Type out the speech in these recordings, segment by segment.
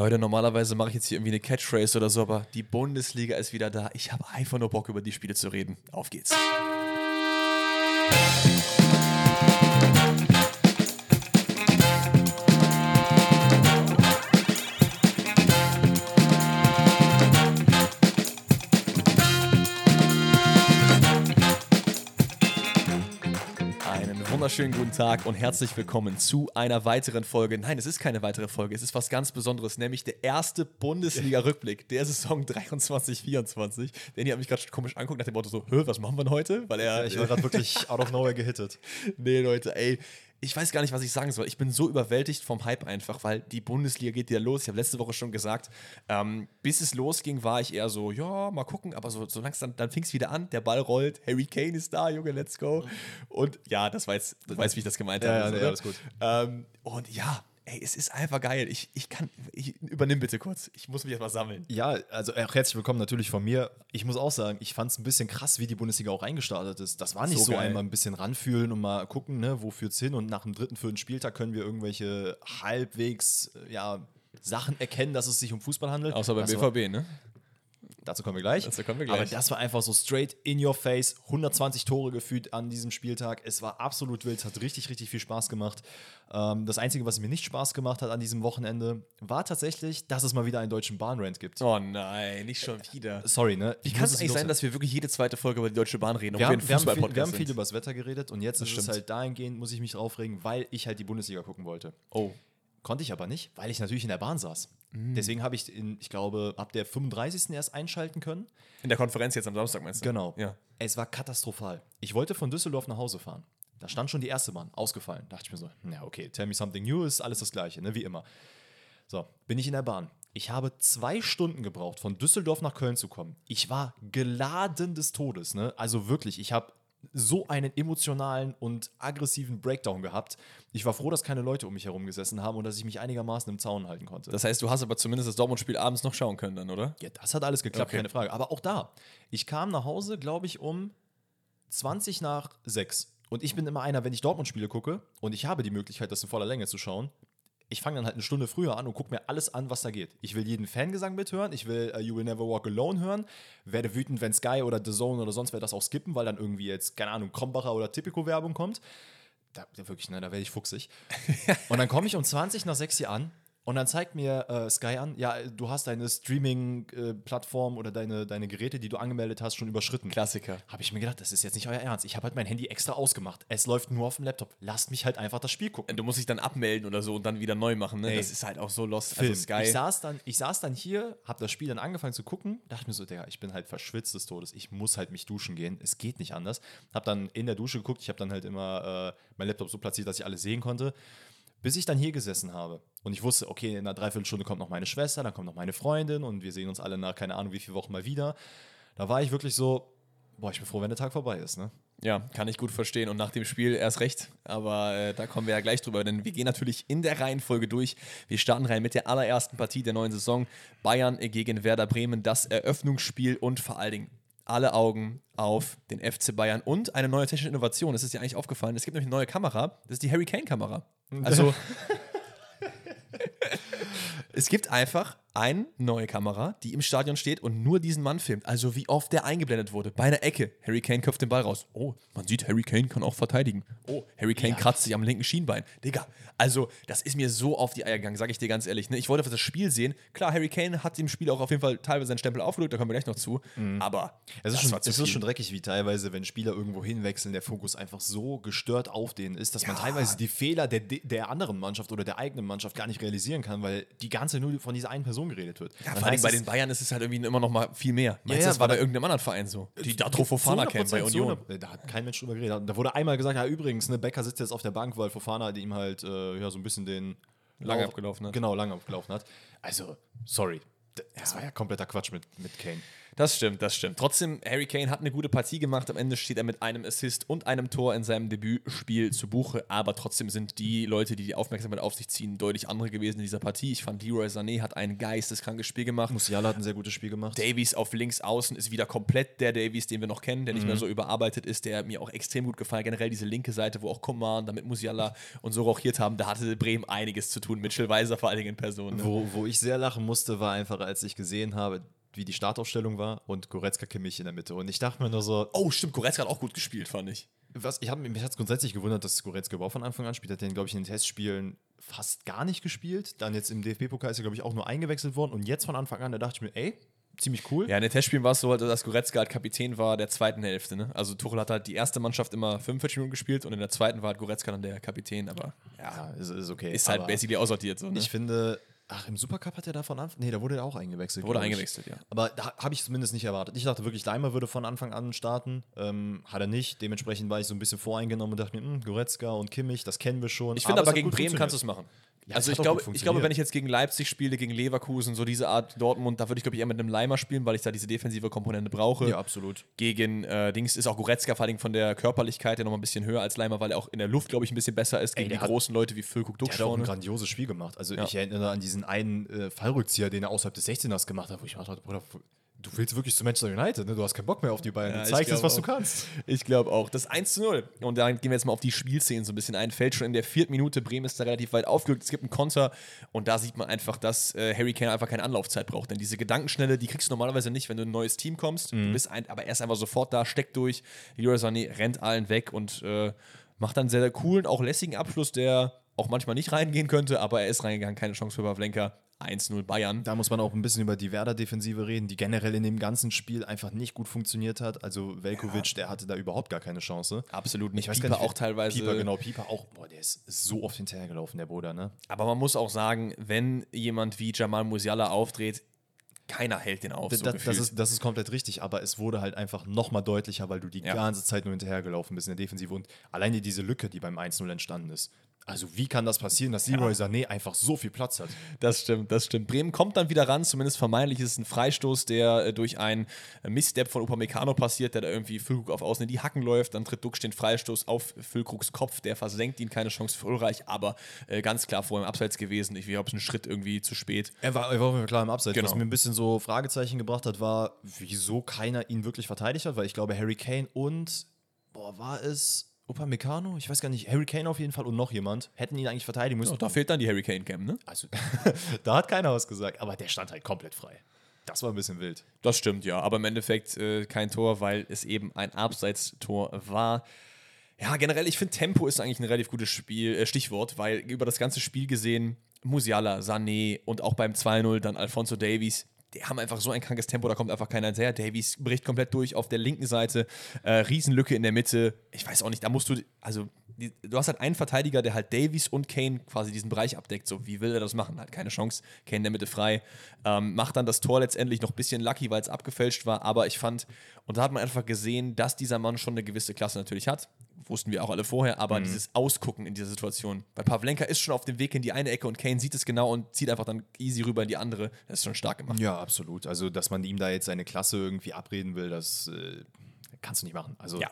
Leute, normalerweise mache ich jetzt hier irgendwie eine Catchphrase oder so, aber die Bundesliga ist wieder da. Ich habe einfach nur Bock, über die Spiele zu reden. Auf geht's. Wunderschönen guten Tag und herzlich willkommen zu einer weiteren Folge. Nein, es ist keine weitere Folge, es ist was ganz Besonderes, nämlich der erste Bundesliga-Rückblick der Saison 23-24. Danny hat mich gerade komisch anguckt nach dem Motto so, Hö, was machen wir denn heute? Weil er, Ja, ich war gerade wirklich out of nowhere gehittet. nee, Leute, ey, ich weiß gar nicht, was ich sagen soll. Ich bin so überwältigt vom Hype einfach, weil die Bundesliga geht wieder los. Ich habe letzte Woche schon gesagt, ähm, bis es losging, war ich eher so, ja, mal gucken, aber so, so langsam, dann fing es wieder an, der Ball rollt, Harry Kane ist da, Junge, let's go. Und ja, das war jetzt, du weißt, wie ich das gemeint Ja, habe. ja, so, nee, ne? alles gut. Ähm, und ja, ey, es ist einfach geil. Ich, ich kann, ich, übernimm bitte kurz. Ich muss mich erstmal sammeln. Ja, also auch herzlich willkommen natürlich von mir. Ich muss auch sagen, ich fand es ein bisschen krass, wie die Bundesliga auch reingestartet ist. Das war nicht So so, einmal ein bisschen ranfühlen und mal gucken, ne, wo führt's hin. Und nach dem dritten, vierten Spieltag können wir irgendwelche halbwegs, ja, Sachen erkennen, dass es sich um Fußball handelt. Außer beim das war, BVB, ne? Dazu kommen wir gleich. Dazu kommen wir gleich. Aber das war einfach so straight in your face. 120 Tore gefühlt an diesem Spieltag. Es war absolut wild, hat richtig, richtig viel Spaß gemacht. Ähm, das Einzige, was mir nicht Spaß gemacht hat an diesem Wochenende, war tatsächlich, dass es mal wieder einen deutschen Bahnrant gibt. Oh nein, nicht schon wieder. Sorry, ne? Wie Ich kann es eigentlich sein, dass wir wirklich jede zweite Folge über die Deutsche Bahn reden, wir haben, wir, haben viel, wir haben viel über das Wetter geredet und jetzt ist stimmt. es halt dahingehend, muss ich mich aufregen, weil ich halt die Bundesliga gucken wollte. Oh. Konnte ich aber nicht, weil ich natürlich in der Bahn saß. Mm. Deswegen habe ich, in, ich glaube, ab der 35. erst einschalten können. In der Konferenz jetzt am Samstag meinst du? Genau. Ja. Es war katastrophal. Ich wollte von Düsseldorf nach Hause fahren. Da stand schon die erste Bahn, ausgefallen. Da dachte ich mir so, na okay, tell me something new, ist alles das Gleiche, ne, wie immer. So, bin ich in der Bahn. Ich habe zwei Stunden gebraucht, von Düsseldorf nach Köln zu kommen. Ich war geladen des Todes, ne? Also wirklich, ich habe so einen emotionalen und aggressiven Breakdown gehabt. Ich war froh, dass keine Leute um mich herum gesessen haben und dass ich mich einigermaßen im Zaun halten konnte. Das heißt, du hast aber zumindest das Dortmund-Spiel abends noch schauen können dann, oder? Ja, das hat alles geklappt, Okay. keine Frage. Aber auch da, ich kam nach Hause, glaube ich, um 20 nach 6. Und ich bin immer einer, wenn ich Dortmund-Spiele gucke und ich habe die Möglichkeit, das in voller Länge zu schauen, ich fange dann halt eine Stunde früher an und gucke mir alles an, was da geht. Ich will jeden Fangesang mithören, ich will uh, You Will Never Walk Alone hören, werde wütend, wenn Sky oder The Zone oder sonst wer das auch skippen, weil dann irgendwie jetzt, keine Ahnung, Krombacher oder Tipico-Werbung kommt. Da, da wirklich, ne, da werde ich fuchsig. und dann komme ich um 20 nach 6 hier an und dann zeigt mir äh, Sky an, ja, du hast deine Streaming-Plattform oder deine, deine Geräte, die du angemeldet hast, schon überschritten. Klassiker. Habe ich mir gedacht, das ist jetzt nicht euer Ernst. Ich habe halt mein Handy extra ausgemacht. Es läuft nur auf dem Laptop. Lasst mich halt einfach das Spiel gucken. Du musst dich dann abmelden oder so und dann wieder neu machen, ne? Ey. Das ist halt auch so lost. Film. Also Sky. Ich, saß dann, ich saß dann hier, habe das Spiel dann angefangen zu gucken, dachte mir so, Digga, ich bin halt verschwitzt des Todes. Ich muss halt mich duschen gehen. Es geht nicht anders. Habe dann in der Dusche geguckt. Ich habe dann halt immer äh, mein Laptop so platziert, dass ich alles sehen konnte. Bis ich dann hier gesessen habe und ich wusste, okay, in einer Dreiviertelstunde kommt noch meine Schwester, dann kommt noch meine Freundin und wir sehen uns alle nach keine Ahnung wie viele Wochen mal wieder. Da war ich wirklich so, boah, ich bin froh, wenn der Tag vorbei ist, ne? Ja, kann ich gut verstehen. Und nach dem Spiel erst recht. Aber äh, da kommen wir ja gleich drüber, denn wir gehen natürlich in der Reihenfolge durch. Wir starten rein mit der allerersten Partie der neuen Saison. Bayern gegen Werder Bremen, das Eröffnungsspiel und vor allen Dingen alle Augen auf den FC Bayern und eine neue technische Innovation. Das ist dir eigentlich aufgefallen. Es gibt nämlich eine neue Kamera. Das ist die Harry Kane-Kamera. Also. Es gibt einfach eine neue Kamera, die im Stadion steht und nur diesen Mann filmt. Also wie oft der eingeblendet wurde. Bei einer Ecke. Harry Kane köpft den Ball raus. Oh, man sieht, Harry Kane kann auch verteidigen. Oh, Harry Kane kratzt sich am linken Schienbein. Digga, also das ist mir so auf die Eier gegangen, sag ich dir ganz ehrlich. Ne? Ich wollte einfach das Spiel sehen. Klar, Harry Kane hat im Spiel auch auf jeden Fall teilweise seinen Stempel aufgedrückt, da kommen wir gleich noch zu. Aber Es ist, schon, es ist schon dreckig, wie teilweise, wenn Spieler irgendwo hinwechseln, der Fokus einfach so gestört auf denen ist, dass man Ja. teilweise die Fehler der, der anderen Mannschaft oder der eigenen Mannschaft gar nicht realisieren kann, weil die ganze nur von dieser einen Person geredet wird. Ja, vor allem bei den Bayern ist es halt irgendwie immer noch mal viel mehr. Meinst du, ja, das war bei irgendeinem anderen Verein so? Die Datro Fofana kennen bei 100%, zu Union. 100%. Da hat kein Mensch drüber geredet. Da wurde einmal gesagt, ja übrigens, ne, Becker sitzt jetzt auf der Bank, weil Fofana ihm halt äh, ja, so ein bisschen den Lange Lauf- abgelaufen hat. Genau, lange abgelaufen hat. Also, sorry. Das war ja kompletter Quatsch mit, mit Kane. Das stimmt, das stimmt. Trotzdem, Harry Kane hat eine gute Partie gemacht. Am Ende steht er mit einem Assist und einem Tor in seinem Debütspiel zu Buche. Aber trotzdem sind die Leute, die die Aufmerksamkeit auf sich ziehen, deutlich andere gewesen in dieser Partie. Ich fand, Leroy Sané hat ein geisteskrankes Spiel gemacht. Musiala hat ein sehr gutes Spiel gemacht. Davies auf links außen ist wieder komplett der Davies, den wir noch kennen, der nicht mehr so überarbeitet ist, der mir auch extrem gut gefallen. Generell diese linke Seite, wo auch Coman, damit Musiala und so rochiert haben, da hatte Bremen einiges zu tun. Mitchell Weiser vor allen Dingen in Person. Ne? Wo, wo ich sehr lachen musste, war einfach, als ich gesehen habe, wie die Startaufstellung war und Goretzka Kimmich in der Mitte. Und ich dachte mir nur so, Oh, stimmt, Goretzka hat auch gut gespielt, fand ich. was, ich hab, mich hat es grundsätzlich gewundert, dass Goretzka überhaupt von Anfang an spielt. Hat den, glaube ich, in den Testspielen fast gar nicht gespielt. Dann jetzt im DFB-Pokal ist er, glaube ich, auch nur eingewechselt worden. Und jetzt von Anfang an, da dachte ich mir, ey, ziemlich cool. Ja, in den Testspielen war es so, halt, dass Goretzka halt Kapitän war der zweiten Hälfte. Ne? Also Tuchel hat halt die erste Mannschaft immer 45 Minuten gespielt und in der zweiten war halt Goretzka dann der Kapitän. Aber ja, Ja, ist, ist okay. ist halt Aber basically aussortiert. So, ne? Ich finde, ach, im Supercup hat er da von Anfang Nee, da wurde er auch eingewechselt. Wurde eingewechselt, ja. Aber da habe ich zumindest nicht erwartet. Ich dachte wirklich, Leimer würde von Anfang an starten. Ähm, hat er nicht. Dementsprechend war ich so ein bisschen voreingenommen und dachte mir, hm, Goretzka und Kimmich, das kennen wir schon. Ich finde aber, hat gegen Bremen kannst du es machen. Ja, also ich glaube, ich glaube, wenn ich jetzt gegen Leipzig spiele, gegen Leverkusen, so diese Art Dortmund, da würde ich, glaube ich, eher mit einem Leimer spielen, weil ich da diese defensive Komponente brauche. Ja, absolut. Gegen äh, Dings ist auch Goretzka vor allem von der Körperlichkeit ja noch mal ein bisschen höher als Leimer, weil er auch in der Luft, glaube ich, ein bisschen besser ist gegen der die hat- großen Leute wie Füllkrug Der Duxch hat auch ein grandioses Spiel gemacht. Also Ja. ich erinnere an diesen einen äh, Fallrückzieher, den er außerhalb des 16ers gemacht hat, wo ich mir dachte, Bruder, du willst wirklich zu Manchester United, ne? Du hast keinen Bock mehr auf die Bayern. Ja, du zeigst jetzt, was du auch. kannst. Ich glaube auch. Das 1 zu 0. Und da gehen wir jetzt mal auf die Spielszenen so ein bisschen ein. Fällt schon in der vierten Minute. Bremen ist da relativ weit aufgerückt. Es gibt einen Konter. Und da sieht man einfach, dass äh, Harry Kane einfach keine Anlaufzeit braucht. Denn diese Gedankenschnelle, die kriegst du normalerweise nicht, wenn du in ein neues Team kommst. Du bist ein, aber er ist einfach sofort da, steckt durch. Leroy Sané rennt allen weg und äh, macht dann einen sehr, sehr coolen, auch lässigen Abschluss, der auch manchmal nicht reingehen könnte. Aber er ist reingegangen. Keine Chance für Pavlenka. 1-0 Bayern. Da muss man auch ein bisschen über die Werder-Defensive reden, die generell in dem ganzen Spiel einfach nicht gut funktioniert hat. Also Velkovic, der hatte da überhaupt gar keine Chance. Absolut nicht. Ich weiß Pieper gar nicht, auch teilweise. Pieper, genau, Pieper auch. Boah, der ist so oft hinterhergelaufen, der Bruder, ne? Aber man muss auch sagen, wenn jemand wie Jamal Musiala aufdreht, keiner hält den auf. Das, So das, gefühlt. ist, das ist komplett richtig, aber es wurde halt einfach nochmal deutlicher, weil du die Ja. ganze Zeit nur hinterhergelaufen bist in der Defensive und alleine diese Lücke, die beim 1-0 entstanden ist. Also wie kann das passieren, dass Leroy Sané einfach so viel Platz hat? Das stimmt, das stimmt. Bremen kommt dann wieder ran, zumindest vermeintlich ist es ein Freistoß, der äh, durch einen Missstep von Upamecano passiert, der da irgendwie Füllkrug auf Außen in die Hacken läuft. Dann tritt Duck den Freistoß auf Füllkrugs Kopf, der versenkt ihn, keine Chance für Ulreich, aber äh, ganz klar vor ihm abseits gewesen. Ich glaube, es ist ein Schritt irgendwie zu spät. Er war, er war auf jeden Fall klar im Abseits. Genau. Was mir ein bisschen so Fragezeichen gebracht hat, war, wieso keiner ihn wirklich verteidigt hat, weil ich glaube, Harry Kane und, boah, war es Upamecano? Ich weiß gar nicht, Harry Kane auf jeden Fall und noch jemand hätten ihn eigentlich verteidigen müssen. Ja, da fehlt dann die Harry Kane Cam, ne? Also, da hat keiner was gesagt, aber der stand halt komplett frei. Das war ein bisschen wild. Das stimmt, ja. Aber im Endeffekt äh, kein Tor, weil es eben ein Abseitstor war. Ja, generell, ich finde, Tempo ist eigentlich ein relativ gutes Spiel, äh, Stichwort, weil über das ganze Spiel gesehen, Musiala, Sané und auch beim 2-0 dann Alfonso Davies, die haben einfach so ein krankes Tempo, da kommt einfach keiner hinterher. Davies bricht komplett durch auf der linken Seite, äh, Riesenlücke in der Mitte. Ich weiß auch nicht, da musst du, also die, du hast halt einen Verteidiger, der halt Davies und Kane quasi diesen Bereich abdeckt. So, wie will er das machen? Halt keine Chance. Kane in der Mitte frei. Ähm, macht dann das Tor letztendlich noch ein bisschen lucky, weil es abgefälscht war. Aber ich fand, und da hat man einfach gesehen, dass dieser Mann schon eine gewisse Klasse natürlich hat. Wussten wir auch alle vorher, aber dieses Ausgucken in dieser Situation. Bei Pavlenka ist schon auf dem Weg in die eine Ecke und Kane sieht es genau und zieht einfach dann easy rüber in die andere. Das ist schon stark gemacht. Ja, absolut. Also, dass man ihm da jetzt seine Klasse irgendwie abreden will, das äh, kannst du nicht machen. Also, Ja.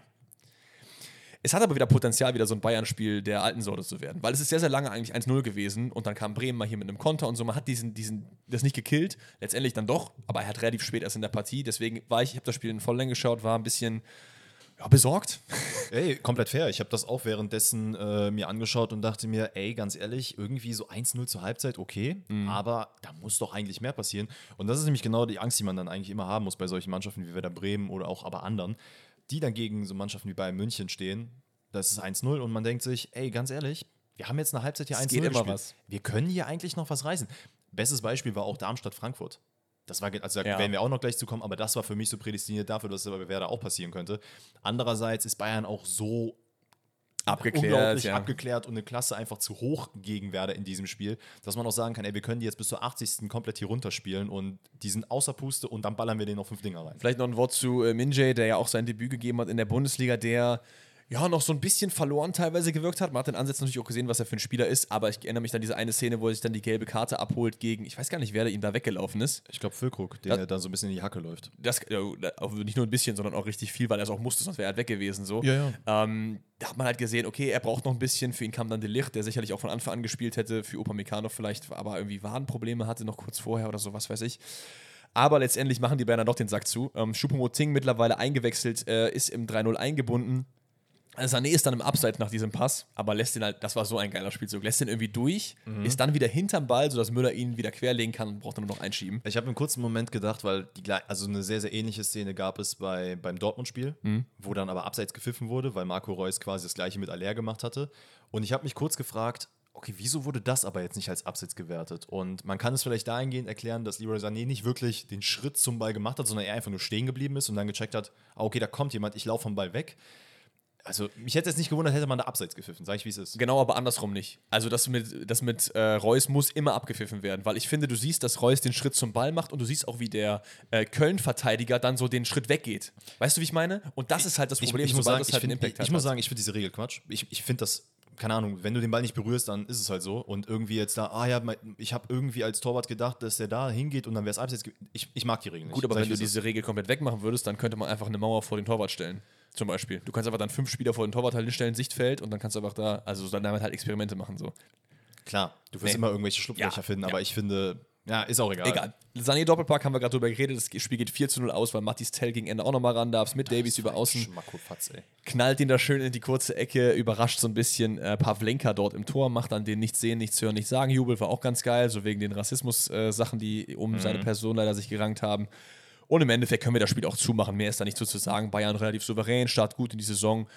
Es hat aber wieder Potenzial, wieder so ein Bayern-Spiel der alten Sorte zu werden. Weil es ist sehr, sehr lange eigentlich 1-0 gewesen und dann kam Bremen mal hier mit einem Konter und so. Man hat diesen, diesen, das nicht gekillt. Letztendlich dann doch, aber er hat relativ spät erst in der Partie. Deswegen war ich, ich habe das Spiel in Volllänge geschaut, war ein bisschen ja, besorgt. Ey, komplett fair. Ich habe das auch währenddessen äh, mir angeschaut und dachte mir, ey, ganz ehrlich, irgendwie so 1-0 zur Halbzeit, okay, aber da muss doch eigentlich mehr passieren. Und das ist nämlich genau die Angst, die man dann eigentlich immer haben muss bei solchen Mannschaften wie Werder Bremen oder auch aber anderen, die dann gegen so Mannschaften wie Bayern München stehen. Das ist 1-0 und man denkt sich, ey, ganz ehrlich, wir haben jetzt eine Halbzeit hier Es 1-0 geht immer gespielt. was. Wir können hier eigentlich noch was reißen. Bestes Beispiel war auch Darmstadt-Frankfurt. Das war, also da Ja. werden wir auch noch gleich zu kommen, aber das war für mich so prädestiniert dafür, dass es bei Werder auch passieren könnte. Andererseits ist Bayern auch so Abgeklärt, unglaublich ja. abgeklärt und eine Klasse einfach zu hoch gegen Werder in diesem Spiel, dass man auch sagen kann, ey, wir können die jetzt bis zur 80. komplett hier runterspielen und die sind außer Puste und dann ballern wir denen noch fünf Dinger rein. Vielleicht noch ein Wort zu äh, Minjay, der ja auch sein Debüt gegeben hat in der Bundesliga, der ja, noch so ein bisschen verloren teilweise gewirkt hat. Man hat den Ansatz natürlich auch gesehen, was er für ein Spieler ist, aber ich erinnere mich an diese eine Szene, wo er sich dann die gelbe Karte abholt gegen, ich weiß gar nicht, wer da ihm da weggelaufen ist. Ich glaube, Füllkrug, der Das- dann so ein bisschen in die Hacke läuft. Das, ja, nicht nur ein bisschen, sondern auch richtig viel, weil er es auch musste, sonst wäre er halt weg gewesen. So. Ja, Ähm, da hat man halt gesehen, okay, er braucht noch ein bisschen. Für ihn kam dann De Ligt, der sicherlich auch von Anfang an gespielt hätte, für Upamecano vielleicht, aber irgendwie Wadenprobleme hatte noch kurz vorher oder so, was weiß ich. Aber letztendlich machen die Bayern dann doch den Sack zu. Ähm, Choupo-Moting mittlerweile eingewechselt, äh, ist im 3-0 eingebunden. Sané ist dann im Abseits nach diesem Pass, aber lässt ihn halt, das war so ein geiler Spielzug, lässt ihn irgendwie durch, ist dann wieder hinterm Ball, sodass Müller ihn wieder querlegen kann und braucht dann nur noch einschieben. Ich habe einen kurzen Moment gedacht, weil die also eine sehr, sehr ähnliche Szene gab es bei, beim Dortmund-Spiel, wo dann aber abseits gepfiffen wurde, weil Marco Reus quasi das gleiche mit Aller gemacht hatte. Und ich habe mich kurz gefragt, okay, wieso wurde das aber jetzt nicht als Abseits gewertet? Und man kann es vielleicht dahingehend erklären, dass Leroy Sané nicht wirklich den Schritt zum Ball gemacht hat, sondern er einfach nur stehen geblieben ist und dann gecheckt hat, ah, okay, da kommt jemand, ich laufe vom Ball weg. Also, mich hätte jetzt nicht gewundert, hätte man da abseits gepfiffen, sag ich, wie es ist. Genau, aber andersrum nicht. Also das mit, das mit äh, Reus muss immer abgepfiffen werden, weil ich finde, du siehst, dass Reus den Schritt zum Ball macht und du siehst auch, wie der äh, Köln-Verteidiger dann so den Schritt weggeht. Weißt du, wie ich meine? Und das ist halt das Problem, ich, ich muss sagen, das ich, halt find, einen Impact ich, hat. muss sagen, ich finde diese Regel Quatsch. Ich, ich finde das, keine Ahnung, wenn du den Ball nicht berührst, dann ist es halt so. Und irgendwie jetzt da, ah ja, ich habe irgendwie als Torwart gedacht, dass der da hingeht und dann wäre es abseits. Ich, ich mag die Regel nicht. Gut, aber Sag wenn du diese Regel komplett wegmachen würdest, dann könnte man einfach eine Mauer vor den Torwart stellen. Zum Beispiel. Du kannst einfach dann fünf Spieler vor den Torwart halt hinstellen, Sichtfeld, und dann kannst du einfach da, also dann damit halt Experimente machen. So. Klar, du wirst Nee. immer irgendwelche Schlupflöcher Ja, finden, ja. aber ich finde, ja, ist auch egal. Egal. Sané Doppelpack haben wir gerade drüber geredet. Das Spiel geht 4 zu 0 aus, weil Mattis Tell gegen Ende auch nochmal ran darf. Mit Davies über außen. Ey. knallt ihn da schön in die kurze Ecke, überrascht so ein bisschen äh, Pavlenka dort im Tor, macht dann den nichts sehen, nichts hören, nichts sagen. Jubel war auch ganz geil, so wegen den Rassismus-Sachen, die um seine Person leider sich gerankt haben. Und im Endeffekt können wir das Spiel auch zumachen. Mehr ist da nicht so zu sagen. Bayern relativ souverän, start gut in die Saison.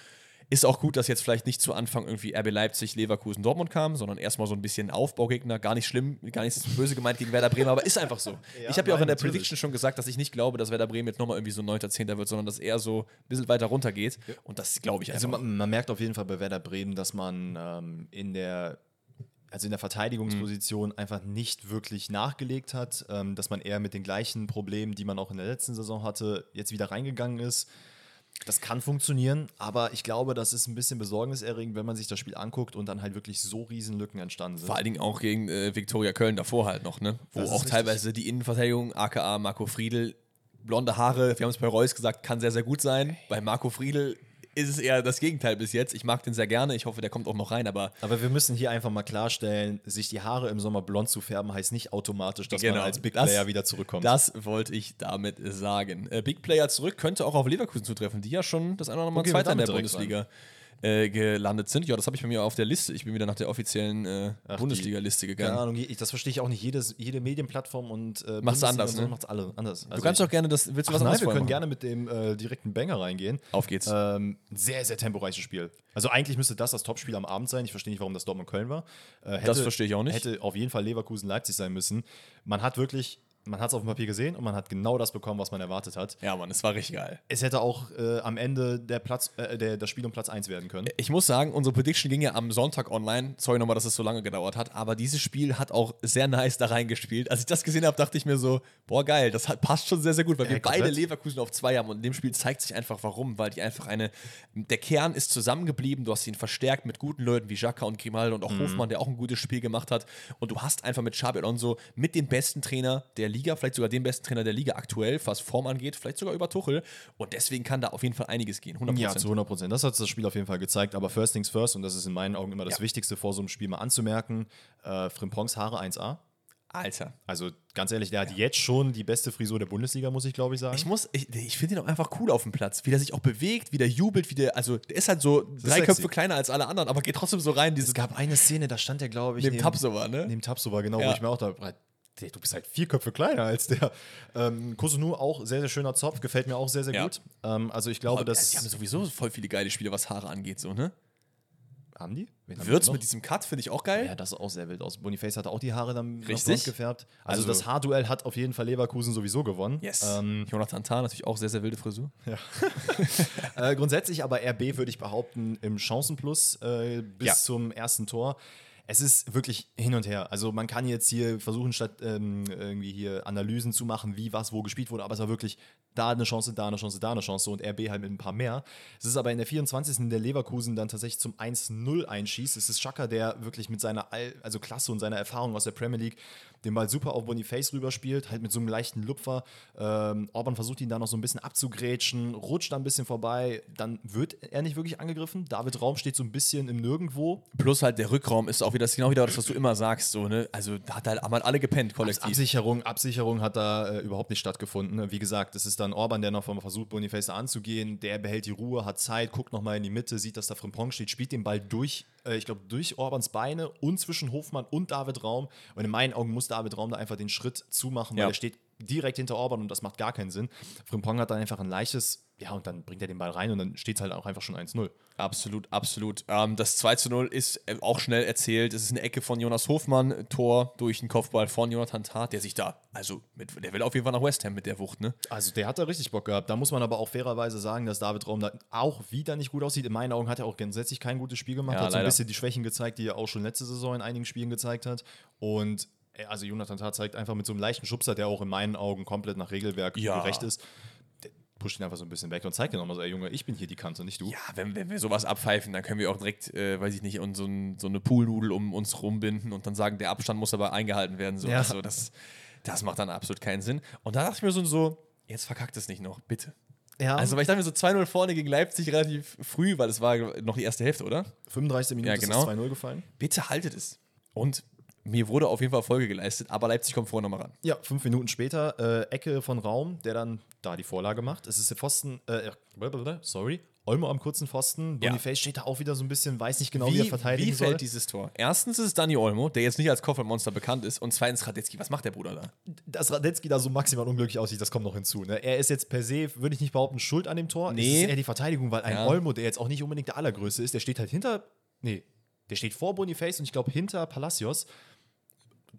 Ist auch gut, dass jetzt vielleicht nicht zu Anfang irgendwie RB Leipzig, Leverkusen, Dortmund kam, sondern erstmal so ein bisschen Aufbaugegner. Gar nicht schlimm, gar nicht böse gemeint gegen Werder Bremen, aber ist einfach so. ich habe ja auch in der natürlich. Prediction schon gesagt, dass ich nicht glaube, dass Werder Bremen jetzt nochmal irgendwie so 9. 10. wird, sondern dass er so ein bisschen weiter runter geht. Und das glaube ich Also einfach. man, man merkt auf jeden Fall bei Werder Bremen, dass man ähm, in der also in der Verteidigungsposition einfach nicht wirklich nachgelegt hat, ähm, dass man eher mit den gleichen Problemen, die man auch in der letzten Saison hatte, jetzt wieder reingegangen ist. Das kann funktionieren, aber ich glaube, das ist ein bisschen besorgniserregend, wenn man sich das Spiel anguckt und dann halt wirklich so riesen Lücken entstanden sind. Vor allen Dingen auch gegen äh, Viktoria Köln davor halt noch, ne? Wo auch richtig. teilweise die Innenverteidigung, aka Marco Friedl, blonde Haare, wir haben es bei Reus gesagt, kann sehr, sehr gut sein. Bei Marco Friedl ist es eher das Gegenteil bis jetzt. Ich mag den sehr gerne, ich hoffe, der kommt auch noch rein, aber Aber wir müssen hier einfach mal klarstellen, sich die Haare im Sommer blond zu färben, heißt nicht automatisch, dass man Genau, als Big das- Player wieder zurückkommt. das wollte ich damit sagen. Äh, Big Player zurück könnte auch auf Leverkusen zutreffen, die ja schon das eine oder andere Mal Okay, Zweiter in der Bundesliga äh, gelandet sind. Ja, das habe ich bei mir auf der Liste. Ich bin wieder nach der offiziellen äh, Bundesliga-Liste Keine gegangen. Ahnung, ich, das verstehe ich auch nicht. Jedes, jede Medienplattform und äh, Macht's anders, ne? macht's alle anders. Du kannst auch gerne das. Willst du was nein, wir können machen? gerne mit dem äh, direkten Banger reingehen. Auf geht's. Ähm, sehr, sehr temporeiches Spiel. Also eigentlich müsste das das Topspiel am Abend sein. Ich verstehe nicht, warum das Dortmund Köln war. Äh, hätte, Das verstehe ich auch nicht. Hätte auf jeden Fall Leverkusen Leipzig sein müssen. Man hat wirklich, man hat es auf dem Papier gesehen und man hat genau das bekommen, was man erwartet hat. Ja, Mann, es war richtig geil. Es hätte auch äh, am Ende der Platz, äh, der, das Spiel um Platz 1 werden können. Ich muss sagen, unsere Prediction ging ja am Sonntag online. Sorry nochmal, dass es so lange gedauert hat, aber dieses Spiel hat auch sehr nice da reingespielt. Als ich das gesehen habe, dachte ich mir so, boah, geil, das hat, passt schon sehr, sehr gut, weil wir komplett. beide Leverkusen auf zwei haben und in dem Spiel zeigt sich einfach warum, weil die einfach eine, der Kern ist zusammengeblieben, du hast ihn verstärkt mit guten Leuten wie Jacka und Grimaldo und auch Hofmann, der auch ein gutes Spiel gemacht hat und du hast einfach mit Xabi Alonso mit dem besten Trainer der Liga, vielleicht sogar dem besten Trainer der Liga aktuell, was Form angeht, vielleicht sogar über Tuchel und deswegen kann da auf jeden Fall einiges gehen, 100%. Ja, zu 100 Prozent. Das hat das Spiel auf jeden Fall gezeigt. Aber first things first, und das ist in meinen Augen immer das Ja. Wichtigste vor so einem Spiel mal anzumerken, äh, Frimpongs Haare 1A. Alter. Also ganz ehrlich, der hat jetzt schon die beste Frisur der Bundesliga, muss ich glaube ich sagen. Ich muss, ich, ich finde ihn auch einfach cool auf dem Platz, wie der sich auch bewegt, wie der jubelt, wie der, also der ist halt so drei sexy. Köpfe kleiner als alle anderen, aber geht trotzdem so rein, diese es gab eine Szene, da stand der, glaube ich, neben Tapsova, ne? Neben Tapsova, genau, Ja. wo ich mir auch da. "Ey, Du bist halt vier Köpfe kleiner als der. Ähm, Kosunu auch sehr, sehr schöner Zopf, gefällt mir auch sehr, sehr Ja. gut. Ähm, also ich glaube, Aber dass. die haben sowieso voll viele geile Spiele, was Haare angeht, so, ne? haben die? Wen Würz mit diesem Cut finde ich auch geil. Ja, das sah auch sehr wild aus. Boniface hatte auch die Haare dann Richtig. gefärbt. Also, Also- das Haarduell hat auf jeden Fall Leverkusen sowieso gewonnen. Yes. Ähm, Jonathan Tah natürlich auch sehr, sehr wilde Frisur. äh, grundsätzlich aber RB würde ich behaupten im Chancenplus äh, bis Ja. zum ersten Tor. Es ist wirklich hin und her. Also man kann jetzt hier versuchen, statt ähm, irgendwie hier Analysen zu machen, wie was wo gespielt wurde, aber es war wirklich da eine Chance, da eine Chance, da eine Chance und RB halt mit ein paar mehr. Es ist aber in der 24. der Leverkusen dann tatsächlich zum 1-0 einschießt. Es ist Schaka, der wirklich mit seiner All also Klasse und seiner Erfahrung aus der Premier League den Ball super auf Boniface rüberspielt, halt mit so einem leichten Lupfer. Ähm, Orban versucht ihn da noch so ein bisschen abzugrätschen, rutscht da ein bisschen vorbei, dann wird er nicht wirklich angegriffen. David Raum steht so ein bisschen im Nirgendwo. Plus halt der Rückraum ist auch wieder, das genau wieder das, was du immer sagst, so, ne? Also da hat halt haben halt alle gepennt, kollektiv. Absicherung, Absicherung hat da äh, überhaupt nicht stattgefunden. ne? Wie gesagt, es ist dann Orban, der noch versucht, Boniface anzugehen. Der behält die Ruhe, hat Zeit, guckt noch mal in die Mitte, sieht, dass da Frimpong steht, spielt den Ball durch, äh, ich glaube, durch Orbans Beine und zwischen Hofmann und David Raum. Und in meinen Augen muss David Raum da einfach den Schritt zumachen, weil Ja. er steht direkt hinter Orban und das macht gar keinen Sinn. Frimpong hat dann einfach ein leichtes, ja, und dann bringt er den Ball rein und dann steht es halt auch einfach schon 1-0. Absolut, absolut. Ähm, das 2 zu 0 ist äh, auch schnell erzählt. Es ist eine Ecke von Jonas Hofmann, Tor durch den Kopfball von Jonathan Tah, der sich da, also mit, der will auf jeden Fall nach West Ham mit der Wucht, ne? Also der hat da richtig Bock gehabt. Da muss man aber auch fairerweise sagen, dass David Raum da auch wieder nicht gut aussieht. In meinen Augen hat er auch grundsätzlich kein gutes Spiel gemacht. Ja, hat so ein bisschen die Schwächen gezeigt, die er auch schon letzte Saison in einigen Spielen gezeigt hat. Und äh, also Jonathan Tah zeigt einfach mit so einem leichten Schubser, der auch in meinen Augen komplett nach Regelwerk Ja. gerecht ist. Pusht ihn einfach so ein bisschen weg und zeigt ihm nochmal so, ey Junge, ich bin hier die Kante, nicht du. Ja, wenn, wenn wir sowas abpfeifen, dann können wir auch direkt, äh, weiß ich nicht, und so, ein, so eine Poolnudel um uns rumbinden und dann sagen, der Abstand muss aber eingehalten werden. So. Ja. Also das, das macht dann absolut keinen Sinn. Und da dachte ich mir so, so jetzt verkackt es nicht noch, bitte. Ja, Also, weil ich dachte mir so 2-0 vorne gegen Leipzig relativ früh, weil es war noch die erste Hälfte, oder? 35 Minuten Ja, genau. ist das 2-0 gefallen. Bitte haltet es. Und mir wurde auf jeden Fall Folge geleistet, aber Leipzig kommt vorher nochmal ran. Ja, fünf Minuten später, äh, Ecke von Raum, der dann da die Vorlage macht. Es ist der Pfosten, äh, blablabla, sorry, Olmo am kurzen Pfosten. Ja. Boniface steht da auch wieder so ein bisschen, weiß nicht genau, wie, er verteidigen wie fällt soll. dieses Tor? Erstens ist es Dani Olmo, der jetzt nicht als Koffermonster bekannt ist. Und zweitens Radetzky. Was macht der Bruder da? Dass Radetzky da so maximal unglücklich aussieht, das kommt noch hinzu. Ne? Er ist jetzt per se, würde ich nicht behaupten, schuld an dem Tor. Nee. Es ist eher die Verteidigung, weil ein Ja. Olmo, der jetzt auch nicht unbedingt der allergrößte ist, der steht halt hinter, nee, der steht vor Boniface und ich glaube hinter Palacios.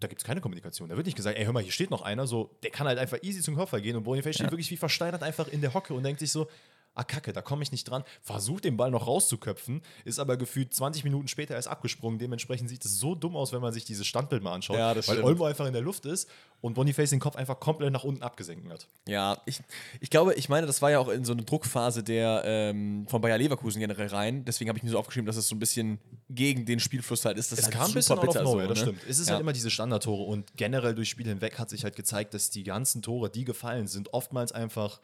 Da gibt es keine Kommunikation. Da wird nicht gesagt, ey, hör mal, hier steht noch einer, so, der kann halt einfach easy zum Kopfball gehen und Boniface steht wirklich wie versteinert einfach in der Hocke und denkt sich so, ah kacke, da komme ich nicht dran. Versucht den Ball noch rauszuköpfen, ist aber gefühlt 20 Minuten später erst abgesprungen. Dementsprechend sieht es so dumm aus, wenn man sich dieses Standbild mal anschaut, Ja, das weil stimmt. Olmo einfach in der Luft ist und Boniface den Kopf einfach komplett nach unten abgesenkt hat. Ja, ich, ich glaube, ich meine, das war ja auch in so eine Druckphase der ähm, von Bayer Leverkusen generell rein. Deswegen habe ich mir so aufgeschrieben, dass es so ein bisschen gegen den Spielfluss halt ist. Das Es ist halt kam ein bisschen bitter nowhere, so, das ne? stimmt. Es ist Ja. halt immer diese Standardtore und generell durchs Spiel hinweg hat sich halt gezeigt, dass die ganzen Tore, die gefallen sind, oftmals einfach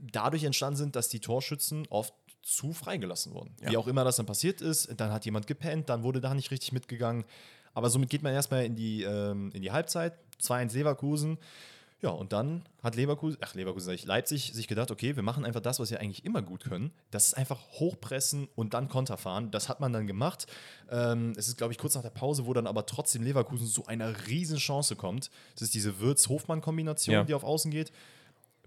dadurch entstanden sind, dass die Torschützen oft zu freigelassen wurden. Ja. Wie auch immer das dann passiert ist, dann hat jemand gepennt, dann wurde da nicht richtig mitgegangen. Aber somit geht man erstmal in die, ähm, in die Halbzeit, 2-1 Leverkusen. Ja, und dann hat Leverkusen, ach Leverkusen, sag ich, Leipzig sich gedacht, okay, wir machen einfach das, was wir eigentlich immer gut können. Das ist einfach hochpressen und dann Konter fahren. Das hat man dann gemacht. Ähm, es ist, glaube ich, kurz nach der Pause, wo dann aber trotzdem Leverkusen zu einer riesen Chance kommt. Das ist diese Würz-Hofmann-Kombination, Ja. die auf Außen geht.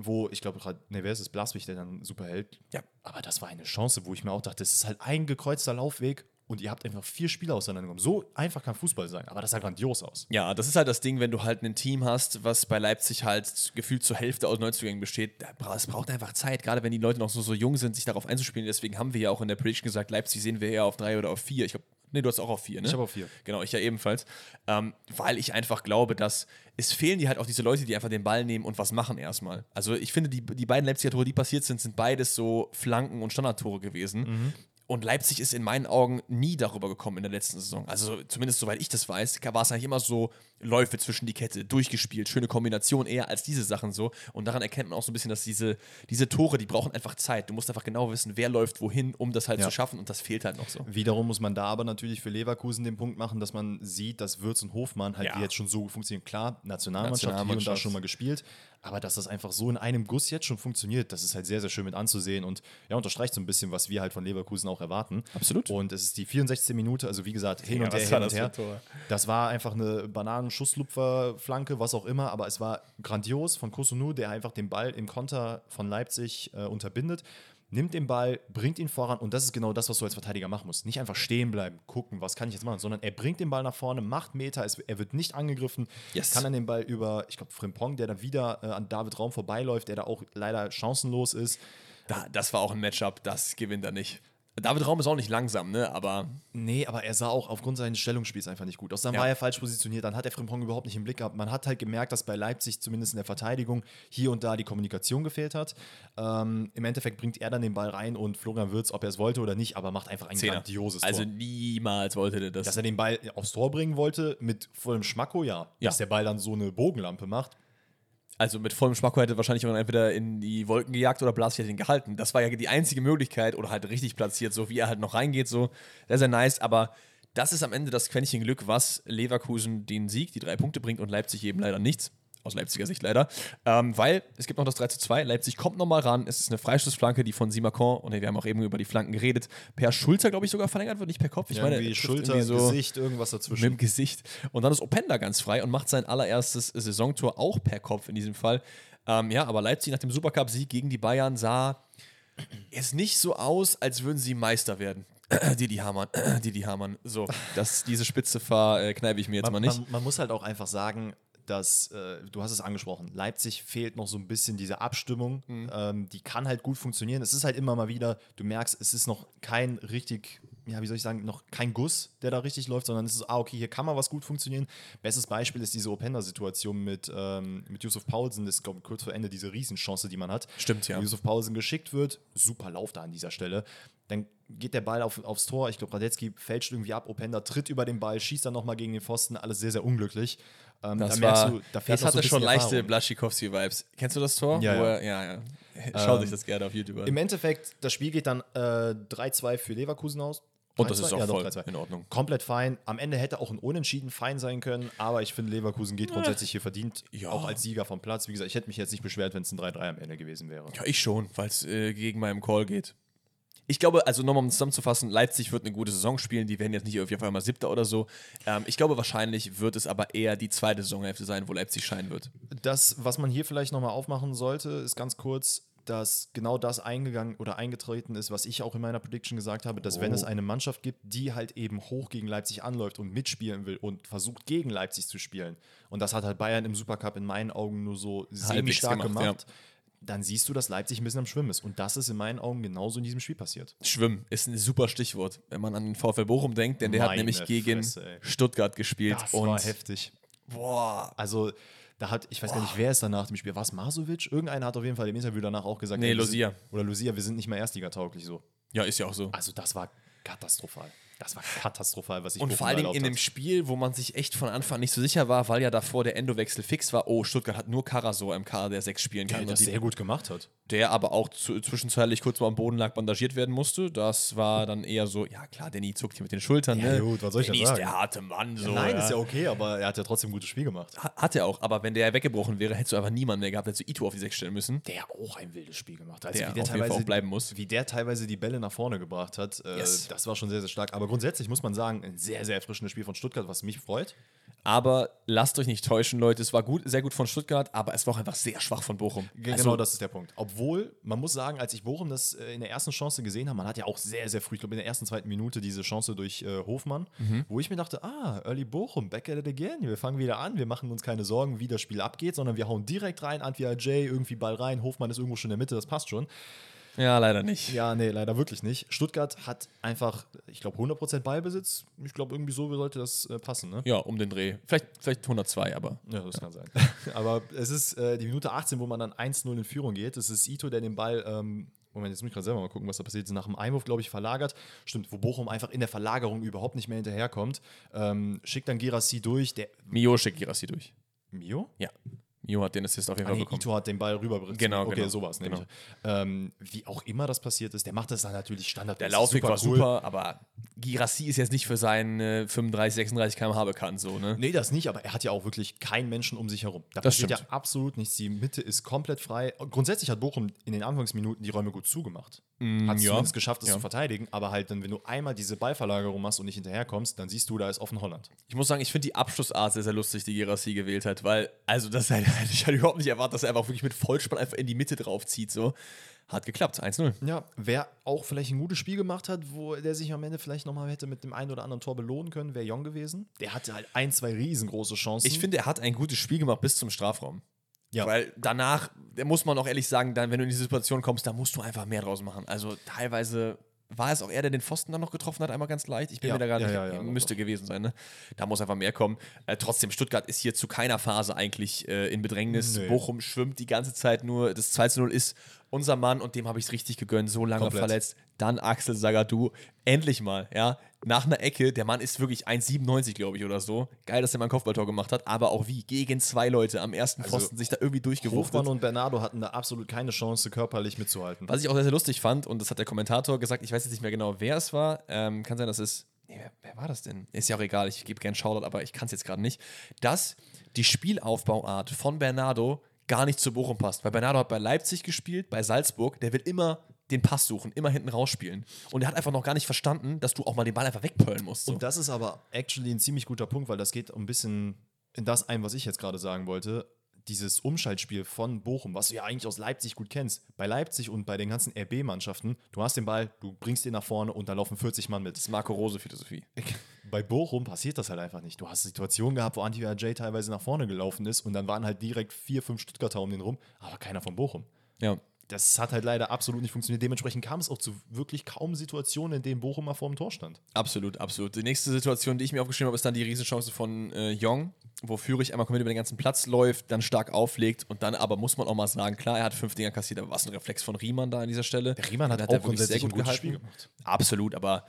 Wo, ich glaube, gerade, ne, wer ist es? Blaswig, der dann super hält. Ja. Aber das war eine Chance, wo ich mir auch dachte, das ist halt ein gekreuzter Laufweg und ihr habt einfach vier Spieler auseinandergenommen. So einfach kann Fußball sein, aber das sah grandios aus. Ja, das ist halt das Ding, wenn du halt ein Team hast, was bei Leipzig halt gefühlt zur Hälfte aus Neuzugängen besteht. Es braucht einfach Zeit, gerade wenn die Leute noch so, so jung sind, sich darauf einzuspielen. Deswegen haben wir ja auch in der Prediction gesagt, Leipzig sehen wir eher auf drei oder auf vier. Ich glaube, nee, du hast auch auf vier, ne? Ich habe auf vier. Genau, ich ja ebenfalls. Ähm, weil ich einfach glaube, dass es fehlen die halt auch diese Leute, die einfach den Ball nehmen und was machen erstmal. Also ich finde, die, die beiden Leipziger Tore, die passiert sind, sind beides so Flanken- und Standardtore gewesen. Mhm. Und Leipzig ist in meinen Augen nie darüber gekommen in der letzten Saison. Also zumindest soweit ich das weiß, war es eigentlich immer so Läufe zwischen die Kette, durchgespielt, schöne Kombination eher als diese Sachen so. Und daran erkennt man auch so ein bisschen, dass diese, diese Tore, die brauchen einfach Zeit. Du musst einfach genau wissen, wer läuft wohin, um das halt Ja. zu schaffen. Und das fehlt halt noch so. Wiederum muss man da aber natürlich für Leverkusen den Punkt machen, dass man sieht, dass Würz und Hofmann halt Ja. jetzt schon so funktionieren. Klar, Nationalmannschaft, hier und da Nationalmannschaft. schon mal gespielt, aber dass das einfach so in einem Guss jetzt schon funktioniert, das ist halt sehr, sehr schön mit anzusehen und ja, unterstreicht so ein bisschen, was wir halt von Leverkusen auch erwarten. Absolut. Und es ist die 64. Minute, also wie gesagt, hin Ja, und her, hin das und her. Tor? Das war einfach eine Bananen-Schusslupfer-Flanke, was auch immer, aber es war grandios von Kosunu, der einfach den Ball im Konter von Leipzig äh, unterbindet. Nimmt den Ball, bringt ihn voran und das ist genau das, was du als Verteidiger machen musst. Nicht einfach stehen bleiben, gucken, was kann ich jetzt machen, sondern er bringt den Ball nach vorne, macht Meter, es, er wird nicht angegriffen, Yes. kann dann den Ball über, ich glaube, Frimpong, der dann wieder äh, an David Raum vorbeiläuft, der da auch leider chancenlos ist. Da, das war auch ein Matchup, das gewinnt er nicht. David Raum ist auch nicht langsam, ne? Aber Nee, aber er sah auch aufgrund seines Stellungsspiels einfach nicht gut aus. Dann Ja. war er falsch positioniert, dann hat er Frimpong überhaupt nicht im Blick gehabt. Man hat halt gemerkt, dass bei Leipzig zumindest in der Verteidigung hier und da die Kommunikation gefehlt hat. Ähm, Im Endeffekt bringt er dann den Ball rein und Florian Wirtz, ob er es wollte oder nicht, aber macht einfach ein Zehner. grandioses Also Tor. niemals wollte der das. Dass er den Ball aufs Tor bringen wollte, mit vollem Schmacko, ja. Ja. Dass der Ball dann so eine Bogenlampe macht. Also mit vollem Spacko hätte wahrscheinlich jemand entweder in die Wolken gejagt oder Blas hätte ihn gehalten. Das war ja die einzige Möglichkeit oder halt richtig platziert, so wie er halt noch reingeht, so. Sehr, sehr nice, aber das ist am Ende das Quäntchen Glück, was Leverkusen den Sieg, die drei Punkte bringt und Leipzig eben leider nichts. Aus Leipziger Sicht leider. Ähm, weil es gibt noch das 3 zu 2. Leipzig kommt nochmal ran. Es ist eine Freistoßflanke, die von Simakon, und wir haben auch eben über die Flanken geredet, per Schulter, glaube ich, sogar verlängert wird, nicht per Kopf. Ich meine, irgendwie er Schulter, irgendwie so Gesicht, irgendwas mit dazwischen. dem Gesicht. Und dann ist Openda ganz frei und macht sein allererstes Saisontor auch per Kopf in diesem Fall. Ähm, ja, aber Leipzig nach dem Supercup-Sieg gegen die Bayern sah es nicht so aus, als würden sie Meister werden. Didi Hamann, Didi Hamann. So, das, diese Spitze verkneife ich mir jetzt man, mal nicht. Man, man muss halt auch einfach sagen, dass, äh, du hast es angesprochen, Leipzig fehlt noch so ein bisschen diese Abstimmung. Mhm. Ähm, die kann halt gut funktionieren. Es ist halt immer mal wieder, du merkst, es ist noch kein richtig, ja, wie soll ich sagen, noch kein Guss, der da richtig läuft, sondern es ist, ah, okay, hier kann mal was gut funktionieren. Bestes Beispiel ist diese Openda-Situation mit, ähm, mit Yusuf Paulsen, das ist, glaube ich, kurz vor Ende diese Riesenchance, die man hat. Stimmt, ja. Yusuf Paulsen geschickt wird, super Lauf da an dieser Stelle. Dann geht der Ball auf, aufs Tor. Ich glaube, Radetzky fälscht irgendwie ab. Openda tritt über den Ball, schießt dann nochmal gegen den Pfosten. Alles sehr, sehr unglücklich. Ähm, Das, da merkst war, du, da fehlt das so hatte ein schon leichte. Blaschikowski-Vibes. Kennst du das Tor? Ja, er, ja, ja. Schaut Ähm, sich das gerne auf YouTube an. Im Endeffekt, das Spiel geht dann äh, 3-2 für Leverkusen aus. Und das 3-2? ist auch Ja, doch, voll 3-2. in Ordnung. Komplett fein. Am Ende hätte auch ein Unentschieden fein sein können, aber ich finde, Leverkusen geht grundsätzlich hier verdient. Ja. Auch als Sieger vom Platz. Wie gesagt, ich hätte mich jetzt nicht beschwert, wenn es ein 3-3 am Ende gewesen wäre. Ja, ich schon, weil es äh, gegen meinen Call geht. Ich glaube, also nochmal um zusammenzufassen, Leipzig wird eine gute Saison spielen. Die werden jetzt nicht auf jeden Fall mal Siebter oder so. Ähm, ich glaube, wahrscheinlich wird es aber eher die zweite Saisonhälfte sein, wo Leipzig scheinen wird. Das, was man hier vielleicht nochmal aufmachen sollte, ist ganz kurz, dass genau das eingegangen oder eingetreten ist, was ich auch in meiner Prediction gesagt habe, dass wenn Oh. es eine Mannschaft gibt, die halt eben hoch gegen Leipzig anläuft und mitspielen will und versucht gegen Leipzig zu spielen, und das hat halt Bayern im Supercup in meinen Augen nur so semi-stark gemacht, gemacht, dann siehst du, dass Leipzig ein bisschen am Schwimmen ist. Und das ist in meinen Augen genauso in diesem Spiel passiert. Schwimmen ist ein super Stichwort, wenn man an den VfL Bochum denkt, denn der hat Meine nämlich gegen Fresse. Stuttgart gespielt. Das und war heftig. boah, Also, da hat, ich weiß gar nicht, wer ist danach dem Spiel. War es Masovic? Irgendeiner hat auf jeden Fall im Interview danach auch gesagt, Nee, ey, Lucia. Oder Lucia, wir sind nicht mehr Erstliga-tauglich so. ja, ist ja auch so. Also, das war katastrophal. Das war katastrophal, was ich Und vor allen Dingen in dem. Spiel, wo man sich echt von Anfang nicht so sicher war, weil ja davor der Endowechsel fix war. Oh, Stuttgart hat nur Karasor im Kader, der sechs spielen kann. der das die- sehr gut gemacht hat. der aber auch zu, zwischenzeitlich kurz mal am Boden lag, bandagiert werden musste. Das war dann eher so, ja klar, Danny zuckt hier mit den Schultern. Ja, ne? gut, was soll ich denn Danny ist sagen? der harte Mann. So, Nein, ist ja okay, aber er hat ja trotzdem ein gutes Spiel gemacht. Ha- Hat er auch, aber wenn der weggebrochen wäre, hättest du einfach niemanden mehr gehabt, hättest du Ito auf die Sechs stellen müssen. Der auch ein wildes Spiel gemacht hat. Also Der wie der auf jeden Fall teilweise auch bleiben muss. Wie der teilweise die Bälle nach vorne gebracht hat, äh, Yes. das war schon sehr, sehr stark. Aber grundsätzlich muss man sagen, ein sehr, sehr erfrischendes Spiel von Stuttgart, was mich freut. Aber lasst euch nicht täuschen, Leute. Es war gut, sehr gut von Stuttgart, aber es war auch einfach sehr schwach von Bochum. Ge- Also, genau, das ist der Punkt. Obwohl, man muss sagen, als ich Bochum das äh, in der ersten Chance gesehen habe, man hat ja auch sehr, sehr früh, ich glaube in der ersten, zweiten Minute diese Chance durch äh, Hofmann, Mhm. wo ich mir dachte, ah, Early Bochum, back at it again. Wir fangen wieder an, wir machen uns keine Sorgen, wie das Spiel abgeht, sondern wir hauen direkt rein, Antwia Jay, irgendwie Ball rein, Hofmann ist irgendwo schon in der Mitte, das passt schon. Ja, leider nicht. Ja, nee, leider wirklich nicht. Stuttgart hat einfach, ich glaube, 100% Ballbesitz. Ich glaube, irgendwie so sollte das äh, passen, ne? Ja, um den Dreh. Vielleicht, vielleicht 102, aber Ja, das kann sein. Aber es ist äh, die Minute 18, wo man dann 1-0 in Führung geht. Es ist Ito, der den Ball, ähm, Moment, jetzt muss ich gerade selber mal gucken, was da passiert ist. Nach dem Einwurf, glaube ich, verlagert. Stimmt, wo Bochum einfach in der Verlagerung überhaupt nicht mehr hinterherkommt. Ähm, schickt dann Gerassi durch. Der Mio schickt Girassi durch. Mio? Ja. Mio hat den Assist auf jeden Ah, Fall nee, bekommen. Ito hat den Ball rüber. Genau, okay, genau. sowas. Genau. Ähm, wie auch immer das passiert ist, der macht das dann natürlich Standard. Der Laufweg war super, aber Girassi ist jetzt nicht für seinen äh, 35, 36 km/h bekannt, so, ne? Nee, das nicht, aber er hat ja auch wirklich keinen Menschen um sich herum. Da Das passiert ja stimmt. absolut nichts. Die Mitte ist komplett frei. Grundsätzlich hat Bochum in den Anfangsminuten die Räume gut zugemacht. hat es Mm, ja. zumindest geschafft, es Ja. zu verteidigen, aber halt dann, wenn du einmal diese Ballverlagerung machst und nicht hinterherkommst, dann siehst du, da ist offen Holland. Ich muss sagen, ich finde die Abschlussart sehr, sehr lustig, die Girassi gewählt hat, weil, also das hätte ich halt überhaupt nicht erwartet, dass er einfach wirklich mit Vollspann einfach in die Mitte drauf zieht, so. Hat geklappt, 1-0. Ja, wer auch vielleicht ein gutes Spiel gemacht hat, wo der sich am Ende vielleicht nochmal hätte mit dem einen oder anderen Tor belohnen können, wäre Jong gewesen. Der hatte halt ein, zwei riesengroße Chancen. Ich finde, er hat ein gutes Spiel gemacht bis zum Strafraum. Ja. Weil danach, da muss man auch ehrlich sagen, dann, wenn du in diese Situation kommst, da musst du einfach mehr draus machen. Also teilweise war es auch er, der den Pfosten dann noch getroffen hat, einmal ganz leicht? Ich bin Ja, mir da gar nicht, ja, ja, müsste gewesen sein, ne? Da muss einfach mehr kommen. Äh, trotzdem, Stuttgart ist hier zu keiner Phase eigentlich äh, in Bedrängnis. Nee. Bochum schwimmt die ganze Zeit nur. Das 2 zu 0 ist unser Mann und dem habe ich es richtig gegönnt, so lange Komplett. verletzt. Dann Axel Sagadou, endlich mal, ja, nach einer Ecke. Der Mann ist wirklich 1,97, glaube ich, oder so. Geil, dass er mal ein Kopfballtor gemacht hat, aber auch wie? Gegen zwei Leute am ersten Also, Pfosten sich da irgendwie durchgewuchtet. Hofmann und Bernardo hatten da absolut keine Chance, körperlich mitzuhalten. Was ich auch sehr, sehr lustig fand, und das hat der Kommentator gesagt, ich weiß jetzt nicht mehr genau, wer es war. Ähm, kann sein, dass es. Nee, wer, wer war das denn? Ist ja auch egal, ich gebe gern Shoutout, aber ich kann es jetzt gerade nicht. Dass die Spielaufbauart von Bernardo gar nicht zu Bochum passt. Weil Bernardo hat bei Leipzig gespielt, bei Salzburg, der will immer den Pass suchen, immer hinten rausspielen. Und er hat einfach noch gar nicht verstanden, dass du auch mal den Ball einfach wegpöllen musst. So. Und das ist aber actually ein ziemlich guter Punkt, weil das geht ein bisschen in das ein, was ich jetzt gerade sagen wollte. Dieses Umschaltspiel von Bochum, was du ja eigentlich aus Leipzig gut kennst. Bei Leipzig und bei den ganzen RB-Mannschaften, du hast den Ball, du bringst ihn nach vorne und da laufen 40 Mann mit. das ist Marco Rose Philosophie. Bei Bochum passiert das halt einfach nicht. Du hast Situationen gehabt, wo Antwi Ajay teilweise nach vorne gelaufen ist und dann waren halt direkt vier, fünf Stuttgarter um den rum, aber keiner von Bochum. Ja. Das hat halt leider absolut nicht funktioniert. Dementsprechend kam es auch zu wirklich kaum Situationen, in denen Bochum mal vor dem Tor stand. Absolut, absolut. Die nächste Situation, die ich mir aufgeschrieben habe, ist dann die Riesenchance von äh, Jong, wo Führig einmal komplett über den ganzen Platz läuft, dann stark auflegt und dann aber muss man auch mal sagen, klar, er hat fünf Dinger kassiert, aber was ein Reflex von Riemann da an dieser Stelle. Der Riemann hat Den auch er wirklich grundsätzlich ein gutes Spiel gemacht. Absolut, aber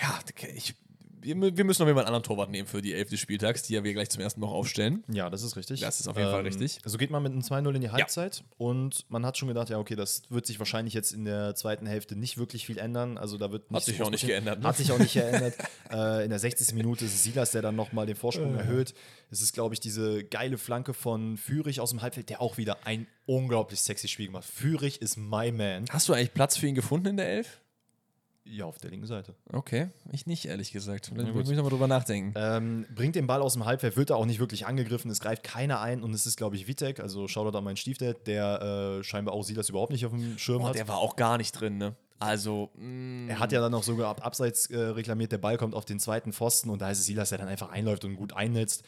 ja, ich, wir, wir müssen noch einen anderen Torwart nehmen für die Elf des Spieltags, die ja wir gleich zum ersten Mal aufstellen. Ja, das ist richtig. Das ist auf jeden Fall richtig. Also geht man mit einem 2-0 in die Halbzeit und man hat schon gedacht, ja, okay, das wird sich wahrscheinlich jetzt in der zweiten Hälfte nicht wirklich viel ändern. Also da wird nicht sich so auch nicht geändert, ne? Hat sich auch nicht geändert. äh, in der 60. Minute ist es Silas, der dann nochmal den Vorsprung erhöht. Es ist, glaube ich, diese geile Flanke von Fürich aus dem Halbfeld, der auch wieder ein unglaublich sexy Spiel gemacht. Fürich ist my man. Hast du eigentlich Platz für ihn gefunden in der Elf? Ja, auf der linken Seite. Okay, ich nicht, ehrlich gesagt. Da gut. muss ich nochmal drüber nachdenken. Ähm, bringt den Ball aus dem Halbfeld, wird da auch nicht wirklich angegriffen, es greift keiner ein und es ist, glaube ich, Vitek, also Shoutout an meinen Stiefdad, der äh, scheinbar auch Silas überhaupt nicht auf dem Schirm Oh, hat. der war auch gar nicht drin, ne? Also, mh, Er hat ja dann auch sogar ab Abseits äh, reklamiert, der Ball kommt auf den zweiten Pfosten und da ist es Silas, der dann einfach einläuft und gut einnetzt.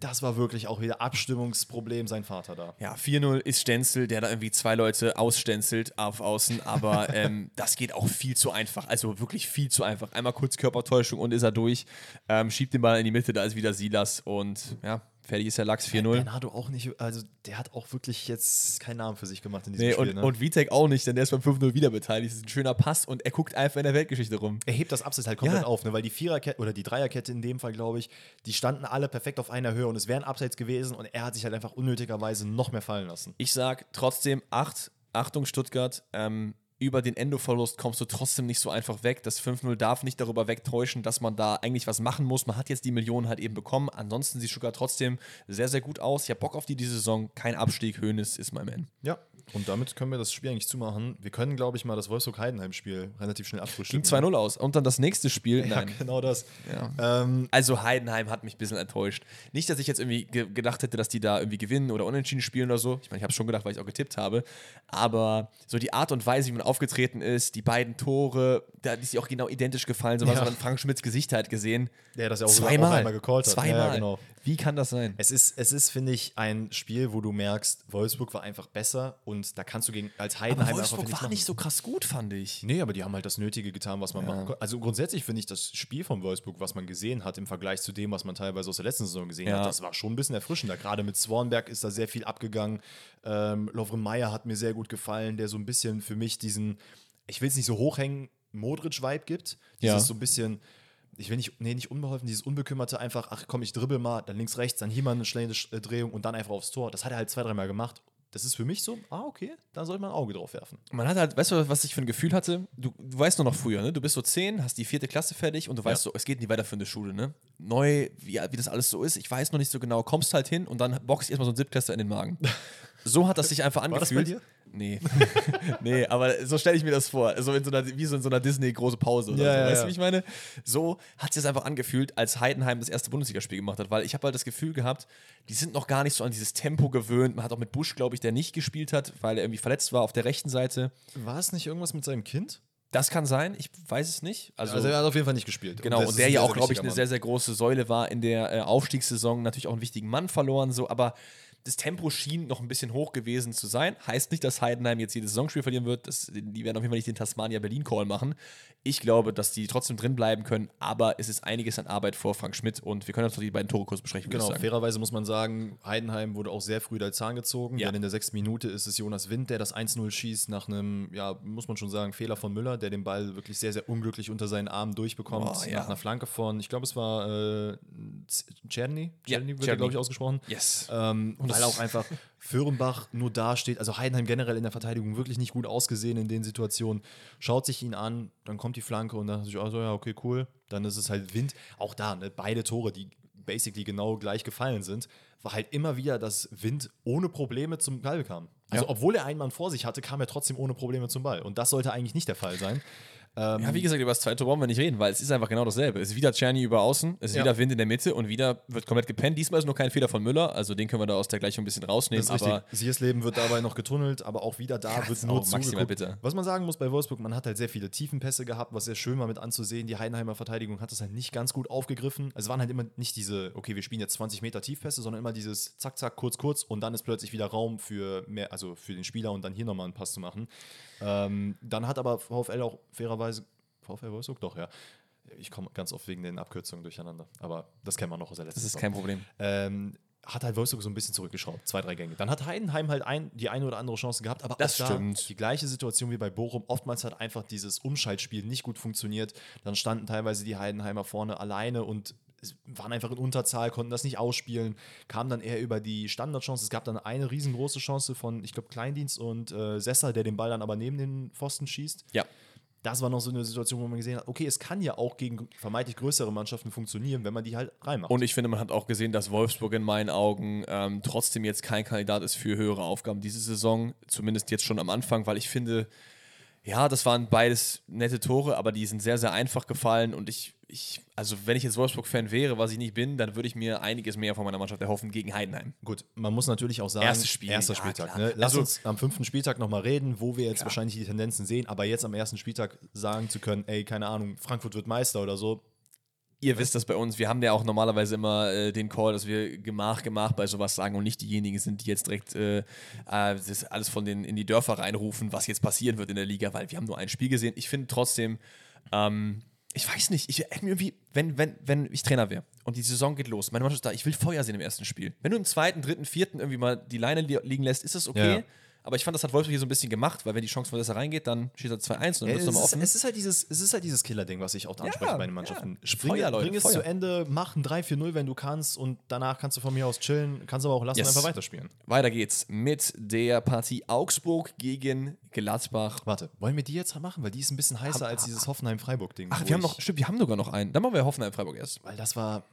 Das war wirklich auch wieder Abstimmungsproblem, sein Vater da. Ja, 4-0 ist Stenzel, der da irgendwie zwei Leute ausstenzelt auf Außen, aber ähm, das geht auch viel zu einfach. Also wirklich viel zu einfach. Einmal kurz Körpertäuschung und ist er durch. Ähm, schiebt den Ball in die Mitte, da ist wieder Silas und ja, fertig ist der Lachs 4-0. Bernardo auch nicht, also der hat auch wirklich jetzt keinen Namen für sich gemacht in diesem Nee, Spiel. und, ne? und Vitek auch nicht, denn der ist beim 5-0 wieder beteiligt. Das ist ein schöner Pass und er guckt einfach in der Weltgeschichte rum. er hebt das Abseits halt komplett Ja. auf, ne? weil die Viererkette oder die Dreierkette in dem Fall, glaube ich, die standen alle perfekt auf einer Höhe und es wären Abseits gewesen und er hat sich halt einfach unnötigerweise noch mehr fallen lassen. Ich sag trotzdem 8, Achtung Stuttgart, ähm, über den Endo-Verlust kommst du trotzdem nicht so einfach weg. Das 5-0 darf nicht darüber wegtäuschen, dass man da eigentlich was machen muss. Man hat jetzt die Millionen halt eben bekommen. Ansonsten sieht Stuttgart trotzdem sehr, sehr gut aus. Ich habe Bock auf die diese Saison. Kein Abstieg. Hönes ist mein Man. Ja, und damit können wir das Spiel eigentlich zumachen. Wir können, glaube ich, mal das Wolfsburg-Heidenheim-Spiel relativ schnell abfrühstücken. Ging 2-0 aus. Und dann das nächste Spiel. Ja, Nein. genau das. Ja. Ähm, Also Heidenheim hat mich ein bisschen enttäuscht. Nicht, dass ich jetzt irgendwie ge gedacht hätte, dass die da irgendwie gewinnen oder unentschieden spielen oder so. Ich meine, ich habe schon gedacht, weil ich auch getippt habe. Aber so die Art und Weise, wie man aufgetreten ist, die beiden Tore, da ist sie auch genau identisch gefallen. So was Ja. man Frank Schmidts Gesicht halt gesehen. der das ja auch Zweimal. auch einmal gecallt hat. Zweimal. Ja, ja, genau. Wie kann das sein? Es ist, es ist finde ich, ein Spiel, wo du merkst, Wolfsburg war einfach besser und da kannst du gegen als Aber Heidenheim Wolfsburg einfach war machen. nicht so krass gut, fand ich. Nee, aber die haben halt das Nötige getan, was man machen konnte. Also grundsätzlich finde ich das Spiel von Wolfsburg, was man gesehen hat, im Vergleich zu dem, was man teilweise aus der letzten Saison gesehen Ja. hat, das war schon ein bisschen erfrischender. Gerade mit Swanberg ist da sehr viel abgegangen. Ähm, Lovren Meyer hat mir sehr gut gefallen, der so ein bisschen für mich diesen, ich will es nicht so hochhängen, Modric-Vibe gibt. Dieses Ja. so ein bisschen, ich will nicht, nee, nicht unbeholfen, dieses Unbekümmerte einfach, ach komm, ich dribbel mal, dann links, rechts, dann hier mal eine schnelle äh, Drehung und dann einfach aufs Tor. Das hat er halt zwei, dreimal gemacht. Das ist für mich so, ah, okay, da sollte man ein Auge drauf werfen. Man hat halt, weißt du, was ich für ein Gefühl hatte? Du, du weißt nur noch früher, ne? Du bist so 10, hast die vierte Klasse fertig und du weißt Ja. so, es geht nie weiter für eine Schule, ne? Neu, wie, wie das alles so ist, ich weiß noch nicht so genau, kommst halt hin und dann boxt erstmal so ein Siebtklässler in den Magen. So hat das sich einfach War das angefühlt. bei dir? Nee. nee, aber so stelle ich mir das vor. So in so einer, wie so in so einer Disney-große Pause oder Ja, so. ja, weißt ja. du, wie ich meine? So hat sich das einfach angefühlt, als Heidenheim das erste Bundesligaspiel gemacht hat, weil ich habe halt das Gefühl gehabt, die sind noch gar nicht so an dieses Tempo gewöhnt. Man hat auch mit Busch, glaube ich, der nicht gespielt hat, weil er irgendwie verletzt war auf der rechten Seite. War es nicht irgendwas mit seinem Kind? Das kann sein, ich weiß es nicht. Also, Also, er hat auf jeden Fall nicht gespielt. genau, und ist der ja auch, glaube ich, eine Mann. sehr, sehr große Säule war in der äh, Aufstiegssaison, natürlich auch einen wichtigen Mann verloren, so, aber das Tempo schien noch ein bisschen hoch gewesen zu sein. Heißt nicht, dass Heidenheim jetzt jedes Saisonspiel verlieren wird. Das, die werden auf jeden Fall nicht den Tasmania Berlin Call machen. Ich glaube, dass die trotzdem drin bleiben können, aber es ist einiges an Arbeit vor Frank Schmidt und wir können uns noch die beiden Tore kurz besprechen. Genau, fairerweise muss man sagen, Heidenheim wurde auch sehr früh der Zahn gezogen, Ja. denn in der sechsten Minute ist es Jonas Wind, der das 1-0 schießt nach einem, ja, muss man schon sagen, Fehler von Müller, der den Ball wirklich sehr, sehr unglücklich unter seinen Armen durchbekommt, Oh, ja. nach einer Flanke von, ich glaube, es war äh, Czerny, Ja, Czerny wird er, Czerny. glaube ich, ausgesprochen. Yes. Ähm, Und weil auch einfach Föhrenbach nur da steht. Also Heidenheim generell in der Verteidigung wirklich nicht gut ausgesehen in den Situationen. Schaut sich ihn an, dann kommt die Flanke und dann dachte ich, also ja, okay, cool. Dann ist es halt Wind. Auch da, ne, beide Tore, die basically genau gleich gefallen sind, war halt immer wieder, dass Wind ohne Probleme zum Ball kam. Also Ja. obwohl er einen Mann vor sich hatte, kam er trotzdem ohne Probleme zum Ball. Und das sollte eigentlich nicht der Fall sein. Ja, wie gesagt, über das zweite wollen wir nicht reden, weil es ist einfach genau dasselbe. Es ist wieder Czerny über außen, es ist Ja. wieder Wind in der Mitte und wieder wird komplett gepennt. Diesmal ist nur kein Fehler von Müller, also den können wir da aus der Gleichung ein bisschen rausnehmen. Das ist aber richtig. Siersleben wird dabei noch getunnelt, aber auch wieder da das wird nur maximal bitter. Was man sagen muss bei Wolfsburg, man hat halt sehr viele Tiefenpässe gehabt, was sehr schön war mit anzusehen. Die Heidenheimer Verteidigung hat das halt nicht ganz gut aufgegriffen. Also es waren halt immer nicht diese, okay, wir spielen jetzt 20 Meter Tiefpässe, sondern immer dieses zack, zack, kurz, kurz und dann ist plötzlich wieder Raum für mehr, also für den Spieler und dann hier nochmal einen Pass zu machen. Ähm, dann hat aber VfL auch fairerweise, VfL Wolfsburg doch, ja. Ich komme ganz oft wegen den Abkürzungen durcheinander, aber das kennen wir noch aus der letzten das ist Saison kein Problem. ähm, hat halt Wolfsburg so ein bisschen zurückgeschraubt, zwei, drei Gänge. Dann hat Heidenheim halt ein, die eine oder andere Chance gehabt, aber Das auch da stimmt. die gleiche Situation wie bei Bochum. Oftmals hat einfach dieses Umschaltspiel nicht gut funktioniert. Dann standen teilweise die Heidenheimer vorne alleine und waren einfach in Unterzahl, konnten das nicht ausspielen, kamen dann eher über die Standardchance. Es gab dann eine riesengroße Chance von, ich glaube, Kleindienst und äh, Sessa, der den Ball dann aber neben den Pfosten schießt Ja. das war noch so eine Situation, wo man gesehen hat, okay, es kann ja auch gegen vermeintlich größere Mannschaften funktionieren, wenn man die halt reinmacht. Und ich finde, man hat auch gesehen, dass Wolfsburg in meinen Augen ähm, trotzdem jetzt kein Kandidat ist für höhere Aufgaben diese Saison, zumindest jetzt schon am Anfang, weil ich finde, ja, das waren beides nette Tore, aber die sind sehr, sehr einfach gefallen und ich, ich also wenn ich jetzt Wolfsburg-Fan wäre, was ich nicht bin, dann würde ich mir einiges mehr von meiner Mannschaft erhoffen gegen Heidenheim. Gut, man muss natürlich auch sagen, Erstes Spiel, erster ja, Spieltag. klar. Ne? Lass Also- uns am fünften Spieltag nochmal reden, wo wir jetzt wahrscheinlich die Tendenzen sehen, aber jetzt am ersten Spieltag sagen zu können, ey, keine Ahnung, Frankfurt wird Meister oder so, Ihr wisst das bei uns, wir haben ja auch normalerweise immer äh, den Call, dass wir Gemach, Gemach bei sowas sagen und nicht diejenigen sind, die jetzt direkt äh, äh, das alles von den in die Dörfer reinrufen, was jetzt passieren wird in der Liga, weil wir haben nur ein Spiel gesehen. Ich finde trotzdem, ähm, ich weiß nicht, ich hätte mir irgendwie, wenn, wenn, wenn ich Trainer wäre und die Saison geht los, meine Mannschaft ist da, ich will Feuer sehen im ersten Spiel. Wenn du im zweiten, dritten, vierten irgendwie mal die Leine li liegen lässt, ist das okay. Ja. Aber ich fand, das hat Wolfsburg hier so ein bisschen gemacht, weil wenn die Chance von Dessert reingeht, dann steht da 2-1 und dann es, wird es nochmal ist, offen. es ist halt dieses, es ist halt dieses Killer-Ding, was ich auch da anspreche Ja, bei den Mannschaften. ja. Spring, Feuer, Leute, bring es Feuer. zu Ende, mach ein 3-4-0, wenn du kannst und danach kannst du von mir aus chillen, kannst aber auch lassen Yes. und einfach weiterspielen. Weiter geht's mit der Partie Augsburg gegen Gladbach. Warte, wollen wir die jetzt machen? Weil die ist ein bisschen heißer als dieses Hoffenheim-Freiburg-Ding. Ach, wir haben noch, stimmt, wir haben sogar noch einen. Dann machen wir Hoffenheim-Freiburg erst. Weil das war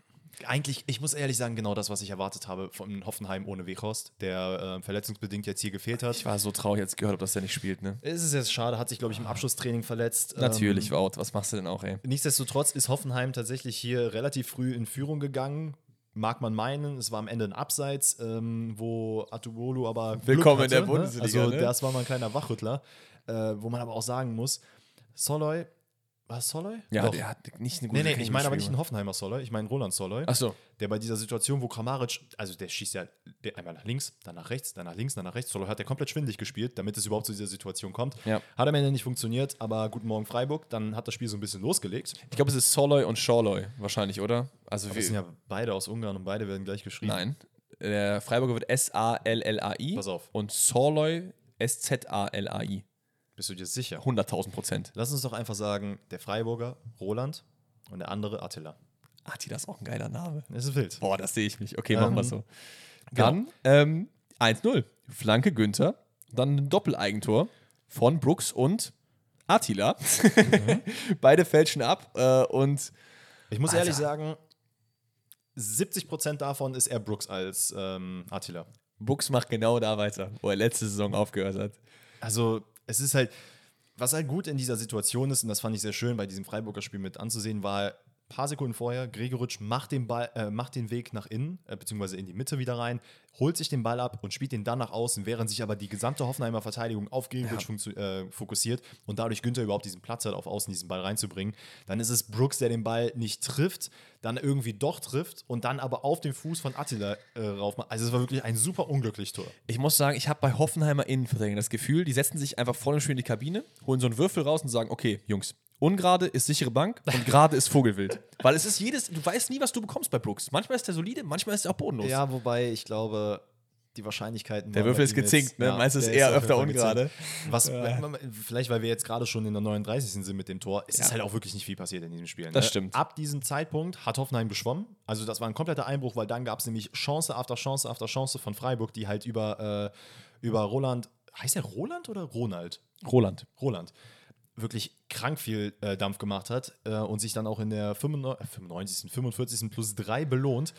eigentlich, ich muss ehrlich sagen, genau das, was ich erwartet habe von Hoffenheim ohne Weghorst, der äh, verletzungsbedingt jetzt hier gefehlt hat. Ich war so traurig, als ich gehört habe, dass der nicht spielt, ne? Es ist jetzt schade, hat sich, glaube ich, im Abschlusstraining verletzt. Natürlich, Wout. Was machst du denn auch, ey? Ähm, nichtsdestotrotz ist Hoffenheim tatsächlich hier relativ früh in Führung gegangen. Mag man meinen, es war am Ende ein Abseits, ähm, wo Atubolu aber. Glück Willkommen in der hatte, Bundesliga, Ne? Also, ne? das war mal ein kleiner Wachrüttler. Äh, wo man aber auch sagen muss, Soloy, war es Soloy? Ja, Doch. der hat nicht eine Nee, nee, Knie ich meine aber nicht einen Hoffenheimer Soloy, ich meine Roland Soloy. Ach so. Der bei dieser Situation, wo Kramaric, also der schießt ja der einmal nach links, dann nach rechts, dann nach links, dann nach rechts. Soloy hat er komplett schwindig gespielt, damit es überhaupt zu dieser Situation kommt. Ja. Hat am Ende nicht funktioniert, aber guten Morgen Freiburg, dann hat das Spiel so ein bisschen losgelegt. Ich glaube, es ist Soloy und Shawloy wahrscheinlich, oder? Also Aber wir, sind ja beide aus Ungarn und beide werden gleich geschrieben. Nein. Der Freiburger wird S-A-L-L-A-I. Pass auf. Und Soloy S-Z-A-L-A-I. Bist du dir sicher? 100.000 Prozent. Lass uns doch einfach sagen, der Freiburger Roland und der andere Attila. Attila ist auch ein geiler Name. Das ist wild. Boah, das sehe ich mich. Okay, machen wir Ähm, so. Dann ähm, 1-0. Flanke Günther. Dann ein Doppeleigentor von Brooks und Attila. Mhm. Beide fälschen ab äh, und Ich muss Alter. ehrlich sagen, 70% davon ist eher Brooks als ähm, Attila. Brooks macht genau da weiter, wo er letzte Saison aufgehört hat. Also, es ist halt, was halt gut in dieser Situation ist, und das fand ich sehr schön bei diesem Freiburger Spiel mit anzusehen, war, paar Sekunden vorher, Gregoritsch macht den, Ball, äh, macht den Weg nach innen, äh, beziehungsweise in die Mitte wieder rein, holt sich den Ball ab und spielt den dann nach außen, während sich aber die gesamte Hoffenheimer Verteidigung auf Gregoritsch funktio- äh, fokussiert und dadurch Günther überhaupt diesen Platz hat, auf außen diesen Ball reinzubringen. Dann ist es Brooks, der den Ball nicht trifft, dann irgendwie doch trifft und dann aber auf den Fuß von Attila äh, rauf macht. Also es war wirklich ein super unglückliches Tor. Ich muss sagen, ich habe bei Hoffenheimer Innenverteidigern das Gefühl, die setzen sich einfach vor dem Spiel in die Kabine, holen so einen Würfel raus und sagen, okay, Jungs, ungerade ist sichere Bank und gerade ist Vogelwild. Weil es ist jedes, du weißt nie, was du bekommst bei Brooks. Manchmal ist der solide, manchmal ist er auch bodenlos. Ja, wobei ich glaube, die Wahrscheinlichkeiten. Der Würfel ist gezinkt, ne? Meinst du, es der ist eher jeden öfter ungerade? Was, vielleicht, weil wir jetzt gerade schon in der 39. sind mit dem Tor, es ist Ja. halt auch wirklich nicht viel passiert in diesem Spiel. Das ne? stimmt. Ab diesem Zeitpunkt hat Hoffenheim geschwommen. Also, das war ein kompletter Einbruch, weil dann gab es nämlich Chance after Chance after Chance von Freiburg, die halt über, äh, über Roland. Heißt der Roland oder Ronald? Roland. Roland wirklich krank viel äh, Dampf gemacht hat äh, und sich dann auch in der 95, äh, 95. 45. plus 3 belohnt,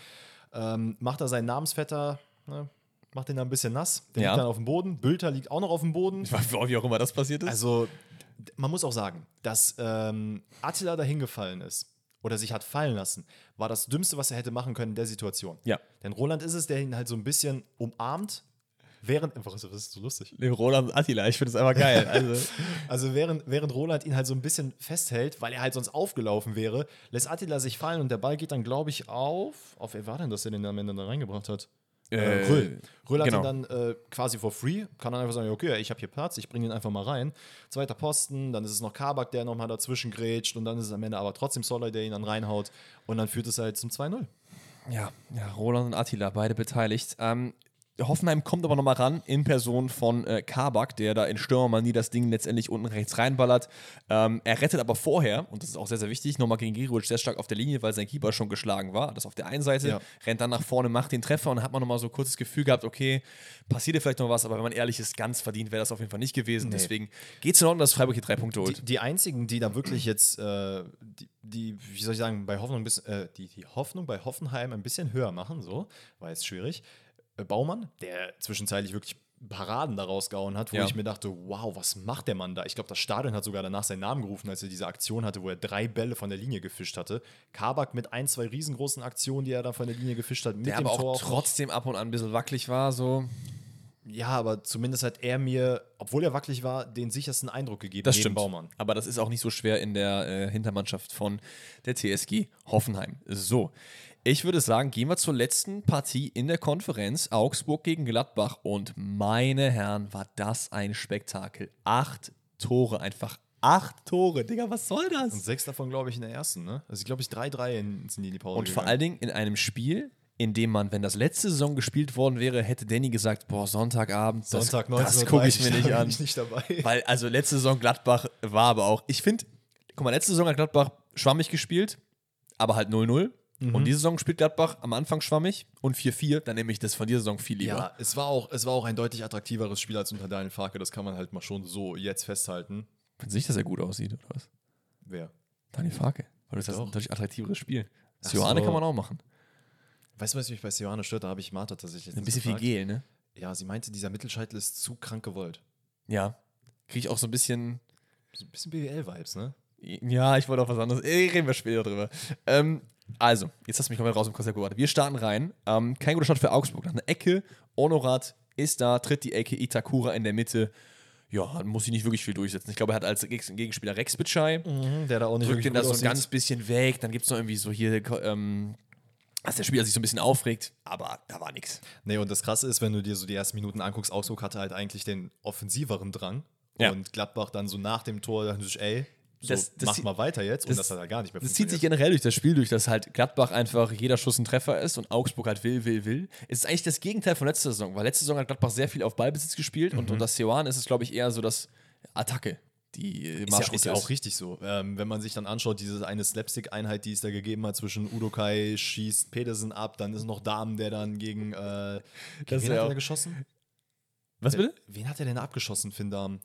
ähm, macht er seinen Namensvetter, ne, macht den da ein bisschen nass. Der Ja. liegt dann auf dem Boden. Bülter liegt auch noch auf dem Boden. Ich weiß, wie auch immer das passiert ist. Also, man muss auch sagen, dass ähm, Attila dahin gefallen ist oder sich hat fallen lassen, war das Dümmste, was er hätte machen können in der Situation. ja. Denn Roland ist es, der ihn halt so ein bisschen umarmt, während. Was, ist so lustig? Nee, Roland und Attila, ich finde es einfach geil. Also, Also während, während Roland ihn halt so ein bisschen festhält, weil er halt sonst aufgelaufen wäre, lässt Attila sich fallen und der Ball geht dann, glaube ich, auf. Auf wer war denn das, der den am Ende da reingebracht hat? Äh, Äh, Röhl. Röhl genau. hat ihn dann äh, quasi for free, kann dann einfach sagen, okay, ich habe hier Platz, ich bringe ihn einfach mal rein. Zweiter Posten, dann ist es noch Kabak, der nochmal dazwischen grätscht und dann ist es am Ende aber trotzdem Soller, der ihn dann reinhaut und dann führt es halt zum 2-0. ja, ja, Roland und Attila, beide beteiligt. Ähm, Hoffenheim kommt aber nochmal ran in Person von äh, Kabak, der da in Stürmermanie das Ding letztendlich unten rechts reinballert. Ähm, er rettet aber vorher, und das ist auch sehr, sehr wichtig, nochmal gegen Girovic sehr stark auf der Linie, weil sein Keeper schon geschlagen war. Das auf der einen Seite, Ja. rennt dann nach vorne, macht den Treffer und hat man nochmal so kurz das Gefühl gehabt, okay, passiert hier vielleicht noch was, aber wenn man ehrlich ist, ganz verdient wäre das auf jeden Fall nicht gewesen. Deswegen geht es in Ordnung, dass Freiburg hier drei Punkte holt. Die, die einzigen, die da wirklich jetzt, äh, die, die, wie soll ich sagen, bei Hoffnung, bis, äh, die, die Hoffnung bei Hoffenheim ein bisschen höher machen, so, war jetzt schwierig. Baumann, der zwischenzeitlich wirklich Paraden da rausgehauen hat, wo Ja. ich mir dachte, wow, was macht der Mann da? Ich glaube, das Stadion hat sogar danach seinen Namen gerufen, als er diese Aktion hatte, wo er drei Bälle von der Linie gefischt hatte. Kabak mit ein, zwei riesengroßen Aktionen, die er da von der Linie gefischt hat, mit der dem aber Tor auch trotzdem ab und an ein bisschen wackelig war, so. Ja, aber zumindest hat er mir, obwohl er wackelig war, den sichersten Eindruck gegeben Das stimmt. Baumann. Aber das ist auch nicht so schwer in der äh, Hintermannschaft von der TSG Hoffenheim. So. Ich würde sagen, gehen wir zur letzten Partie in der Konferenz. Augsburg gegen Gladbach. Und meine Herren, war das ein Spektakel. Acht Tore, einfach acht Tore. Digga, was soll Und das? sechs davon, glaube ich, in der ersten, ne? Also, glaube ich, 3-3 in- sind die in die Pause Und vor gegangen. allen Dingen in einem Spiel, in dem man, wenn das letzte Saison gespielt worden wäre, hätte Danny gesagt, boah, Sonntagabend, das, Sonntag das gucke ich mir 19:30, nicht da an. bin ich nicht dabei. Weil, also letzte Saison Gladbach war aber auch, ich finde, guck mal, letzte Saison hat Gladbach schwammig gespielt, aber halt 0-0. Mhm. Und diese Saison spielt Gladbach am Anfang schwammig und 4-4, dann nehme ich das von dieser Saison viel lieber. Ja, es war, auch, es war auch ein deutlich attraktiveres Spiel als unter Daniel Farke. Das kann man halt mal schon so jetzt festhalten. Findest du nicht, dass er gut aussieht, oder was? Wer? Daniel Farke. Weil das ist Doch. ein deutlich attraktiveres Spiel. Sioane so. kann man auch machen. Weißt du, was mich bei Seoane stört? Da habe ich Martha tatsächlich. Ein bisschen viel gefragt. Gel, ne? Ja, sie meinte, dieser Mittelscheitel ist zu krank gewollt. Ja. Kriege ich auch so ein bisschen. So ein bisschen BWL-Vibes, ne? Ja, ich wollte auch was anderes. Äh, Reden wir später drüber. Ähm, also, jetzt hast du mich komplett raus im Konzept gewartet. Wir starten rein. Ähm, kein guter Start für Augsburg. Nach einer Ecke. Onorat ist da, tritt die Ecke. Itakura in der Mitte. Ja, muss sich nicht wirklich viel durchsetzen. Ich glaube, er hat als Geg- Gegenspieler Rex Bitschei. Mhm, der da auch nicht Drückt den da so ein aussieht. ganz bisschen weg. Dann gibt es noch irgendwie so hier, ähm, dass der Spieler sich so ein bisschen aufregt. Aber da war nichts. Nee, und das Krasse ist, wenn du dir so die ersten Minuten anguckst, Augsburg hatte halt eigentlich den offensiveren Drang. Ja. Und Gladbach dann so nach dem Tor, dann sich, ey, so, Das- das mach mal weiter jetzt. und das- das hat halt gar nicht mehr Das zieht sich generell durch das Spiel durch, dass halt Gladbach einfach jeder Schuss ein Treffer ist und Augsburg halt will, will, will. Es ist eigentlich das Gegenteil von letzter Saison, weil letzte Saison hat Gladbach sehr viel auf Ballbesitz gespielt und unter Seoane ist es, glaube ich, eher so das Attacke, die Ist ja, ist ja auch richtig so. Ähm, wenn man sich dann anschaut, diese eine Slapstick-Einheit, die es da gegeben hat zwischen Udokai, schießt Pedersen ab, dann ist noch Damen, der dann gegen. Äh, Das gegen wen hat er geschossen? Was bitte? Wen hat er denn abgeschossen, Finn Dahmen?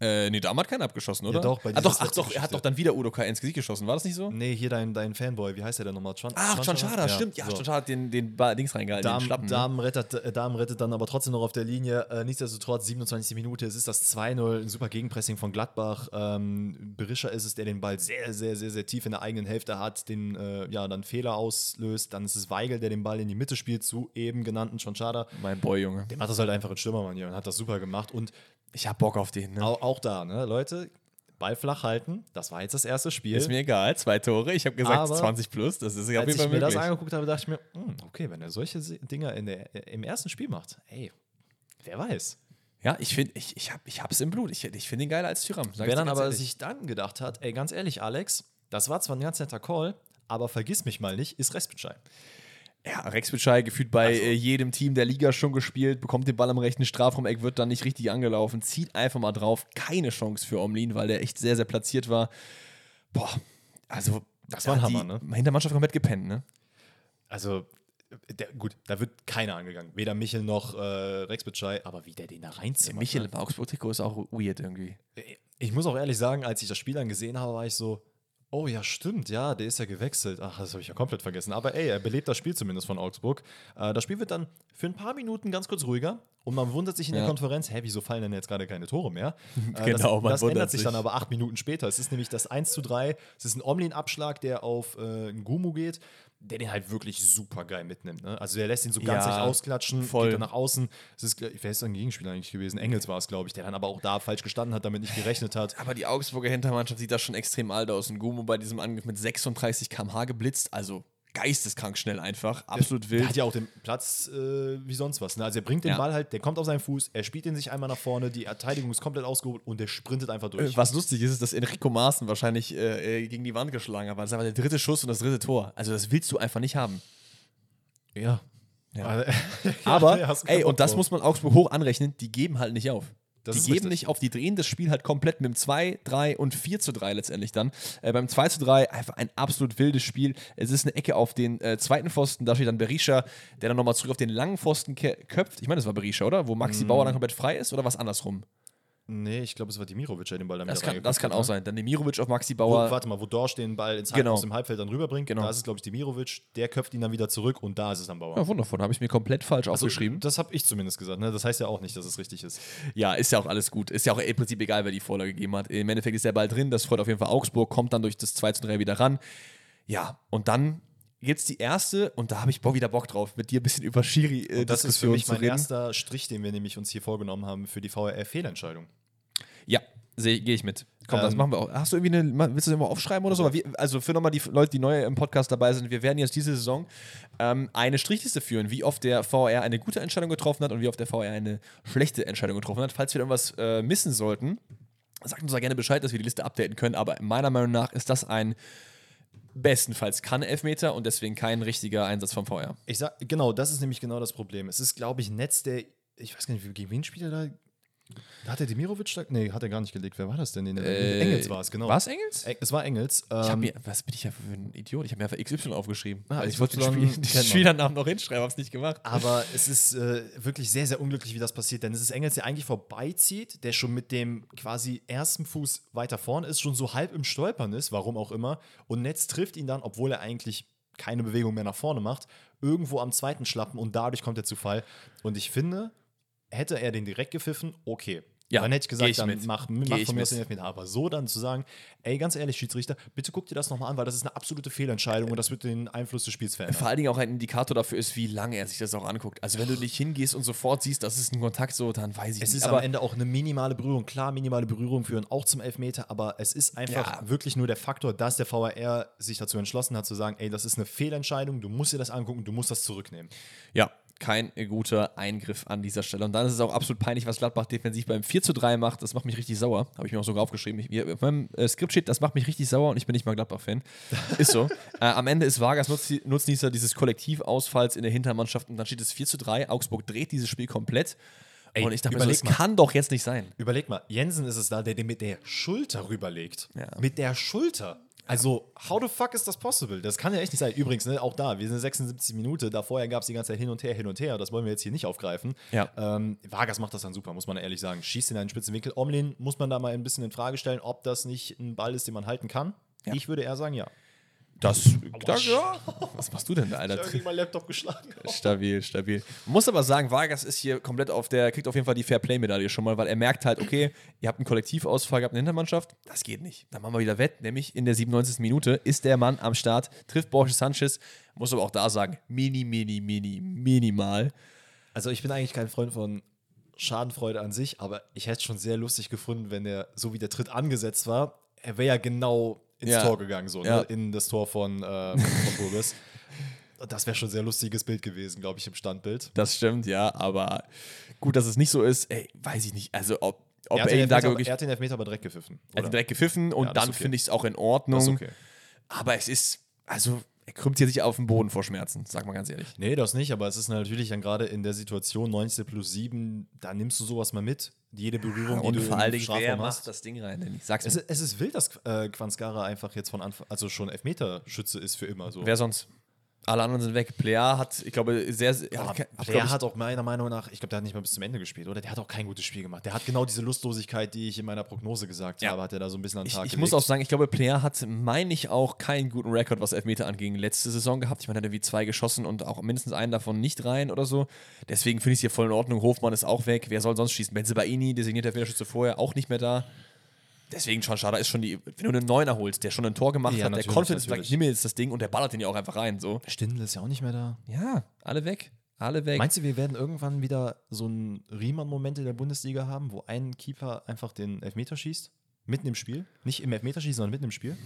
Äh, nee, Dahm hat keinen abgeschossen, oder? doch, bei ah, doch, ach doch, er hat doch dann wieder Udo Kai ins Gesicht geschossen. War das nicht so? Nee, hier dein, dein Fanboy, wie heißt der denn nochmal? Chan Ach, Chanchada, Ja, stimmt. Ja, so. Chanchada hat den, den Ball- Dings reingehalten, den Damen, Schlappen. ne? Damen, rettet, äh, Damen rettet dann aber trotzdem noch auf der Linie. Äh, nichtsdestotrotz, 27. Minute, es ist das 2-0, ein super Gegenpressing von Gladbach. Ähm, Berischer ist es, der den Ball sehr, sehr, sehr, sehr tief in der eigenen Hälfte hat, den äh, ja, dann Fehler auslöst. Dann ist es Weigel, der den Ball in die Mitte spielt, zu eben genannten Chanchada. Mein Boy, Junge. Der macht das halt einfach in Stürmermanier und hat das super gemacht. Und Ich hab Bock auf den, ne? auch, auch da, ne, Leute, Ball flach halten. Das war jetzt das erste Spiel. Ist mir egal, zwei Tore. Ich habe gesagt Aber 20 plus, das ist ja auf Als jeden ich Fall mir das angeguckt habe, dachte ich mir, hm, okay, wenn er solche Dinger in der, äh, im ersten Spiel macht, ey, wer weiß. Ja, ich finde, ich, ich, hab, ich hab's im Blut. Ich, ich finde ihn geiler als Tyram. ich Wer dann aber ehrlich. sich dann gedacht hat, ey, ganz ehrlich, Alex, das war zwar ein ganz netter Call, aber vergiss mich mal nicht, ist Respitschei. Ja, Rex Bitschei gefühlt bei Also- äh, jedem Team der Liga schon gespielt, bekommt den Ball am rechten Strafraumeck, wird dann nicht richtig angelaufen, zieht einfach mal drauf. Keine Chance für Omlin, weil der echt sehr, sehr platziert war. Boah, also. Das war ein Hammer, die Hintermannschaft komplett gepennt, ne? Also, der, gut, da wird keiner angegangen. Weder Michel noch äh, Rex Bitschei, aber wie der den da Der reinzimmert. Michel ne? im Augsburg-Trikot ist auch weird irgendwie. Ich muss auch ehrlich sagen, als ich das Spiel dann gesehen habe, war ich so, oh ja, stimmt, ja, der ist ja gewechselt. Ach, das habe ich ja komplett vergessen. Aber ey, er belebt das Spiel zumindest von Augsburg. Äh, das Spiel wird dann für ein paar Minuten ganz kurz ruhiger und man wundert sich in der Ja. Konferenz, hä, wieso fallen denn jetzt gerade keine Tore mehr? Äh, Genau, das, man das wundert ändert sich dann aber acht Minuten später. Es ist nämlich das 1 zu 3. Es ist ein Omlin-Abschlag, der auf äh, einen Gumu geht, der den halt wirklich super geil mitnimmt. Ne? Also der lässt ihn so ganz Ja, ausklatschen, voll. geht dann nach außen. Es ist, wer ist sein Gegenspieler eigentlich gewesen? Engels war es, glaube ich, der dann aber auch da falsch gestanden hat, damit nicht gerechnet hat. Aber die Augsburger Hintermannschaft sieht da schon extrem alt aus. Und Gumo bei diesem Angriff mit 36 km/h geblitzt, also geisteskrank schnell einfach, absolut wild. Der hat ja auch den Platz äh, wie sonst was. Ne? Also er bringt den Ja. Ball halt, der kommt auf seinen Fuß, er spielt ihn sich einmal nach vorne, die Verteidigung ist komplett ausgeholt und der sprintet einfach durch. Äh, Was lustig ist, ist, dass Enrico Maaßen wahrscheinlich äh, äh, gegen die Wand geschlagen hat. weil Das ist aber der dritte Schuss und das dritte Tor. Also das willst du einfach nicht haben. ja. Ja. Ja, Aber, du ey, und das muss man Augsburg hoch anrechnen, die geben halt nicht auf. Das die geben richtig. nicht auf, die drehen das Spiel halt komplett mit dem 2, 3 und 4 zu 3 letztendlich dann. Äh, beim 2 zu 3 einfach ein absolut wildes Spiel. Es ist eine Ecke auf den äh, zweiten Pfosten, da steht dann Berisha, der dann nochmal zurück auf den langen Pfosten köpft. Ich meine, das war Berisha, oder? Wo Maxi Mm. Bauer dann komplett frei ist oder was andersrum? Nee, ich glaube, es war Dimirovic, der den Ball dann Das wieder kann, das kann auch ne? sein. Dann Demirovic auf Maxi Wo, Bauer. warte mal, wo Dorsch den Ball ins Halb, Genau. aus dem Halbfeld dann rüberbringt, Genau. da ist es, glaube ich, Dimirovic, der köpft ihn dann wieder zurück und da ist es dann Bauer. Ja, wundervoll. Habe ich mir komplett falsch Also, aufgeschrieben. Das habe ich zumindest gesagt, ne? Das heißt ja auch nicht, dass es richtig ist. Ja, ist ja auch alles gut. Ist ja auch im Prinzip egal, wer die Vorlage gegeben hat. Im Endeffekt ist der Ball drin. Das freut auf jeden Fall Augsburg, kommt dann durch das 2 zu 3 wieder ran. Ja, und dann jetzt die erste, und da habe ich wieder Bock drauf, mit dir ein bisschen über Schiri äh, Das ist für mich mein reden. erster Strich, den wir nämlich uns hier vorgenommen haben für die VRR-Fehlentscheidung. Ja, gehe ich mit. Komm, das Ähm, machen wir auch. Hast du irgendwie eine, willst du das immer aufschreiben oder so? Wir, also für nochmal die Leute, die neu im Podcast dabei sind, wir werden jetzt diese Saison ähm, eine Strichliste führen, wie oft der VR eine gute Entscheidung getroffen hat und wie oft der VR eine schlechte Entscheidung getroffen hat. Falls wir irgendwas äh, missen sollten, sagt uns da gerne Bescheid, dass wir die Liste updaten können. Aber meiner Meinung nach ist das ein bestenfalls kann Elfmeter und deswegen kein richtiger Einsatz vom VR. Ich sag, genau, das ist nämlich genau das Problem. Es ist, glaube ich, Netz, der, ich weiß gar nicht, wie- gegen wen spielt er da? Hat er Demirovic da? Nee, hat er gar nicht gelegt. Wer war das denn? Den, Äh, Engels war es, genau. War es Engels? Eng- Es war Engels. Ich hab Ähm, mir, was bin ich ja für ein Idiot? Ich habe mir einfach XY aufgeschrieben. Ah, Also ich wollte den, Spiel, den. Spielernamen noch hinschreiben, habe es nicht gemacht. aber es ist äh, wirklich sehr, sehr unglücklich, wie das passiert. Denn es ist Engels, der eigentlich vorbeizieht, der schon mit dem quasi ersten Fuß weiter vorn ist, schon so halb im Stolpern ist, warum auch immer. Und Netz trifft ihn dann, obwohl er eigentlich keine Bewegung mehr nach vorne macht, irgendwo am zweiten Schlappen und dadurch kommt der zu Fall. Und ich finde, hätte er den direkt gepfiffen, okay. Ja, dann hätte ich gesagt, ich dann mit. mach, mach von mir aus den Elfmeter. Aber so dann zu sagen, ey, ganz ehrlich, Schiedsrichter, bitte guck dir das nochmal an, weil das ist eine absolute Fehlentscheidung und das wird den Einfluss des Spiels verändern. Vor allen Dingen auch ein Indikator dafür ist, wie lange er sich das auch anguckt. Also wenn du nicht hingehst und sofort siehst, das ist ein Kontakt so, dann weiß ich Es nicht. ist am Ende auch eine minimale Berührung. Klar, minimale Berührung führen auch zum Elfmeter, aber es ist einfach Ja. wirklich nur der Faktor, dass der VAR sich dazu entschlossen hat, zu sagen, ey, das ist eine Fehlentscheidung, du musst dir das angucken, du musst das zurücknehmen. ja, kein guter Eingriff an dieser Stelle. Und dann ist es auch absolut peinlich, was Gladbach defensiv beim 4 zu 3 macht. Das macht mich richtig sauer. Habe ich mir auch sogar aufgeschrieben. Ich, auf meinem äh, Skript steht, das macht mich richtig sauer und ich bin nicht mal Gladbach-Fan. Ist so. äh, am Ende ist Vargas Nutz- Nutznießer dieses Kollektivausfalls in der Hintermannschaft und dann steht es 4 zu 3. Augsburg dreht dieses Spiel komplett. Ey, und ich dachte mir so, das mal. kann doch jetzt nicht sein. Überleg mal, Jensen ist es da, der den mit der Schulter rüberlegt. Ja. Mit der Schulter. Also, how the fuck is das possible? Das kann ja echt nicht sein. Übrigens, ne, auch da, wir sind 76 Minuten, da vorher gab es die ganze Zeit hin und her, hin und her. Das wollen wir jetzt hier nicht aufgreifen. Ja. Ähm, Vargas macht das dann super, muss man ehrlich sagen. Schießt in einen spitzen Winkel. Omlin muss man da mal ein bisschen in Frage stellen, ob das nicht ein Ball ist, den man halten kann. Ja. Ich würde eher sagen, ja. Das, da, ja. Was machst du denn da, Alter? mein Laptop geschlagen. Stabil, stabil. Man muss aber sagen, Vargas ist hier komplett auf der, kriegt auf jeden Fall die Fair-Play-Medaille schon mal, weil er merkt halt, okay, ihr habt einen Kollektivausfall gehabt, eine Hintermannschaft, das geht nicht. Dann machen wir wieder Wett, nämlich in der 97. Minute ist der Mann am Start, trifft Borges Sanchez, muss aber auch da sagen, mini, mini, mini, minimal. Also, ich bin eigentlich kein Freund von Schadenfreude an sich, aber ich hätte es schon sehr lustig gefunden, wenn der, so wie der Tritt angesetzt war, er wäre ja genau ins Ja. Tor gegangen, so, Ja. ne? in das Tor von, äh, von Burgos. Das wäre schon ein sehr lustiges Bild gewesen, glaube ich, im Standbild. Das stimmt, ja, aber gut, dass es nicht so ist, ey, weiß ich nicht. Also, ob, ob er, hat er den ihn da Elfmeter, wirklich. er hat den Elfmeter aber direkt gepfiffen. Er hat direkt gepfiffen und Ja, dann okay. finde ich es auch in Ordnung. Okay. Aber es ist, also, er krümmt hier sich auf den Boden vor Schmerzen, sag mal ganz ehrlich. Nee, das nicht, aber es ist natürlich dann gerade in der Situation 90 plus 7, da nimmst du sowas mal mit. Jede Berührung, die Und du vor allen Dingen, wer macht das Ding rein? Denn ich sag's Es, es ist wild, dass äh, Quanskara einfach jetzt von Anfang, also schon Elfmeterschütze ist für immer so. Wer sonst? Alle anderen sind weg. Plea hat, ich glaube, sehr, sehr. Ja, hat ich- hat auch meiner Meinung nach, ich glaube, der hat nicht mal bis zum Ende gespielt, oder? Der hat auch kein gutes Spiel gemacht. Der hat genau diese Lustlosigkeit, die ich in meiner Prognose gesagt Ja. habe, hat er da so ein bisschen an den Ich, Tag ich gelegt. muss auch sagen, ich glaube, Player hat, meine ich, auch keinen guten Rekord, was Elfmeter anging, letzte Saison gehabt. Ich meine, er hat irgendwie zwei geschossen und auch mindestens einen davon nicht rein oder so. Deswegen finde ich es hier voll in Ordnung. Hofmann ist auch weg. Wer soll sonst schießen? Benzebaini, designierte Elfmeterschütze vorher, auch nicht mehr da. Deswegen schon schade ist schon die, wenn du einen Neuner holst, der schon ein Tor gemacht Ja, hat, der Confidence sagt, ich nehme jetzt das Ding und der ballert den ja auch einfach rein. So. Stindl ist ja auch nicht mehr da. Ja, alle weg. Alle weg. Meinst du, wir werden irgendwann wieder so einen Riemann-Moment in der Bundesliga haben, wo ein Keeper einfach den Elfmeter schießt? Mitten im Spiel? Nicht im Elfmeterschießen, sondern mitten im Spiel?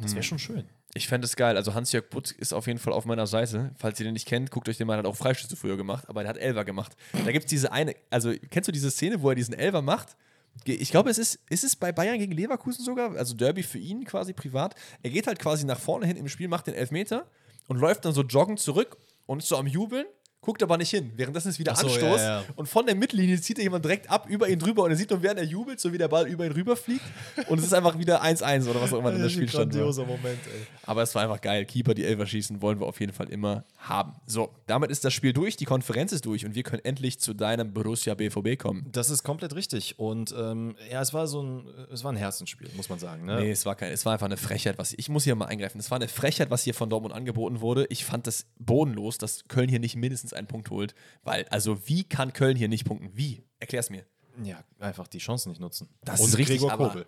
Das Hm. wäre schon schön. Ich fände es geil. Also Hans-Jörg Butt ist auf jeden Fall auf meiner Seite. Falls ihr den nicht kennt, guckt euch den mal. Er hat auch Freischüsse früher gemacht, aber er hat Elver gemacht. Da gibt es diese eine, also kennst du diese Szene, wo er diesen Elver macht? Ich glaube, es ist, ist es bei Bayern gegen Leverkusen sogar, also Derby für ihn quasi privat. Er geht halt quasi nach vorne hin im Spiel, macht den Elfmeter und läuft dann so joggend zurück und ist so am Jubeln. Guckt aber nicht hin. Währenddessen ist wieder so, Anstoß. ja, ja. Und von der Mittellinie zieht er jemand direkt ab über ihn drüber und er sieht nur, während er jubelt, so wie der Ball über ihn rüberfliegt. Und es ist einfach wieder 1-1 oder was auch immer in der Spielstand war. Moment, ey. Aber es war einfach geil. Keeper, die Elfer schießen, wollen wir auf jeden Fall immer haben. So, damit ist das Spiel durch, die Konferenz ist durch und wir können endlich zu deinem Borussia BVB kommen. Das ist komplett richtig. Und ähm, ja, es war so ein, es war ein Herzensspiel, muss man sagen. Ne? Nee, es war kein, es war einfach eine Frechheit, was ich muss hier mal eingreifen. Es war eine Frechheit, was hier von Dortmund angeboten wurde. Ich fand das bodenlos, dass Köln hier nicht mindestens einen Punkt holt, weil also wie kann Köln hier nicht punkten? Wie? Erklär's mir. Ja, einfach die Chancen nicht nutzen. Das Und ist richtig, Gregor Kobel.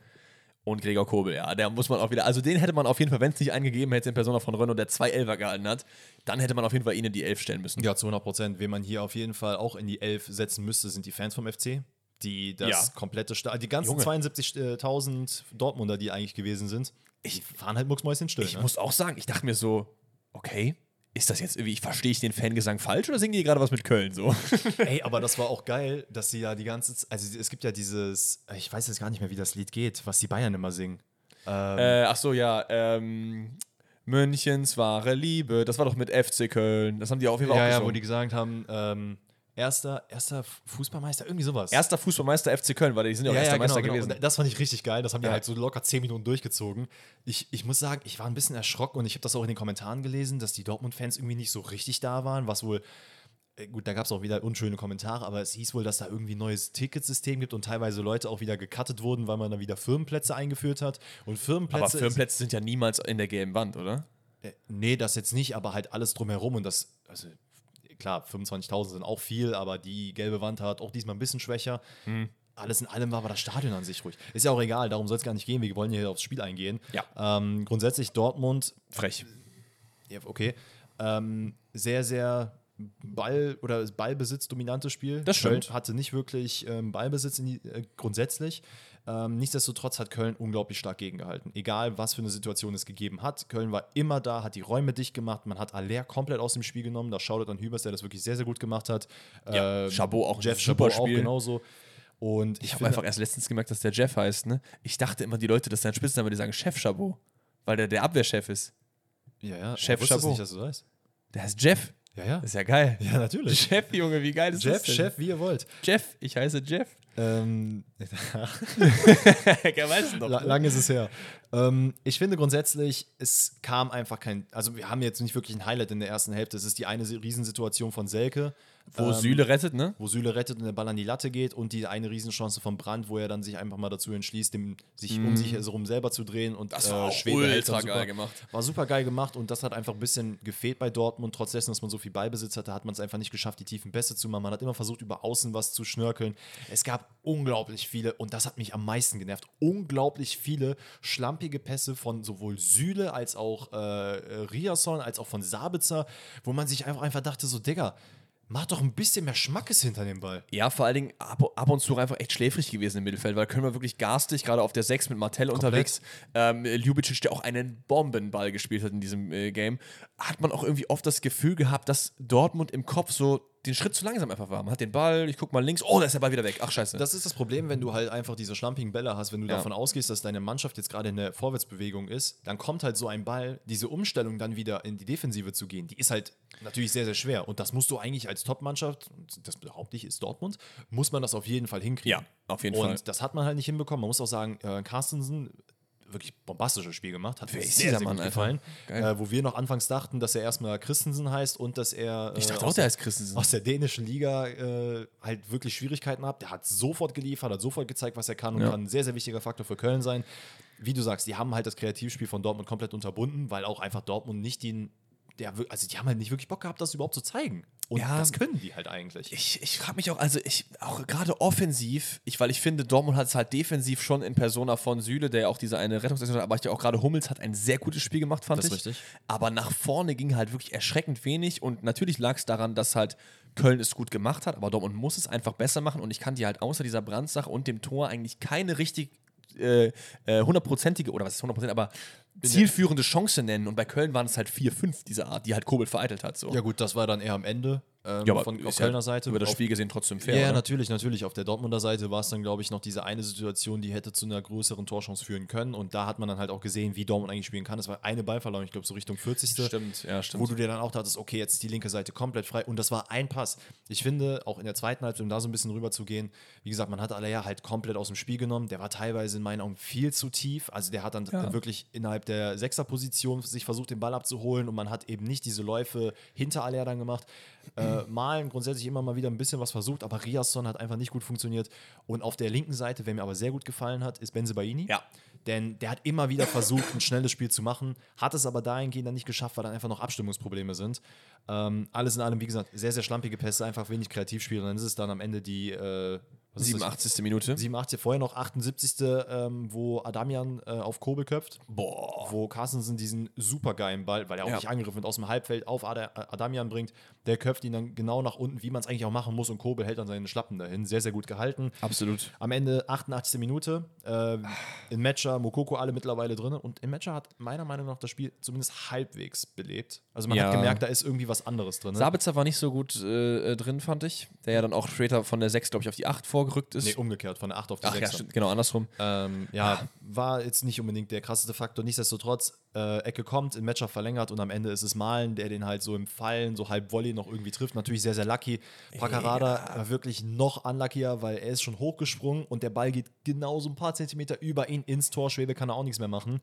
Und Gregor Kobel, ja, der muss man auch wieder, also den hätte man auf jeden Fall, wenn es nicht eingegeben hätte in Persona von Renault, der zwei Elfer gehalten hat, dann hätte man auf jeden Fall ihn in die Elf stellen müssen. Ja, zu 100 Prozent. Wen man hier auf jeden Fall auch in die Elf setzen müsste, sind die Fans vom FC. Die das Ja. komplette, Sta die ganzen Junge. 72.000 Dortmunder, die eigentlich gewesen sind, die fahren halt mucksmäuschen Ich ne? muss auch sagen, ich dachte mir so, okay, ist das jetzt irgendwie, verstehe ich den Fangesang falsch oder singen die gerade was mit Köln so? Ey, aber das war auch geil, dass sie ja die ganze Zeit, also es gibt ja dieses, ich weiß jetzt gar nicht mehr, wie das Lied geht, was die Bayern immer singen. Ähm, äh, ach so, ja, ähm, Münchens wahre Liebe, das war doch mit FC Köln, das haben die auf jeden Fall ja, auch ja, wo gesungen. die gesagt haben, ähm, erster, erster Fußballmeister, irgendwie sowas. Erster Fußballmeister FC Köln, weil die sind ja auch ja, erster ja, genau, Meister genau. gewesen. Und das fand ich richtig geil. Das haben die Ja. halt so locker 10 Minuten durchgezogen. Ich, ich muss sagen, ich war ein bisschen erschrocken und ich habe das auch in den Kommentaren gelesen, dass die Dortmund-Fans irgendwie nicht so richtig da waren, was wohl. äh, Gut, da gab es auch wieder unschöne Kommentare, aber es hieß wohl, dass da irgendwie ein neues Ticketsystem gibt und teilweise Leute auch wieder gecuttet wurden, weil man dann wieder Firmenplätze eingeführt hat. Und Firmenplätze. Aber Firmenplätze sind ja niemals in der gelben Wand, oder? Äh, nee, das jetzt nicht, aber halt alles drumherum und das, also klar, 25.000 sind auch viel, aber die gelbe Wand hat auch diesmal ein bisschen schwächer. Hm. Alles in allem war aber das Stadion an sich ruhig. Ist ja auch egal, darum soll es gar nicht gehen. Wir wollen hier aufs Spiel eingehen. Ja. Ähm, grundsätzlich Dortmund, Frech. ja, okay, ähm, sehr, sehr Ball- oder Ballbesitz-dominantes Spiel. Das stimmt. Köln hatte nicht wirklich ähm, Ballbesitz in die, äh, grundsätzlich. Ähm, nichtsdestotrotz hat Köln unglaublich stark gegengehalten. Egal, was für eine Situation es gegeben hat. Köln war immer da, hat die Räume dicht gemacht. Man hat Aller komplett aus dem Spiel genommen. Da schaut an Hübers, der das wirklich sehr, sehr gut gemacht hat. Ja, Ähm, Chabot auch ein Jeff super Chabot auch Spiel. genauso. Und Ich habe finde- einfach erst letztens gemerkt, dass der Jeff heißt, ne? Ich dachte immer, die Leute, das ist sein Spitzname, die sagen Chef Chabot, weil der der Abwehrchef ist. ja, ja, Chef ich Chabot. nicht, dass du das weißt. Der heißt Jeff. Ja, ja. Das ist ja geil. Ja, natürlich. Chef, Junge, wie geil ist Jeff, das denn? Chef, wie ihr wollt. Jeff, ich heiße Jeff. Ähm, La ne? lang ist es her. Ähm, ich finde grundsätzlich, es kam einfach kein. Also, wir haben jetzt nicht wirklich ein Highlight in der ersten Hälfte. Es ist die eine Riesensituation von Selke. Wo ähm, Süle rettet, ne? wo Süle rettet und der Ball an die Latte geht und die eine Riesenchance von Brandt, wo er dann sich einfach mal dazu entschließt, dem, sich um sich herum selber zu drehen und Mhm. Das war auch Schwebe hält dann ultra geil gemacht. War super geil gemacht und das hat einfach ein bisschen gefehlt bei Dortmund. Trotz dessen, dass man so viel Ballbesitz hatte, hat man es einfach nicht geschafft, die tiefen Pässe zu machen. Man hat immer versucht, über Außen was zu schnörkeln. Es gab unglaublich viele und das hat mich am meisten genervt. Unglaublich viele schlampige Pässe von sowohl Süle als auch äh, äh, Riasson, als auch von Sabitzer, wo man sich einfach, einfach dachte, so, Digga, mach doch ein bisschen mehr Schmackes hinter dem Ball. Ja, vor allen Dingen ab, ab und zu einfach echt schläfrig gewesen im Mittelfeld, weil können wir wirklich garstig, gerade auf der 6 mit Martell unterwegs. Ähm, Ljubicic, der auch einen Bombenball gespielt hat in diesem äh, Game, hat man auch irgendwie oft das Gefühl gehabt, dass Dortmund im Kopf so den Schritt zu langsam einfach war. Man hat den Ball, ich guck mal links, oh, da ist der Ball wieder weg. Ach, scheiße. Das ist das Problem, wenn du halt einfach diese schlampigen Bälle hast, wenn du Ja. davon ausgehst, dass deine Mannschaft jetzt gerade in der Vorwärtsbewegung ist, dann kommt halt so ein Ball, diese Umstellung dann wieder in die Defensive zu gehen, die ist halt natürlich sehr, sehr schwer. Und das musst du eigentlich als Top-Mannschaft, und das behaupte ich, ist Dortmund, muss man das auf jeden Fall hinkriegen. Ja, auf jeden und Fall. das hat man halt nicht hinbekommen. Man muss auch sagen, äh, Carstensen wirklich bombastisches Spiel gemacht, hat Wer mir sehr, dieser sehr Mann, gut gefallen. Äh, wo wir noch anfangs dachten, dass er erstmal Christensen heißt und dass er ich äh, dachte aus auch, der heißt Christensen. aus der dänischen Liga äh, halt wirklich Schwierigkeiten hat. Der hat sofort geliefert, hat sofort gezeigt, was er kann und Ja. kann ein sehr, sehr wichtiger Faktor für Köln sein. Wie du sagst, die haben halt das Kreativspiel von Dortmund komplett unterbunden, weil auch einfach Dortmund nicht den, der, also die haben halt nicht wirklich Bock gehabt, das überhaupt zu zeigen. Und Ja. das können die halt eigentlich. Ich, ich frage mich auch, also ich, auch gerade offensiv, ich, weil ich finde, Dortmund hat es halt defensiv schon in Persona von Süle, der ja auch diese eine Rettungsaktion hat, aber ich auch gerade Hummels hat ein sehr gutes Spiel gemacht, fand Das ist ich. richtig. Aber nach vorne ging halt wirklich erschreckend wenig und natürlich lag es daran, dass halt Köln es gut gemacht hat, aber Dortmund muss es einfach besser machen und ich kann dir halt außer dieser Brandsache und dem Tor eigentlich keine richtig äh, äh, hundertprozentige, oder was ist 100%, aber zielführende Chance nennen und bei Köln waren es halt 4-5 dieser Art, die halt Kobel vereitelt hat. So. ja gut, das war dann eher am Ende ähm, Ja, aber von auf ja Kölner Seite. Über das Spiel gesehen trotzdem fair. Ja, oder? natürlich, natürlich. Auf der Dortmunder Seite war es dann, glaube ich, noch diese eine Situation, die hätte zu einer größeren Torchance führen können. Und da hat man dann halt auch gesehen, wie Dortmund eigentlich spielen kann. Es war eine Ballverlagerung, ich glaube, so Richtung 40. Stimmt, ja, stimmt. Wo du dir dann auch dachtest, okay, jetzt ist die linke Seite komplett frei. Und das war ein Pass. Ich finde, auch in der zweiten Halbzeit, um da so ein bisschen rüber zu gehen, wie gesagt, man hat Alea halt komplett aus dem Spiel genommen. Der war teilweise in meinen Augen viel zu tief. Also der hat dann Ja. wirklich innerhalb der Sechserposition sich versucht, den Ball abzuholen. Und man hat eben nicht diese Läufe hinter Alea dann gemacht. Äh, Malen grundsätzlich immer mal wieder ein bisschen was versucht, aber Riasson hat einfach nicht gut funktioniert. Und auf der linken Seite, wer mir aber sehr gut gefallen hat, ist Benzebaini. Ja. Denn der hat immer wieder versucht, ein schnelles Spiel zu machen, hat es aber dahingehend dann nicht geschafft, weil dann einfach noch Abstimmungsprobleme sind. Ähm, alles in allem, wie gesagt, sehr, sehr schlampige Pässe, einfach wenig Kreativspiel. Und dann ist es dann am Ende die äh, was ist das? 87. Minute. 87, vorher noch 78. Ähm, wo Adamian äh, auf Kobel köpft. Boah. Wo Carstensen diesen supergeilen Ball, weil er auch Ja. nicht angegriffen wird, aus dem Halbfeld auf Ada Adamian bringt. Der köpft ihn dann genau nach unten, wie man es eigentlich auch machen muss. Und Kobel hält dann seine Schlappen dahin. Sehr, sehr gut gehalten. Absolut. Am Ende 88. Minute. Äh, in Matcher, Mokoko alle mittlerweile drin. Und in Matcher hat meiner Meinung nach das Spiel zumindest halbwegs belebt. Also man Ja. hat gemerkt, da ist irgendwie was anderes drin. Sabitzer war nicht so gut äh, äh, drin, fand ich. Der ja dann auch später von der 6, glaube ich, auf die 8 vorgerückt ist. Nee, umgekehrt, von der 8 auf die Ach 6. ja, stimmt, genau, andersrum. Ähm, ja, war jetzt nicht unbedingt der krasseste Faktor. Nichtsdestotrotz, äh, Ecke kommt, in Matcher verlängert und am Ende ist es Malen, der den halt so im Fallen, so halb Volley noch irgendwie trifft. Natürlich sehr, sehr lucky. Paccarada war wirklich noch unluckier, weil er ist schon hochgesprungen und der Ball geht genau so ein paar Zentimeter über ihn ins Tor. Schwebe kann er auch nichts mehr machen.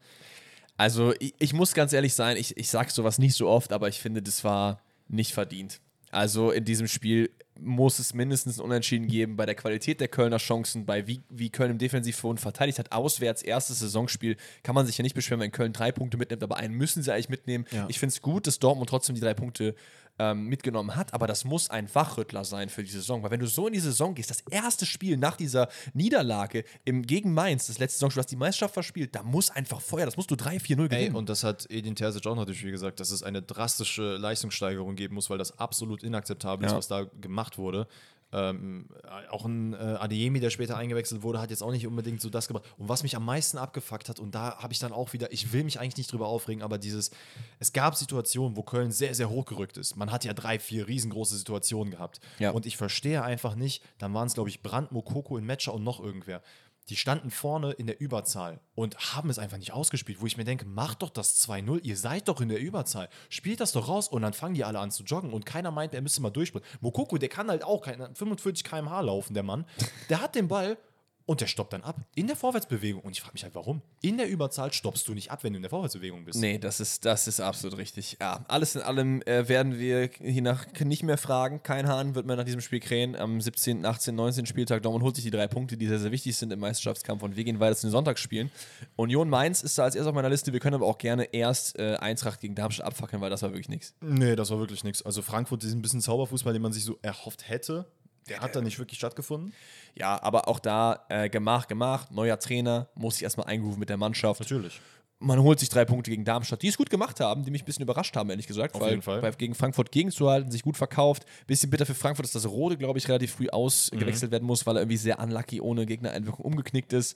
Also, ich, ich muss ganz ehrlich sein, ich, ich sage sowas nicht so oft, aber ich finde, das war nicht verdient. Also, in diesem Spiel muss es mindestens ein Unentschieden geben bei der Qualität der Kölner Chancen, bei wie, wie Köln im Defensivfond verteidigt hat. Auswärts, erstes Saisonspiel, kann man sich ja nicht beschweren, wenn Köln drei Punkte mitnimmt, aber einen müssen sie eigentlich mitnehmen. Ja. Ich finde es gut, dass Dortmund trotzdem die drei Punkte ähm, mitgenommen hat, aber das muss ein Wachrüttler sein für die Saison, weil wenn du so in die Saison gehst, das erste Spiel nach dieser Niederlage im, gegen Mainz, das letzte Saisonspiel, du hast die Meisterschaft verspielt, da muss einfach Feuer, das musst du 3-4-0 Ey, gewinnen. und das hat Edin Terzic auch natürlich gesagt, dass es eine drastische Leistungssteigerung geben muss, weil das absolut inakzeptabel ist, Ja. was da gemacht wurde. Ähm, auch ein äh, Adeyemi, der später eingewechselt wurde, hat jetzt auch nicht unbedingt so das gebracht. Und was mich am meisten abgefuckt hat, und da habe ich dann auch wieder, ich will mich eigentlich nicht drüber aufregen, aber dieses, es gab Situationen, wo Köln sehr, sehr hochgerückt ist. Man hat ja drei, vier riesengroße Situationen gehabt. Ja. Und ich verstehe einfach nicht, dann waren es, glaube ich, Brand, Mokoko in Matcher und noch irgendwer. Die standen vorne in der Überzahl und haben es einfach nicht ausgespielt, wo ich mir denke, macht doch das 2-0, ihr seid doch in der Überzahl, spielt das doch raus und dann fangen die alle an zu joggen und keiner meint, er müsste mal durchspringen. Mokoko, der kann halt auch keine 45 km/h laufen, der Mann. Der hat den Ball und der stoppt dann ab in der Vorwärtsbewegung. Und ich frage mich halt, warum? In der Überzahl stoppst du nicht ab, wenn du in der Vorwärtsbewegung bist. Nee, das ist, das ist absolut richtig. Ja, alles in allem äh, werden wir hier nach nicht mehr fragen. Kein Hahn wird mehr nach diesem Spiel krähen. Am 17., 18., 19. Spieltag Dortmund holt sich die drei Punkte, die sehr, sehr wichtig sind im Meisterschaftskampf und wir gehen weiter zu den Sonntagsspielen. Union Mainz ist da als erstes auf meiner Liste. Wir können aber auch gerne erst äh, Eintracht gegen Darmstadt abfackeln, weil das war wirklich nichts. Nee, das war wirklich nichts. Also Frankfurt ist ein bisschen Zauberfußball, den man sich so erhofft hätte. Der hat da nicht wirklich stattgefunden. Ja, aber auch da äh, gemacht, gemacht. Neuer Trainer, muss sich erstmal eingrooven mit der Mannschaft. Natürlich. Man holt sich drei Punkte gegen Darmstadt, die es gut gemacht haben, die mich ein bisschen überrascht haben, ehrlich gesagt. Auf weil, jeden Fall. Weil gegen Frankfurt gegenzuhalten, sich gut verkauft. Bisschen bitter für Frankfurt, dass das Rode, glaube ich, relativ früh ausgewechselt werden muss, weil er irgendwie sehr unlucky ohne Gegnereinwirkung umgeknickt ist.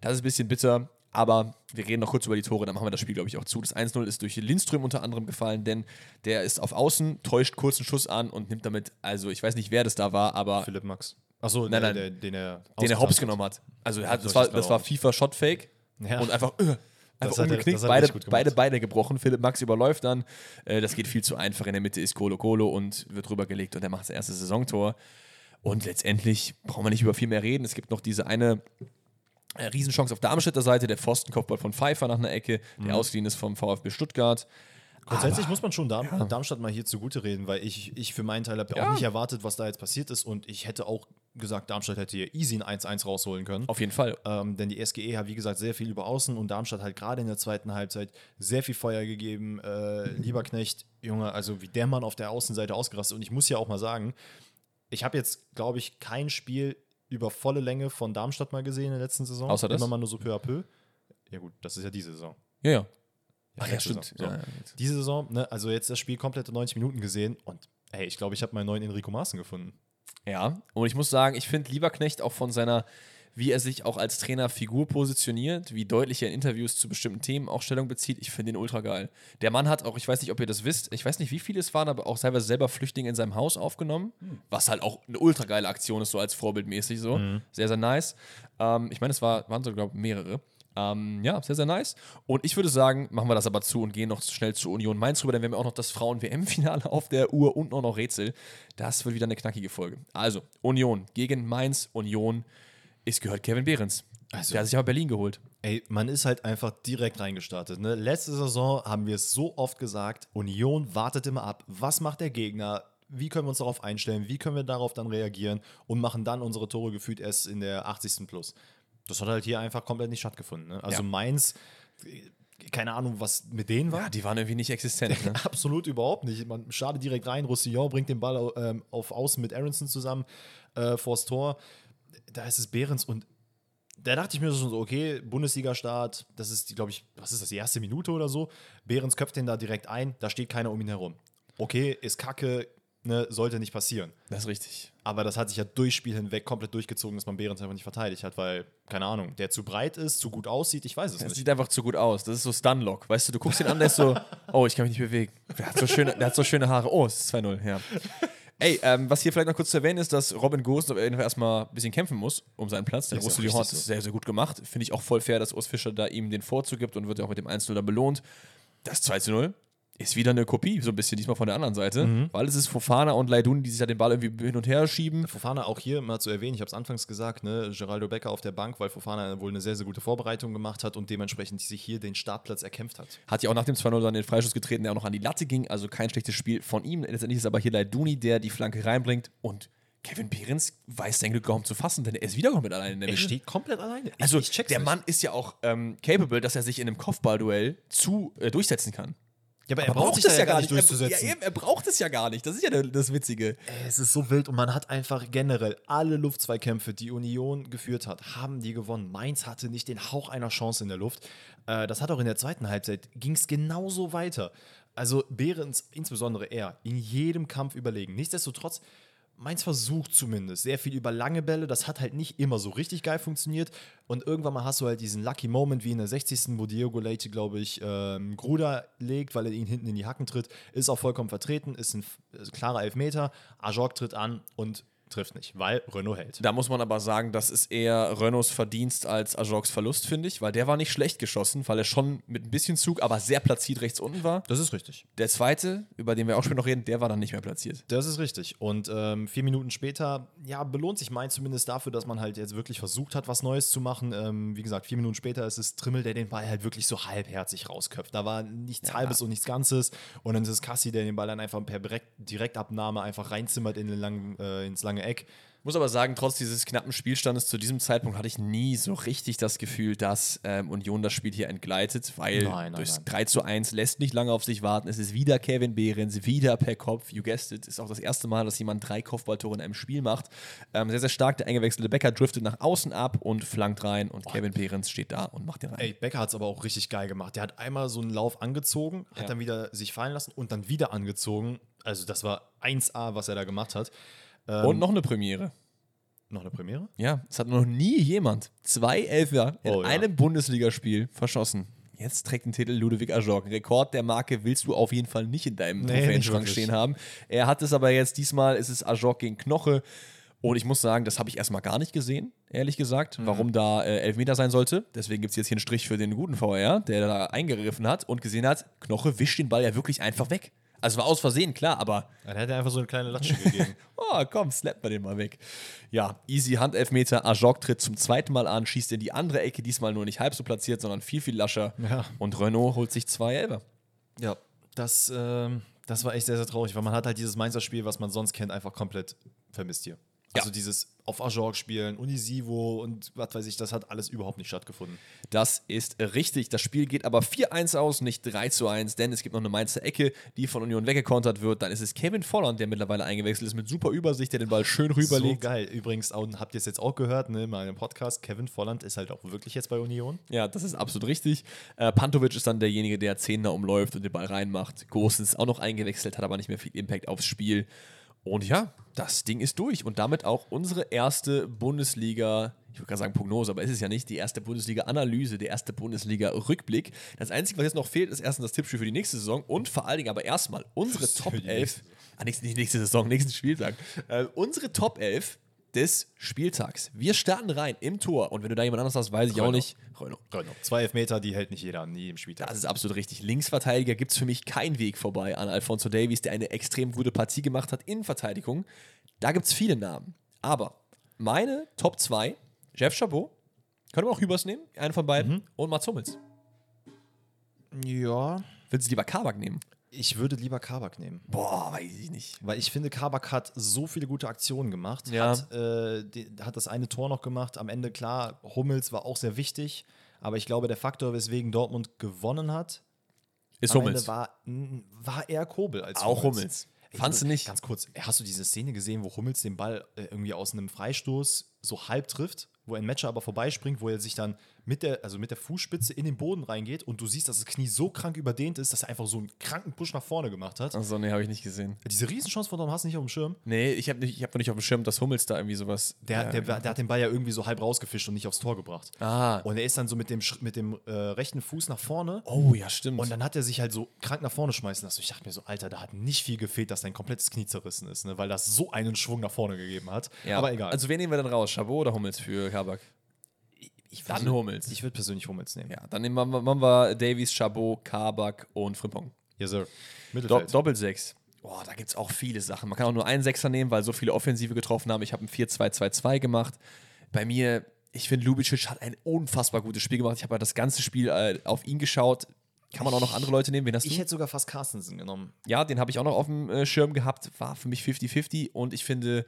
Das ist ein bisschen bitter. Aber wir reden noch kurz über die Tore, dann machen wir das Spiel, glaube ich, auch zu. Das 1-0 ist durch Lindström unter anderem gefallen, denn der ist auf Außen, täuscht kurzen Schuss an und nimmt damit, also ich weiß nicht, wer das da war, aber Philipp Max. Achso, Nein, nein. Der, den er den er hops genommen hat. Also hat, das, war, das war FIFA Shotfake Ja. und einfach, Das einfach er- umgeknickt, er beide, beide Beine gebrochen. Philipp Max überläuft dann. Äh, das geht viel zu einfach. In der Mitte ist Colo Colo und wird rübergelegt und er macht das erste Saisontor. Und letztendlich brauchen wir nicht über viel mehr reden. Es gibt noch diese eine Riesenchance auf Darmstädter Seite, der Pfostenkopfball von Pfeiffer nach einer Ecke, Mhm. der ausgeliehen ist vom VfB Stuttgart. Grundsätzlich muss man schon Darm Darmstadt mal hier zugute reden, weil ich, ich für meinen Teil habe Ja. auch nicht erwartet, was da jetzt passiert ist. Und ich hätte auch gesagt, Darmstadt hätte hier easy ein 1-1 rausholen können. Auf jeden Fall. Ähm, denn die SGE hat, wie gesagt, sehr viel über Außen und Darmstadt halt gerade in der zweiten Halbzeit sehr viel Feuer gegeben. Äh, Lieberknecht, Junge, also wie der Mann auf der Außenseite ausgerastet. Und ich muss ja auch mal sagen, ich habe jetzt, glaube ich, kein Spiel über volle Länge von Darmstadt mal gesehen in der letzten Saison. Außer das? Immer mal nur so peu à peu. Ja, gut, das ist ja diese Saison. Ja, ja. Ja, Ach ja, stimmt. Saison. So. Ja, ja. Diese Saison, ne, also jetzt das Spiel komplette 90 Minuten gesehen und ey, ich glaube, ich habe meinen neuen Enrico Maaßen gefunden. Ja, und ich muss sagen, ich finde Lieberknecht auch von seiner, wie er sich auch als Trainerfigur positioniert, wie deutlich er in Interviews zu bestimmten Themen auch Stellung bezieht, ich finde ihn ultra geil. Der Mann hat auch, ich weiß nicht, ob ihr das wisst, ich weiß nicht, wie viele es waren, aber auch teilweise selber Flüchtlinge in seinem Haus aufgenommen, was halt auch eine ultra geile Aktion ist, so als Vorbildmäßig so. Sehr, sehr nice. Ähm, ich meine, es war, waren so, glaube ich, mehrere. Ähm, ja, sehr, sehr nice. Und ich würde sagen, machen wir das aber zu und gehen noch schnell zu Union Mainz rüber, denn wir haben ja auch noch das Frauen-WM-Finale auf der Uhr und auch noch Rätsel. Das wird wieder eine knackige Folge. Also, Union gegen Mainz. Union ist gehört Kevin Behrens. Also- der hat sich aber Berlin geholt. Ey, man ist halt einfach direkt reingestartet. Ne? Letzte Saison haben wir es so oft gesagt, Union wartet immer ab. Was macht der Gegner? Wie können wir uns darauf einstellen? Wie können wir darauf dann reagieren? Und machen dann unsere Tore gefühlt erst in der 80. Plus. Das hat halt hier einfach komplett nicht stattgefunden. Ne? Also Ja. Mainz, keine Ahnung, was mit denen war. Ja, die waren irgendwie nicht existent. Ne? Absolut überhaupt nicht. Man schade direkt rein. Roussillon bringt den Ball ähm, auf Außen mit Aronson zusammen äh, vors Tor. Da ist es Behrens und da dachte ich mir schon so, okay, Bundesliga-Start, das ist, glaube ich, was ist das, die erste Minute oder so. Behrens köpft den da direkt ein, da steht keiner um ihn herum. Okay, ist kacke, ne, sollte nicht passieren. Das ist richtig. Aber das hat sich ja durchs Spiel hinweg komplett durchgezogen, dass man Behrens einfach nicht verteidigt hat, weil, keine Ahnung, der zu breit ist, zu gut aussieht, ich weiß es Das nicht. sieht einfach zu gut aus. Das ist so Stunlock. Weißt du, du guckst ihn an, der ist so, oh, ich kann mich nicht bewegen. Der hat so schöne, der hat so schöne Haare. Oh, es ist 2-0, ja. Ey, ähm, was hier vielleicht noch kurz zu erwähnen ist, dass Robin Gosens auf jeden Fall erstmal ein bisschen kämpfen muss um seinen Platz. Der ist hat richtig es so. sehr, sehr gut gemacht. Finde ich auch voll fair, dass Urs Fischer da ihm den Vorzug gibt und wird ja auch mit dem 1-0 dann belohnt. Das 2-0 ist wieder eine Kopie, so ein bisschen, diesmal von der anderen Seite. Mhm. Weil es ist Fofana und Leidun, die sich ja den Ball irgendwie hin und her schieben. Fofana auch hier mal zu erwähnen, ich habe es anfangs gesagt, ne, Geraldo Becker auf der Bank, weil Fofana wohl eine sehr, sehr gute Vorbereitung gemacht hat und dementsprechend sich hier den Startplatz erkämpft hat. Hat ja auch nach dem 2-0 dann den Freischuss getreten, der auch noch an die Latte ging. Also kein schlechtes Spiel von ihm. Letztendlich ist aber hier Leiduni, der die Flanke reinbringt. Und Kevin Behrens weiß sein Glück kaum zu fassen, denn er ist wieder komplett alleine in der Er steht komplett alleine. Also der nicht. Mann ist ja auch ähm, capable, dass er sich in einem Kopfballduell zu äh, durchsetzen kann. Ja, aber er Aber braucht sich da ja gar nicht durchzusetzen. Er, ja, eben, er braucht es ja gar nicht. Das ist ja das Witzige. Es ist so wild und man hat einfach generell alle Luftzweikämpfe, die Union geführt hat, haben die gewonnen. Mainz hatte nicht den Hauch einer Chance in der Luft. Äh, das hat auch in der zweiten Halbzeit, ging es genauso weiter. Also Behrens, insbesondere er, in jedem Kampf überlegen. Nichtsdestotrotz, Mainz versucht zumindest sehr viel über lange Bälle. Das hat halt nicht immer so richtig geil funktioniert. Und irgendwann mal hast du halt diesen Lucky Moment wie in der 60. wo Diego Leite, glaube ich, ähm, Gruder legt, weil er ihn hinten in die Hacken tritt. Ist auch vollkommen vertreten, ist ein also klarer Elfmeter. Ajok tritt an und trifft nicht, weil Renault hält. Da muss man aber sagen, das ist eher Renaults Verdienst als Ajoks Verlust, finde ich, weil der war nicht schlecht geschossen, weil er schon mit ein bisschen Zug, aber sehr platziert rechts unten war. Das ist richtig. Der zweite, über den wir auch später noch reden, der war dann nicht mehr platziert. Das ist richtig. Und ähm, vier Minuten später, ja, belohnt sich Mainz zumindest dafür, dass man halt jetzt wirklich versucht hat, was Neues zu machen. Ähm, wie gesagt, vier Minuten später ist es Trimmel, der den Ball halt wirklich so halbherzig rausköpft. Da war nichts Halbes und nichts Ganzes. Und dann ist es Kassi, der den Ball dann einfach per Direkt Direktabnahme einfach reinzimmert in den langen, äh, ins lange Eck. Muss aber sagen, trotz dieses knappen Spielstandes zu diesem Zeitpunkt hatte ich nie so richtig das Gefühl, dass ähm, Union das Spiel hier entgleitet, weil Nein, nein, durchs nein. 3 zu 1 lässt nicht lange auf sich warten. Es ist wieder Kevin Behrens, wieder per Kopf. You guessed it. Ist auch das erste Mal, dass jemand drei Kopfballtore in einem Spiel macht. Ähm, sehr, sehr stark. Der eingewechselte Becker driftet nach außen ab und flankt rein und Kevin Behrens steht da und macht den rein. Ey, Becker hat es aber auch richtig geil gemacht. Der hat einmal so einen Lauf angezogen, hat Ja. dann wieder sich fallen lassen und dann wieder angezogen. Also das war 1A, was er da gemacht hat. Ähm, und noch eine Premiere. noch eine Premiere? Ja, es hat noch nie jemand zwei Elfer in Oh, ja. einem Bundesligaspiel verschossen. Jetzt trägt den Titel Ludovic Ajorg. Rekord der Marke willst du auf jeden Fall nicht in deinem Nee, Trophäenschrank stehen haben. Er hat es aber jetzt, diesmal ist es Ajorg gegen Knoche. Und ich muss sagen, das habe ich erstmal gar nicht gesehen, ehrlich gesagt, Mhm. warum da äh, Elfmeter sein sollte. Deswegen gibt es jetzt hier einen Strich für den guten VR, der da eingegriffen hat und gesehen hat, Knoche wischt den Ball ja wirklich einfach weg. Also war aus Versehen, klar, aber Dann hätte er einfach so eine kleine Latsche gegeben. Oh, komm, slappt man den mal weg. Ja, easy Handelfmeter. Ajok tritt zum zweiten Mal an, schießt in die andere Ecke, diesmal nur nicht halb so platziert, sondern viel, viel lascher. Ja. Und Renault holt sich zwei Elber. Ja, das, ähm, das war echt sehr, sehr traurig, weil man hat halt dieses Mainzer Spiel, was man sonst kennt, einfach komplett vermisst hier. Ja. Also dieses auf Ajorg spielen, Unisivo und was weiß ich, das hat alles überhaupt nicht stattgefunden. Das ist richtig. Das Spiel geht aber 4-1 aus, nicht 3-1, denn es gibt noch eine Mainzer Ecke, die von Union weggekontert wird. Dann ist es Kevin Volland, der mittlerweile eingewechselt ist, mit super Übersicht, der den Ball schön So rüberlegt. geil. Übrigens, habt ihr es jetzt auch gehört, ne, in meinem Podcast, Kevin Volland ist halt auch wirklich jetzt bei Union. Ja, das ist absolut richtig. Äh, Pantovic ist dann derjenige, der Zehner umläuft und den Ball reinmacht. Gosens auch noch eingewechselt, hat aber nicht mehr viel Impact aufs Spiel. Und ja, das Ding ist durch. Und damit auch unsere erste Bundesliga, ich würde gerade sagen Prognose, aber es ist ja nicht, die erste Bundesliga-Analyse, der erste Bundesliga-Rückblick. Das Einzige, was jetzt noch fehlt, ist erstens das Tippspiel für die nächste Saison und vor allen Dingen aber erstmal unsere Top die 11. nächste Ah, nicht nächste Saison, nächsten Spieltag. Äh, unsere Top 11 des Spieltags. Wir starten rein im Tor. Und wenn du da jemand anderes hast, weiß ich auch Renault. nicht. Renault. Renault. Zwei Elfmeter, die hält nicht jeder an jedem Spieltag. Das ist absolut richtig. Linksverteidiger gibt es für mich keinen Weg vorbei an Alfonso Davies, der eine extrem gute Partie gemacht hat. Innenverteidigung, da gibt es viele Namen. Aber meine Top 2, Jeff Chabot, können wir auch Hübers nehmen, einen von beiden, und Mats Hummels. ja. Willst du lieber Kabak nehmen? Ich würde lieber Kabak nehmen. Boah, weiß ich nicht. Weil ich finde, Kabak hat so viele gute Aktionen gemacht. Ja. Hat, äh, die, hat das eine Tor noch gemacht. Am Ende, klar, Hummels war auch sehr wichtig. Aber ich glaube, der Faktor, weswegen Dortmund gewonnen hat, Ist am Hummels. Ende war, war eher Kobel als Auch Hummels. Ey, Fandst du nicht? Ganz kurz, hast du diese Szene gesehen, wo Hummels den Ball äh, irgendwie aus einem Freistoß so halb trifft, wo ein Matcher aber vorbeispringt, wo er sich dann mit der, also mit der Fußspitze in den Boden reingeht und du siehst, dass das Knie so krank überdehnt ist, dass er einfach so einen kranken Push nach vorne gemacht hat. Achso, nee, habe ich nicht gesehen. Diese Riesenchance von hast du nicht auf dem Schirm. Nee, ich habe hab noch nicht auf dem Schirm, dass Hummels da irgendwie sowas. Der, Ja, der, der hat den Ball ja irgendwie so halb rausgefischt und nicht aufs Tor gebracht. Ah. Und er ist dann so mit dem, mit dem äh, rechten Fuß nach vorne. Oh, ja, stimmt. Und dann hat er sich halt so krank nach vorne schmeißen lassen. Ich dachte mir so, Alter, da hat nicht viel gefehlt, dass dein komplettes Knie zerrissen ist, ne? weil das so einen Schwung nach vorne gegeben hat. ja. Aber egal. Also, wen nehmen wir dann raus? Chabot oder Hummels für Kabak? ich dann Hummels. Ich würde persönlich Hummels nehmen. Ja, dann nehmen wir, machen wir Davies, Chabot, Kabak und Frimpong. Yes, sir. Do. Doppelsechs. Boah, da gibt es auch viele Sachen. Man kann auch nur einen Sechser nehmen, weil so viele Offensive getroffen haben. Ich habe ein 4-2-2-2 gemacht. Bei mir, ich finde, Lubicic hat ein unfassbar gutes Spiel gemacht. Ich habe ja das ganze Spiel äh, auf ihn geschaut. Kann man auch noch andere Leute nehmen? Wen hast du? ich hätte sogar fast Carstensen genommen. ja, den habe ich auch noch auf dem äh, Schirm gehabt. War für mich 50-50. Und ich finde,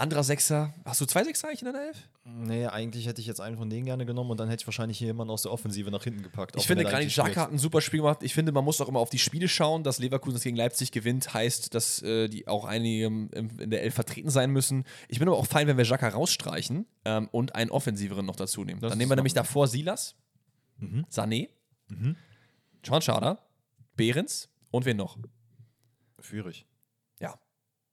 anderer Sechser. Hast du zwei Sechser eigentlich in deiner Elf? Nee, eigentlich hätte ich jetzt einen von denen gerne genommen und dann hätte ich wahrscheinlich hier jemanden aus der Offensive nach hinten gepackt. Ich finde, er eigentlich Xhaka hat ein super Spiel gemacht. Ich finde, man muss auch immer auf die Spiele schauen. Dass Leverkusen das gegen Leipzig gewinnt, heißt, dass äh, die auch einige in der Elf vertreten sein müssen. Ich bin aber auch fein, wenn wir Xhaka rausstreichen ähm, und einen offensiveren noch dazu nehmen. Das Dann nehmen wir nämlich davor Silas, Sané, John Schada, Behrens und wen noch? Führig.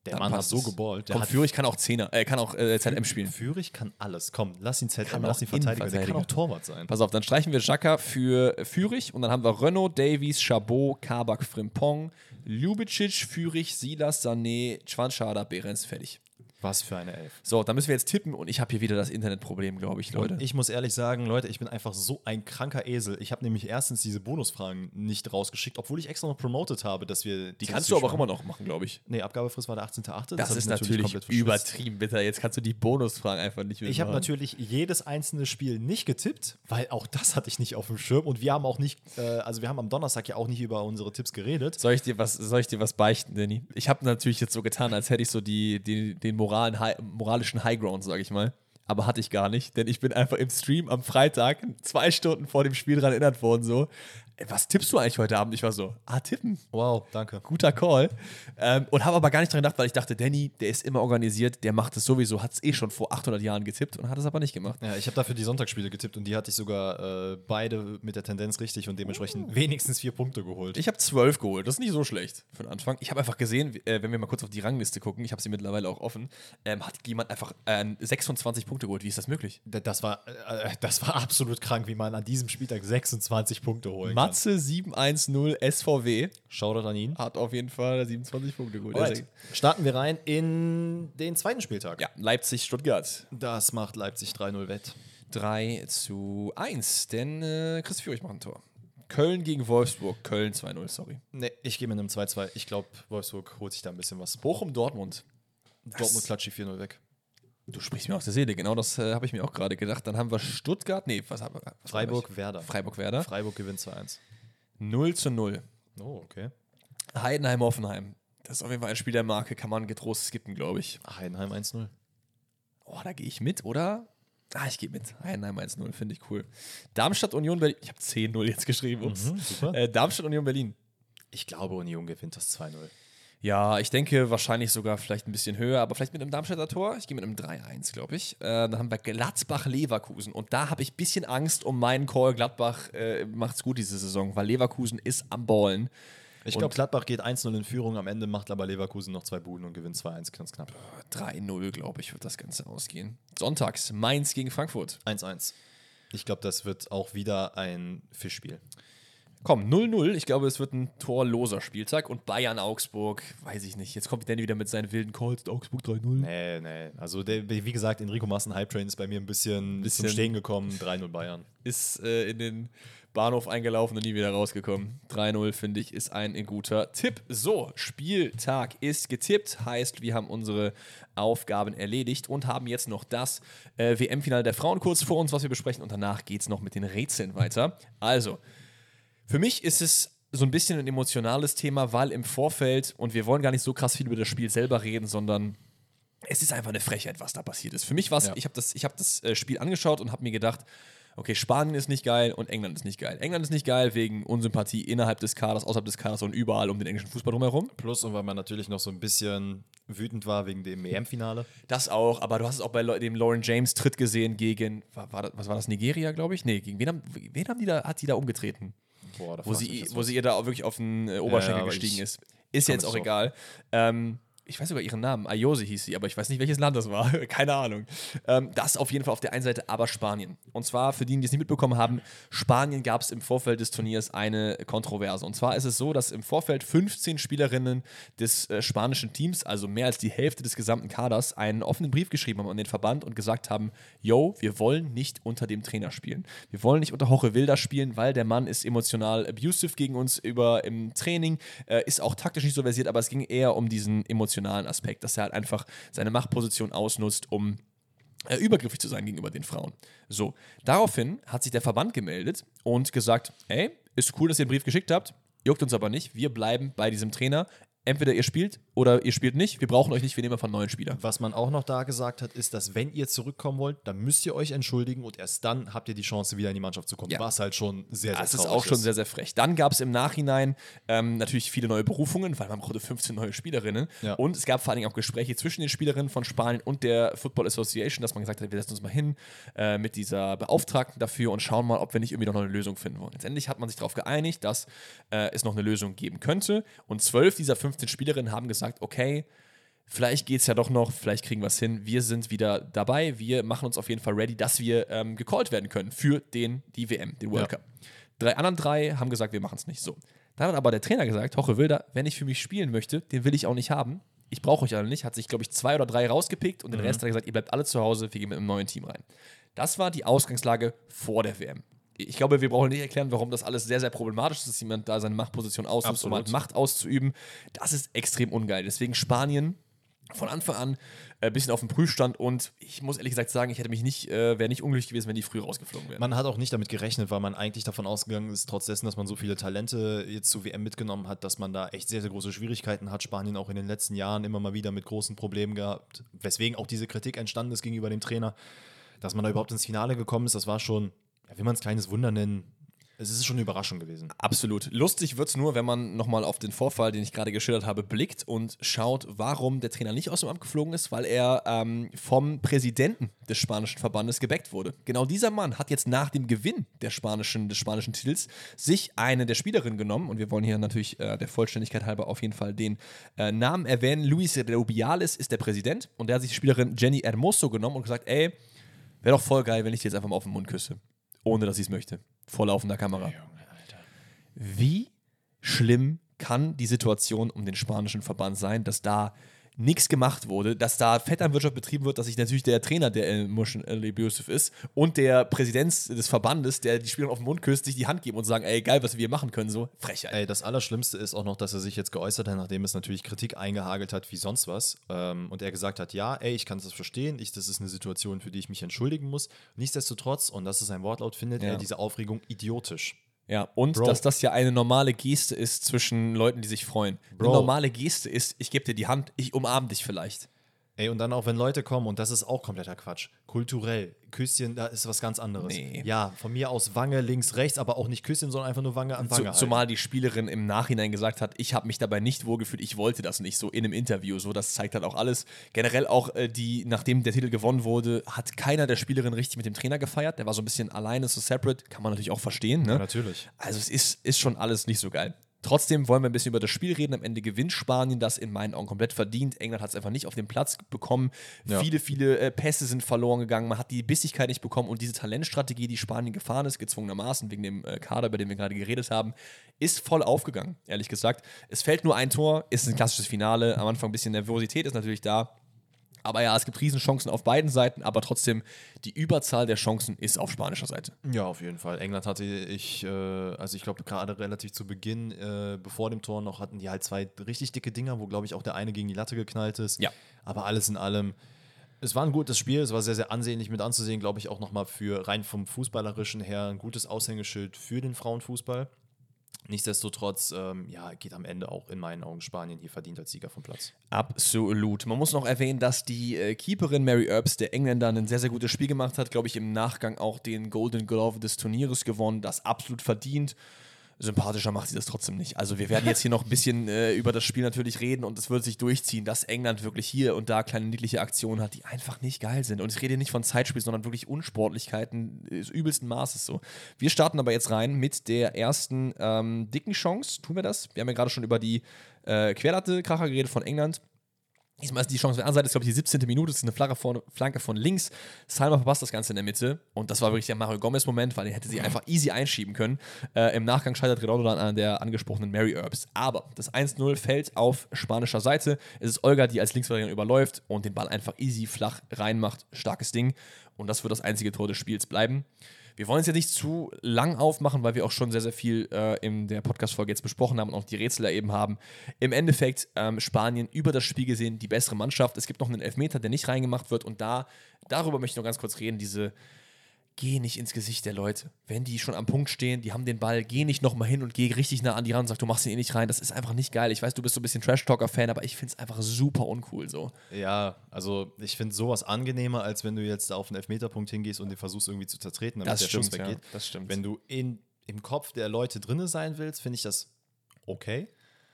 Der Dann Mann hat so geballt. Der Komm, hat Führig kann auch Zehner, äh, kann auch äh, ZM spielen. Führig kann alles. Komm, lass ihn ZM, lass ihn verteidigen. Der kann auch Torwart sein. Pass auf, dann streichen wir Xhaka für Führig und dann haben wir Renault, Davies, Chabot, Kabak, Frimpong, Ljubicic, Führig, Silas, Sané, Schwanschada, Behrens, fertig. Was für eine Elf. So, dann müssen wir jetzt tippen und ich habe hier wieder das Internetproblem, glaube ich, Leute. Und ich muss ehrlich sagen, Leute, ich bin einfach so ein kranker Esel. Ich habe nämlich erstens diese Bonusfragen nicht rausgeschickt, obwohl ich extra noch promoted habe, dass wir die kannst du aber auch immer noch machen, glaube ich. Nee, Abgabefrist war der 18.8. Das, hab ist ich natürlich, verschwitzt. übertrieben, bitte. Jetzt kannst du die Bonusfragen einfach nicht mehr Ich habe natürlich jedes einzelne Spiel nicht getippt, weil auch das hatte ich nicht auf dem Schirm und wir haben auch nicht, äh, also wir haben am Donnerstag ja auch nicht über unsere Tipps geredet. Soll ich dir was, soll ich dir was beichten, Danny? Ich habe natürlich jetzt so getan, als hätte ich so die, die, den moralen, moralischen Highground, sage ich mal. Aber hatte ich gar nicht, denn ich bin einfach im Stream am Freitag zwei Stunden vor dem Spiel daran erinnert worden, so, "Ey, was tippst du eigentlich heute Abend? Ich war so, ah, tippen. Wow, danke. Guter Call. Ähm, und habe aber gar nicht dran gedacht, weil ich dachte, Danny, der ist immer organisiert, der macht es sowieso, hat es eh schon vor 800 Jahren getippt und hat es aber nicht gemacht. Ja, ich habe dafür die Sonntagsspiele getippt und die hatte ich sogar äh, beide mit der Tendenz richtig und dementsprechend wenigstens vier Punkte geholt. Ich habe zwölf geholt. Das ist nicht so schlecht für den Anfang. Ich habe einfach gesehen, äh, wenn wir mal kurz auf die Rangliste gucken, ich habe sie mittlerweile auch offen, ähm, hat jemand einfach äh, 26 Punkte geholt. Wie ist das möglich? Das war, äh, das war absolut krank, wie man an diesem Spieltag 26 Punkte holen Matze 710 SVW. Shoutout an ihn. hat auf jeden Fall 27 Punkte geholt. Alright. Starten wir rein in den zweiten Spieltag. Ja, Leipzig-Stuttgart. Das macht Leipzig 3-0 wett. 3 zu 1, denn äh, Chris Führig macht ein Tor. Köln gegen Wolfsburg. Köln 2-0, sorry. Nee, ich gehe mit einem 2-2. Ich glaube, Wolfsburg holt sich da ein bisschen was. Bochum-Dortmund. Dortmund klatscht die 4-0 weg. Du sprichst mir aus der Seele, genau das äh, habe ich mir auch gerade gedacht. Dann haben wir Stuttgart, nee, was haben wir? Was Freiburg, Werder. Freiburg-Werder. Freiburg gewinnt 2-1. 0 zu 0. Oh, okay. Heidenheim-Offenheim. Das ist auf jeden Fall ein Spiel der Marke, kann man getrost skippen, glaube ich. Heidenheim 1-0. Oh, da gehe ich mit, oder? Ah, ich gehe mit. Heidenheim 1-0, finde ich cool. Darmstadt-Union Berlin. Ich habe 10-0 jetzt geschrieben. Ups. Mhm. Äh, Darmstadt-Union Berlin. Ich glaube, Union gewinnt das 2-0. Ja, ich denke wahrscheinlich sogar vielleicht ein bisschen höher, aber vielleicht mit einem Darmstädter Tor. Ich gehe mit einem 3-1, glaube ich. Äh, dann haben wir Gladbach-Leverkusen. Und da habe ich ein bisschen Angst um meinen Call. Gladbach äh, macht's gut diese Saison, weil Leverkusen ist am Ballen. Ich glaube, Gladbach geht 1-0 in Führung. Am Ende macht aber Leverkusen noch zwei Buden und gewinnt 2-1 ganz knapp. 3-0, glaube ich, wird das Ganze ausgehen. Sonntags Mainz gegen Frankfurt. 1-1. Ich glaube, das wird auch wieder ein Fischspiel. Komm, 0-0. Ich glaube, es wird ein torloser Spieltag. Und Bayern-Augsburg, weiß ich nicht. Jetzt kommt Danny wieder mit seinen wilden Calls. Augsburg 3-0. Nee, nee. Also, der, wie gesagt, Enrico Massen Hype Train ist bei mir ein bisschen, Bisschen- zum Stehen gekommen. 3-0 Bayern. Ist äh, in den Bahnhof eingelaufen und nie wieder rausgekommen. 3-0, finde ich, ist ein guter Tipp. So, Spieltag ist getippt. Heißt, wir haben unsere Aufgaben erledigt und haben jetzt noch das äh, WM-Finale der Frauen kurz vor uns, was wir besprechen. Und danach geht es noch mit den Rätseln weiter. Also, für mich ist es so ein bisschen ein emotionales Thema, weil im Vorfeld, und wir wollen gar nicht so krass viel über das Spiel selber reden, sondern es ist einfach eine Frechheit, was da passiert ist. Für mich war es, Ja. ich habe das, ich hab das äh, Spiel angeschaut und habe mir gedacht, okay, Spanien ist nicht geil und England ist nicht geil. England ist nicht geil wegen Unsympathie innerhalb des Kaders, außerhalb des Kaders und überall um den englischen Fußball drumherum. Plus, und weil man natürlich noch so ein bisschen wütend war wegen dem EM-Finale. Das auch, aber du hast es auch bei dem Lauren James Tritt gesehen gegen, war, war das, was war das, Nigeria, glaube ich? Nee, gegen wen haben, wen haben die da, hat die da umgetreten? Boah, wo sie, wo sie ihr da auch wirklich auf den äh, Oberschenkel aber gestiegen ist. Ist jetzt auch egal. Ähm, ich weiß sogar ihren Namen. Ayose hieß sie, aber ich weiß nicht, welches Land das war. Keine Ahnung. Ähm, das auf jeden Fall auf der einen Seite, aber Spanien. Und zwar, für die, die es nicht mitbekommen haben, Spanien gab es im Vorfeld des Turniers eine Kontroverse. Und zwar ist es so, dass im Vorfeld 15 Spielerinnen des äh, spanischen Teams, also mehr als die Hälfte des gesamten Kaders, einen offenen Brief geschrieben haben an den Verband und gesagt haben: Yo, wir wollen nicht unter dem Trainer spielen. Wir wollen nicht unter Jorge Wilder spielen, weil der Mann ist emotional abusive gegen uns über im Training, äh, ist auch taktisch nicht so versiert, aber es ging eher um diesen emotionalen Aspekt, dass er halt einfach seine Machtposition ausnutzt, um äh, übergriffig zu sein gegenüber den Frauen. So, daraufhin hat sich der Verband gemeldet und gesagt, ey, ist cool, dass ihr den Brief geschickt habt, juckt uns aber nicht, wir bleiben bei diesem Trainer. Entweder ihr spielt oder ihr spielt nicht. Wir brauchen euch nicht, wir nehmen einfach einen neuen Spieler. Was man auch noch da gesagt hat, ist, dass wenn ihr zurückkommen wollt, dann müsst ihr euch entschuldigen und erst dann habt ihr die Chance, wieder in die Mannschaft zu kommen. Ja. Was halt schon sehr, sehr Das ist auch schon sehr, sehr frech. Dann gab es im Nachhinein ähm, natürlich viele neue Berufungen, weil man brauchte 15 neue Spielerinnen. Ja. Und es gab vor allen Dingen auch Gespräche zwischen den Spielerinnen von Spanien und der Football Association, dass man gesagt hat, wir setzen uns mal hin äh, mit dieser Beauftragten dafür und schauen mal, ob wir nicht irgendwie noch eine Lösung finden wollen. Letztendlich hat man sich darauf geeinigt, dass äh, es noch eine Lösung geben könnte. Und zwölf dieser 15 Spielerinnen haben gesagt, okay, Vielleicht geht es ja doch noch, vielleicht kriegen wir es hin. Wir sind wieder dabei. Wir machen uns auf jeden Fall ready, dass wir ähm, gecallt werden können für den, die WM, den World Ja. Cup. Drei anderen drei haben gesagt, wir machen es nicht. So. Dann hat aber der Trainer gesagt, Hoche Wilder, wenn ich für mich spielen möchte, den will ich auch nicht haben. ich brauche euch alle nicht, hat sich, glaube ich, zwei oder drei rausgepickt und den Mhm. Rest hat er gesagt, ihr bleibt alle zu Hause, wir gehen mit einem neuen Team rein. Das war die Ausgangslage vor der WM. Ich glaube, wir brauchen nicht erklären, warum das alles sehr, sehr problematisch ist, dass jemand da seine Machtposition ausnutzt, um halt Macht auszuüben. Das ist extrem ungeil. Deswegen Spanien von Anfang an ein bisschen auf dem Prüfstand und ich muss ehrlich gesagt sagen, ich hätte mich nicht, äh, wäre nicht unglücklich gewesen, wenn die früh rausgeflogen wären. Man hat auch nicht damit gerechnet, weil man eigentlich davon ausgegangen ist, trotz dessen, dass man so viele Talente jetzt zur WM mitgenommen hat, dass man da echt sehr, sehr große Schwierigkeiten hat. Spanien auch in den letzten Jahren immer mal wieder mit großen Problemen gehabt, weswegen auch diese Kritik entstanden ist gegenüber dem Trainer. Dass man da überhaupt ins Finale gekommen ist, das war schon, ja, will man es kleines Wunder nennen, es ist schon eine Überraschung gewesen. Absolut. Lustig wird es nur, wenn man nochmal auf den Vorfall, den ich gerade geschildert habe, blickt und schaut, warum der Trainer nicht aus dem Amt geflogen ist, weil er ähm, vom Präsidenten des spanischen Verbandes gebackt wurde. Genau dieser Mann hat jetzt nach dem Gewinn der spanischen, des spanischen Titels sich eine der Spielerinnen genommen und wir wollen hier natürlich äh, der Vollständigkeit halber auf jeden Fall den äh, Namen erwähnen. Luis Rubiales ist der Präsident und der hat sich die Spielerin Jenny Hermoso genommen und gesagt, ey, wäre doch voll geil, wenn ich die jetzt einfach mal auf den Mund küsse. Ohne, dass sie es möchte. Vor laufender Kamera. Wie schlimm kann die Situation um den spanischen Verband sein, dass da nichts gemacht wurde, dass da Vetternwirtschaft betrieben wird, dass sich natürlich der Trainer, der El Mushin El Yusuf ist, und der Präsident des Verbandes, der die Spieler auf den Mund küsst, sich die Hand geben und sagen, ey, geil, was wir hier machen können, so Frechheit. Ey, das Allerschlimmste ist auch noch, dass er sich jetzt geäußert hat, nachdem es natürlich Kritik eingehagelt hat, wie sonst was. Ähm, und er gesagt hat, ja, ey, ich kann das verstehen, ich, das ist eine Situation, für die ich mich entschuldigen muss. Nichtsdestotrotz, und das ist ein Wortlaut, findet Ja. er diese Aufregung idiotisch. Ja, und Bro. dass das ja eine normale Geste ist zwischen Leuten, die sich freuen. Bro. Eine normale Geste ist, ich gebe dir die Hand, ich umarme dich vielleicht. Ey, und dann auch, wenn Leute kommen, und das ist auch kompletter Quatsch. Kulturell, Küsschen, da ist was ganz anderes. Nee. Ja, von mir aus Wange links, rechts, aber auch nicht Küsschen, sondern einfach nur Wange an Zu, Wange. halten. zumal die Spielerin im Nachhinein gesagt hat, ich habe mich dabei nicht wohlgefühlt, ich wollte das nicht so in einem Interview. So, das zeigt halt auch alles. Generell auch äh, die, nachdem der Titel gewonnen wurde, hat keiner der Spielerinnen richtig mit dem Trainer gefeiert. Der war so ein bisschen alleine, so separate. Kann man natürlich auch verstehen. Ne? Ja, natürlich. Also es ist, ist schon alles nicht so geil. Trotzdem wollen wir ein bisschen über das Spiel reden. Am Ende gewinnt Spanien das in meinen Augen komplett verdient. England hat es einfach nicht auf den Platz bekommen. Ja. Viele, viele äh, Pässe sind verloren gegangen. Man hat die Bissigkeit nicht bekommen. Und diese Talentstrategie, die Spanien gefahren ist, gezwungenermaßen wegen dem äh, Kader, über den wir gerade geredet haben, ist voll aufgegangen, ehrlich gesagt. Es fällt nur ein Tor, ist ein klassisches Finale. Am Anfang ein bisschen Nervosität ist natürlich da. Aber ja, es gibt Riesenchancen auf beiden Seiten, aber trotzdem, die Überzahl der Chancen ist auf spanischer Seite. Ja, auf jeden Fall. England hatte ich, äh, also ich glaube gerade relativ zu Beginn, äh, bevor dem Tor noch, hatten die halt zwei richtig dicke Dinger, wo glaube ich auch der eine gegen die Latte geknallt ist. Ja. Aber alles in allem, es war ein gutes Spiel, es war sehr, sehr ansehnlich mit anzusehen, glaube ich auch nochmal für rein vom Fußballerischen her ein gutes Aushängeschild für den Frauenfußball. Nichtsdestotrotz, ähm, ja, geht am Ende auch in meinen Augen Spanien hier verdient als Sieger vom Platz. Absolut. Man muss noch erwähnen, dass die äh, Keeperin Mary Earps, der Engländer, ein sehr, sehr gutes Spiel gemacht hat. Glaube ich, im Nachgang auch den Golden Glove des Turnieres gewonnen. Das absolut verdient. Sympathischer macht sie das trotzdem nicht. Also, wir werden jetzt hier noch ein bisschen äh, über das Spiel natürlich reden und es wird sich durchziehen, dass England wirklich hier und da kleine niedliche Aktionen hat, die einfach nicht geil sind. Und ich rede nicht von Zeitspiel, sondern wirklich Unsportlichkeiten des übelsten Maßes so. Wir starten aber jetzt rein mit der ersten ähm, dicken Chance. Tun wir das? Wir haben ja gerade schon über die äh, Querlatte-Kracher geredet von England. Diesmal ist die Chance auf der Seite, ist glaube ich die 17. Minute, das ist eine flache Vor- Flanke von links. Salma verpasst das Ganze in der Mitte und das war wirklich der Mario Gomez-Moment, weil er hätte sie einfach easy einschieben können. Äh, Im Nachgang scheitert Redondo dann an der angesprochenen Mary Earps. Aber das 1-0 fällt auf spanischer Seite. Es ist Olga, die als Linksverteidigerin überläuft und den Ball einfach easy flach reinmacht. Starkes Ding. Und das wird das einzige Tor des Spiels bleiben. Wir wollen es jetzt nicht zu lang aufmachen, weil wir auch schon sehr, sehr viel äh, in der Podcast-Folge jetzt besprochen haben und auch die Rätsel ergeben haben. Im Endeffekt ähm, Spanien über das Spiel gesehen die bessere Mannschaft. Es gibt noch einen Elfmeter, der nicht reingemacht wird und da, darüber möchte ich noch ganz kurz reden, diese Geh nicht ins Gesicht der Leute. Wenn die schon am Punkt stehen, die haben den Ball, geh nicht nochmal hin und geh richtig nah an die ran und sag, du machst ihn eh nicht rein. Das ist einfach nicht geil. Ich weiß, du bist so ein bisschen Trash-Talker-Fan, aber ich finde es einfach super uncool so. Ja, also ich finde sowas angenehmer, als wenn du jetzt auf einen Elfmeterpunkt hingehst und den versuchst irgendwie zu zertreten, damit Das der Schuss stimmt, ja. weggeht. Das stimmt. Wenn du in, im Kopf der Leute drinne sein willst, finde ich das okay.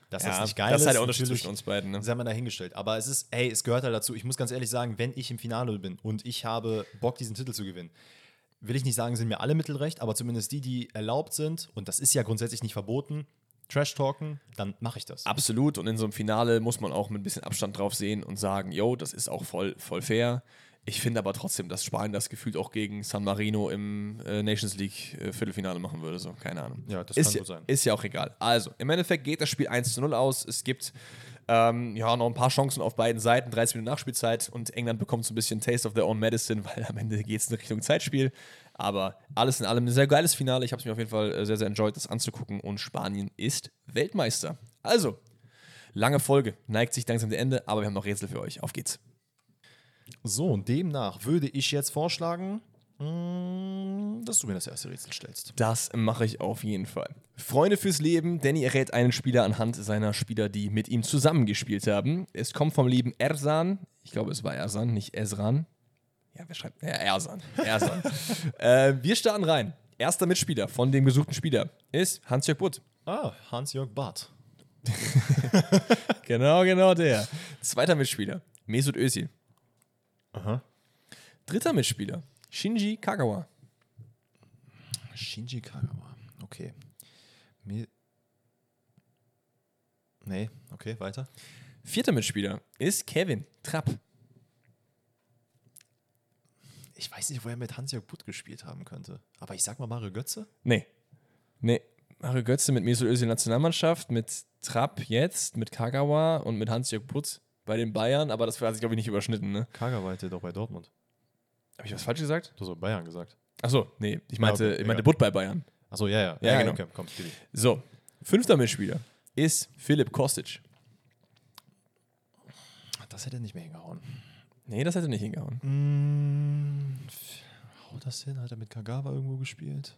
Dass das nicht geil das ist halt ist, der Unterschied zwischen uns beiden. Ne? sei mal dahingestellt. Aber es ist, ey, es gehört halt dazu. Ich muss ganz ehrlich sagen, wenn ich im Finale bin und ich habe Bock, diesen Titel zu gewinnen, will ich nicht sagen, sind mir alle Mittel recht, aber zumindest die, die erlaubt sind, und das ist ja grundsätzlich nicht verboten, Trash-Talken, dann mache ich das. Absolut. Und in so einem Finale muss man auch mit ein bisschen Abstand drauf sehen und sagen, yo, das ist auch voll, voll fair. Ich finde aber trotzdem, dass Spanien das gefühlt auch gegen San Marino im äh, Nations League äh, Viertelfinale machen würde. So, keine Ahnung. Ja, das ist kann ja, gut sein. Ist ja auch egal. Also, im Endeffekt geht das Spiel 1 zu 0 aus. Es gibt Ähm, ja, noch ein paar Chancen auf beiden Seiten, 30 Minuten Nachspielzeit und England bekommt so ein bisschen Taste of their own medicine, weil am Ende geht es in Richtung Zeitspiel. Aber alles in allem ein sehr geiles Finale. Ich habe es mir auf jeden Fall äh, sehr, sehr enjoyed, das anzugucken und Spanien ist Weltmeister. Also, lange Folge, neigt sich langsam dem Ende, aber wir haben noch Rätsel für euch. Auf geht's. So, und demnach würde ich jetzt vorschlagen, dass du mir das erste Rätsel stellst. Das mache ich auf jeden Fall. Freunde fürs Leben. Danny errät einen Spieler anhand seiner Spieler, die mit ihm zusammengespielt haben. Es kommt vom lieben Ersan. Ich glaube, es war Ersan, nicht Esran. Ja, wer schreibt? Ja, Ersan. Ersan. äh, wir starten rein. Erster Mitspieler von dem gesuchten Spieler ist Hans-Jörg Butt. Ah, Hans-Jörg Barth. Genau, genau der. Zweiter Mitspieler, Mesut Özil. Aha. Dritter Mitspieler, Shinji Kagawa. Shinji Kagawa. Okay. Mir nee, okay, weiter. Vierter Mitspieler ist Kevin Trapp. Ich weiß nicht, wo er mit Hans-Jörg Butt gespielt haben könnte. Aber ich sag mal Mario Götze. Nee. Nee. Mario Götze mit Mesut Özil Nationalmannschaft, mit Trapp jetzt, mit Kagawa und mit Hans-Jörg Putz bei den Bayern, aber das hat sich, glaube ich, nicht überschnitten, ne? Kagawa hatte doch bei Dortmund. Habe ich was falsch gesagt? Du hast Bayern gesagt. Achso, nee, ich meinte, okay, ich meinte. Butt bei Bayern. Achso, ja, ja. Ja, genau. Okay, komm, Didi. So, fünfter Mitspieler ist Philipp Kostic. Das hätte nicht mehr hingehauen. Nee, das hätte nicht hingehauen. Mm, haut das hin? Hat er mit Kagawa irgendwo gespielt?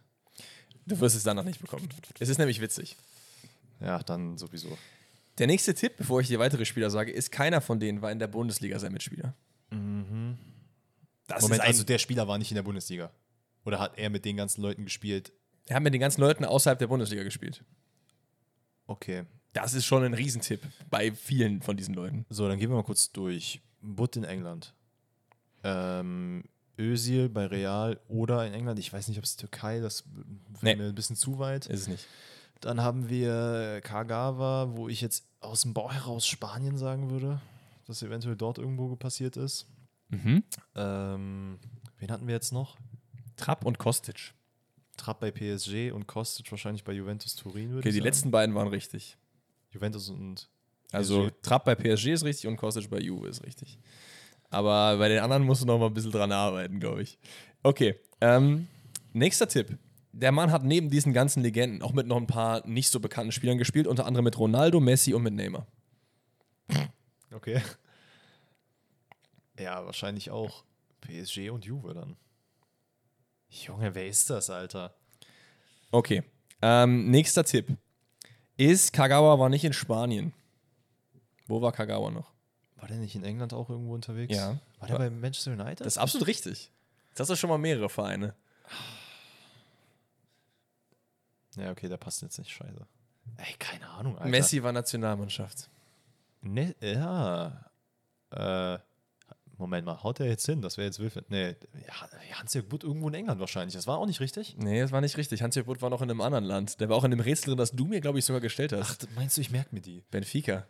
Du wirst es danach nicht bekommen. Es ist nämlich witzig. Ja, dann sowieso. Der nächste Tipp, bevor ich dir weitere Spieler sage, ist keiner von denen war in der Bundesliga sein Mitspieler. Das Moment, also der Spieler war nicht in der Bundesliga. Oder hat er mit den ganzen Leuten gespielt? er hat mit den ganzen Leuten außerhalb der Bundesliga gespielt. Okay. Das ist schon ein Riesentipp bei vielen von diesen Leuten. So, dann gehen wir mal kurz durch. Butt in England. Ähm, Özil bei Real oder in England. Ich weiß nicht, ob es Türkei, das wäre Nee. mir ein bisschen zu weit. Ist es nicht. Dann haben wir Kagawa, wo ich jetzt aus dem Bau heraus Spanien sagen würde, dass eventuell dort irgendwo passiert ist. Mhm. Ähm, wen hatten wir jetzt noch? Trapp und Kostic. Trapp bei PSG und Kostic wahrscheinlich bei Juventus Turin, würde Okay, die sagen. letzten beiden waren richtig. Juventus und Also PSG. Trapp bei PSG ist richtig und Kostic bei Juve ist richtig. Aber bei den anderen musst du noch mal ein bisschen dran arbeiten, glaube ich. Okay, ähm, nächster Tipp. Der Mann hat neben diesen ganzen Legenden auch mit noch ein paar nicht so bekannten Spielern gespielt, unter anderem mit Ronaldo, Messi und mit Neymar. Okay. Ja, wahrscheinlich auch PSG und Juve dann. Junge, wer ist das, Alter? Okay, ähm, nächster Tipp. Ist Kagawa war nicht in Spanien. Wo war Kagawa noch? War der nicht in England auch irgendwo unterwegs? Ja. War der bei Manchester United? Das ist absolut richtig. Jetzt hast du schon mal mehrere Vereine. ja, okay, der passt jetzt nicht, scheiße. Ey, keine Ahnung, Alter. Messi war Nationalmannschaft. Ne, ja. Äh, Moment mal, haut der jetzt hin? Das wäre jetzt Wilfried. Nee, Hans-Jörg Butt irgendwo in England wahrscheinlich. Das war auch nicht richtig. Nee, das war nicht richtig. Hans-Jörg Butt war noch in einem anderen Land. Der war auch in dem Rätsel drin, das du mir, glaube ich, sogar gestellt hast. Ach, meinst du, ich merke mir die? Benfica.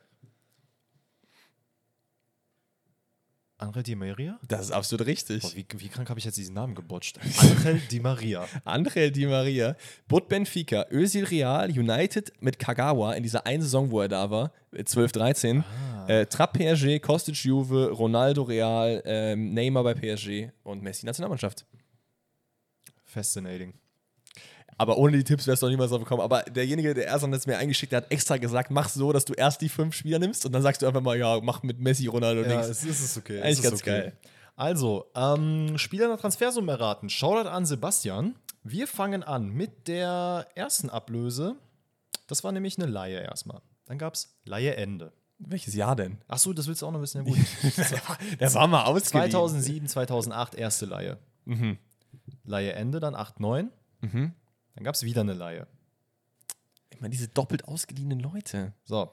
Angel Di Maria? Das ist absolut richtig. Boah, wie, wie krank habe ich jetzt diesen Namen gebotcht? Angel Di Maria. Angel Di Maria, Butt Benfica, Özil Real, United mit Kagawa in dieser einen Saison, wo er da war, äh, 12, 13. Äh, Trapp PSG, Kostic Juve, Ronaldo Real, ähm, Neymar bei PSG und Messi Nationalmannschaft. Fascinating. Aber ohne die Tipps wärst du noch niemals drauf gekommen. Aber derjenige, der erst jetzt mir eingeschickt hat, hat extra gesagt, mach so, dass du erst die fünf Spieler nimmst und dann sagst du einfach mal, ja, mach mit Messi, Ronaldo Ja, links. es ist es okay. Eigentlich es ist ganz okay. geil. Also, ähm, Spieler nach Transfersumme erraten. Shoutout an Sebastian. Wir fangen an mit der ersten Ablöse. Das war nämlich eine Laie erstmal. Dann gab es Laie Ende. Welches Jahr denn? Achso, das willst du auch noch wissen. Ja, gut. Der war mal ausgeliehen. 2007, 2008 erste Laie. Mhm. Laie Ende, dann 8, 9. Dann gab es wieder eine Laie. Ich meine, diese doppelt ausgeliehenen Leute. So,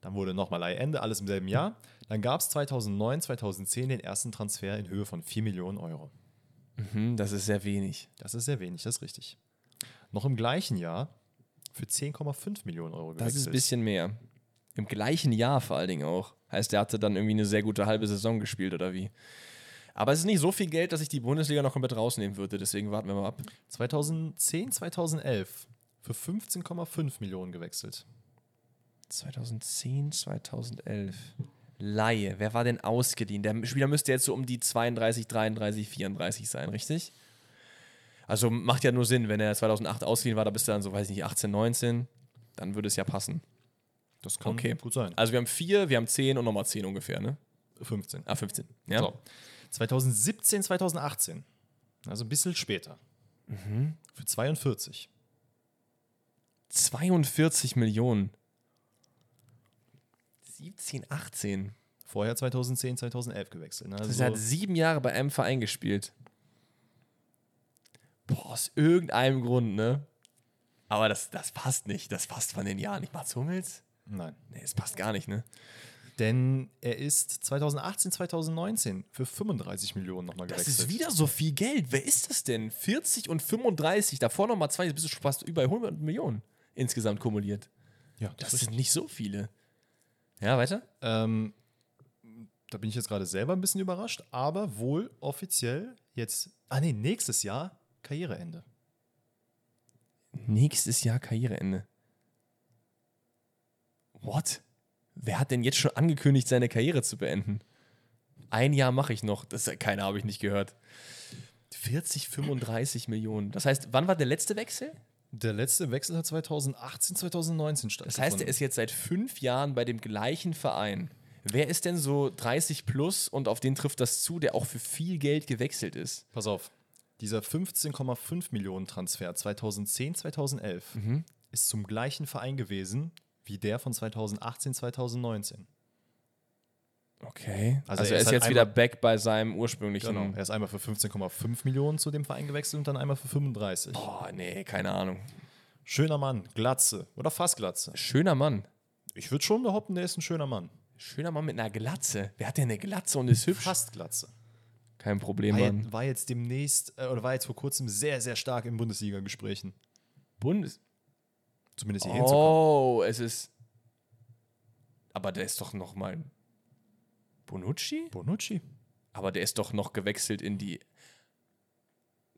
dann wurde nochmal Laie Ende, alles im selben Jahr. Dann gab es 2009, 2010 den ersten Transfer in Höhe von 4 Millionen Euro. Mhm, das ist sehr wenig. Das ist sehr wenig, das ist richtig. Noch im gleichen Jahr für 10,5 Millionen Euro Das ist gewechselt. ein bisschen mehr. Im gleichen Jahr vor allen Dingen auch. Heißt, er hatte dann irgendwie eine sehr gute halbe Saison gespielt oder wie. Aber es ist nicht so viel Geld, dass ich die Bundesliga noch komplett rausnehmen würde. Deswegen warten wir mal ab. 2010, 2011 für 15,5 Millionen gewechselt. 2010, 2011. Laie. Wer war denn ausgeliehen? Der Spieler müsste jetzt so um die 32, 33, 34 sein, richtig? Also macht ja nur Sinn, wenn er 2008 ausgeliehen war, da bist du dann so, weiß ich nicht, 18, 19. Dann würde es ja passen. Das kann Okay. gut sein. Also wir haben 4, wir haben 10 und nochmal 10 ungefähr, ne? 15. Ah, 15. Ja. So. 2017, 2018. Also ein bisschen später. Für 42. 42 Millionen. 17, 18. Vorher 2010, 2011 gewechselt. Ne? Das Also, heißt, er hat sieben Jahre bei einem Verein gespielt. Boah, aus irgendeinem Grund, ne? Aber das, das passt nicht. Das passt von den Jahren nicht. Mats Hummels? nein. Nee, das passt gar nicht, ne? Denn er ist 2018, 2019 für 35 Millionen nochmal Das gewechselt. ist wieder so viel Geld. Wer ist das denn? 40 und 35, davor nochmal 20, bist du schon fast über 100 Millionen insgesamt kumuliert. ja, Das sind nicht so viele. Ja, weiter? Ähm, da bin ich jetzt gerade selber ein bisschen überrascht, aber wohl offiziell jetzt, ah nee, nächstes Jahr Karriereende. Nächstes Jahr Karriereende. What? Wer hat denn jetzt schon angekündigt, seine Karriere zu beenden? Ein Jahr mache ich noch. Das keine habe ich nicht gehört. 40, 35 Millionen. Das heißt, wann war der letzte Wechsel? Der letzte Wechsel hat 2018, 2019 Das stattgefunden. heißt, er ist jetzt seit fünf Jahren bei dem gleichen Verein. Wer ist denn so 30 plus und auf den trifft das zu, der auch für viel Geld gewechselt ist? Pass auf, dieser 15,5 Millionen Transfer 2010, 2011 Mhm. ist zum gleichen Verein gewesen wie der von 2018, 2019. Okay. Also, Also er er ist, ist halt jetzt wieder back bei seinem ursprünglichen. Genau. Er ist einmal für 15,5 Millionen zu dem Verein gewechselt und dann einmal für 35. Boah, nee, keine Ahnung. Schöner Mann, Glatze oder fast Glatze. Schöner Mann. Ich würde schon behaupten, der ist ein schöner Mann. Schöner Mann mit einer Glatze. Wer hat denn eine Glatze und ist hübsch? Fast Glatze. Kein Problem, War, Mann. jetzt- war jetzt demnächst, äh, oder war jetzt vor kurzem sehr, sehr stark in Bundesliga-Gesprächen. Bundes. Zumindest hier hinzukommen. Oh, es ist. Aber der ist doch noch mal. Bonucci? Bonucci. Aber der ist doch noch gewechselt in die.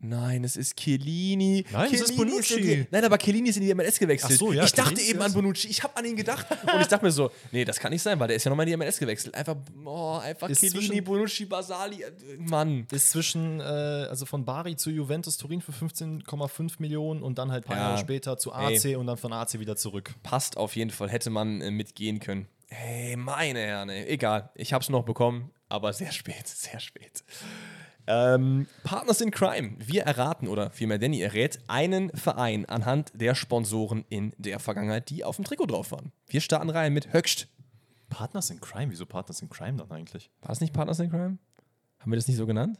Nein, es ist Chiellini. Nein, es ist Chiellini Bonucci. die, nein, aber Chiellini ist in die MLS gewechselt. Ach so, ja, ich dachte Chiellini eben ist- an Bonucci. Ich habe an ihn gedacht. Und ich dachte mir so, nee, das kann nicht sein, weil der ist ja nochmal in die MLS gewechselt. Einfach, oh, einfach Ist Chiellini, zwischen- Bonucci, Basali. äh, Mann. Ist zwischen, äh, also von Bari zu Juventus Turin für 15,5 Millionen und dann halt ein paar Ja. Jahre später zu AC und dann von AC wieder zurück. Passt auf jeden Fall. Hätte man äh, mitgehen können. Hey, meine Herren, ey. egal. Ich habe es noch bekommen, aber sehr spät, sehr spät. Ähm, Partners in Crime. Wir erraten, oder vielmehr Danny errät, einen Verein anhand der Sponsoren in der Vergangenheit, die auf dem Trikot drauf waren. Wir starten rein mit Höchst. Partners in Crime? Wieso Partners in Crime dann eigentlich? War das nicht Partners in Crime? Haben wir das nicht so genannt?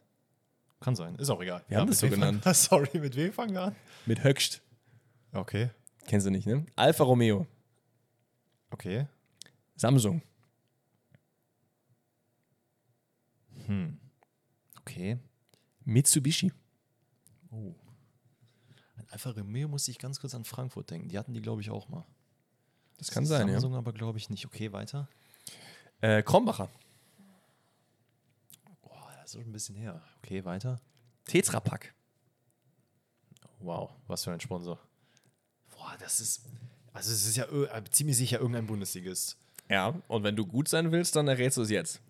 Kann sein, ist auch egal. Wir haben mit das so genannt. Sorry, mit wem fangen wir an? Mit Höchst. Okay. Kennst du nicht, ne? Alfa Romeo. Okay. Samsung. Okay. Mitsubishi. Oh. An Alfa Romeo muss ich ganz kurz an Frankfurt denken. Die hatten die, glaube ich, auch mal. Das kann sein, ja. Samsung aber, glaube ich, nicht. Okay, weiter. Äh, Krombacher. Boah, das ist schon ein bisschen her. Okay, weiter. Tetra Pak. Wow, was für ein Sponsor. Boah, das ist. Also, es ist ja äh, ziemlich sicher irgendein Bundesligist. Ja, und wenn du gut sein willst, dann errätst du es jetzt.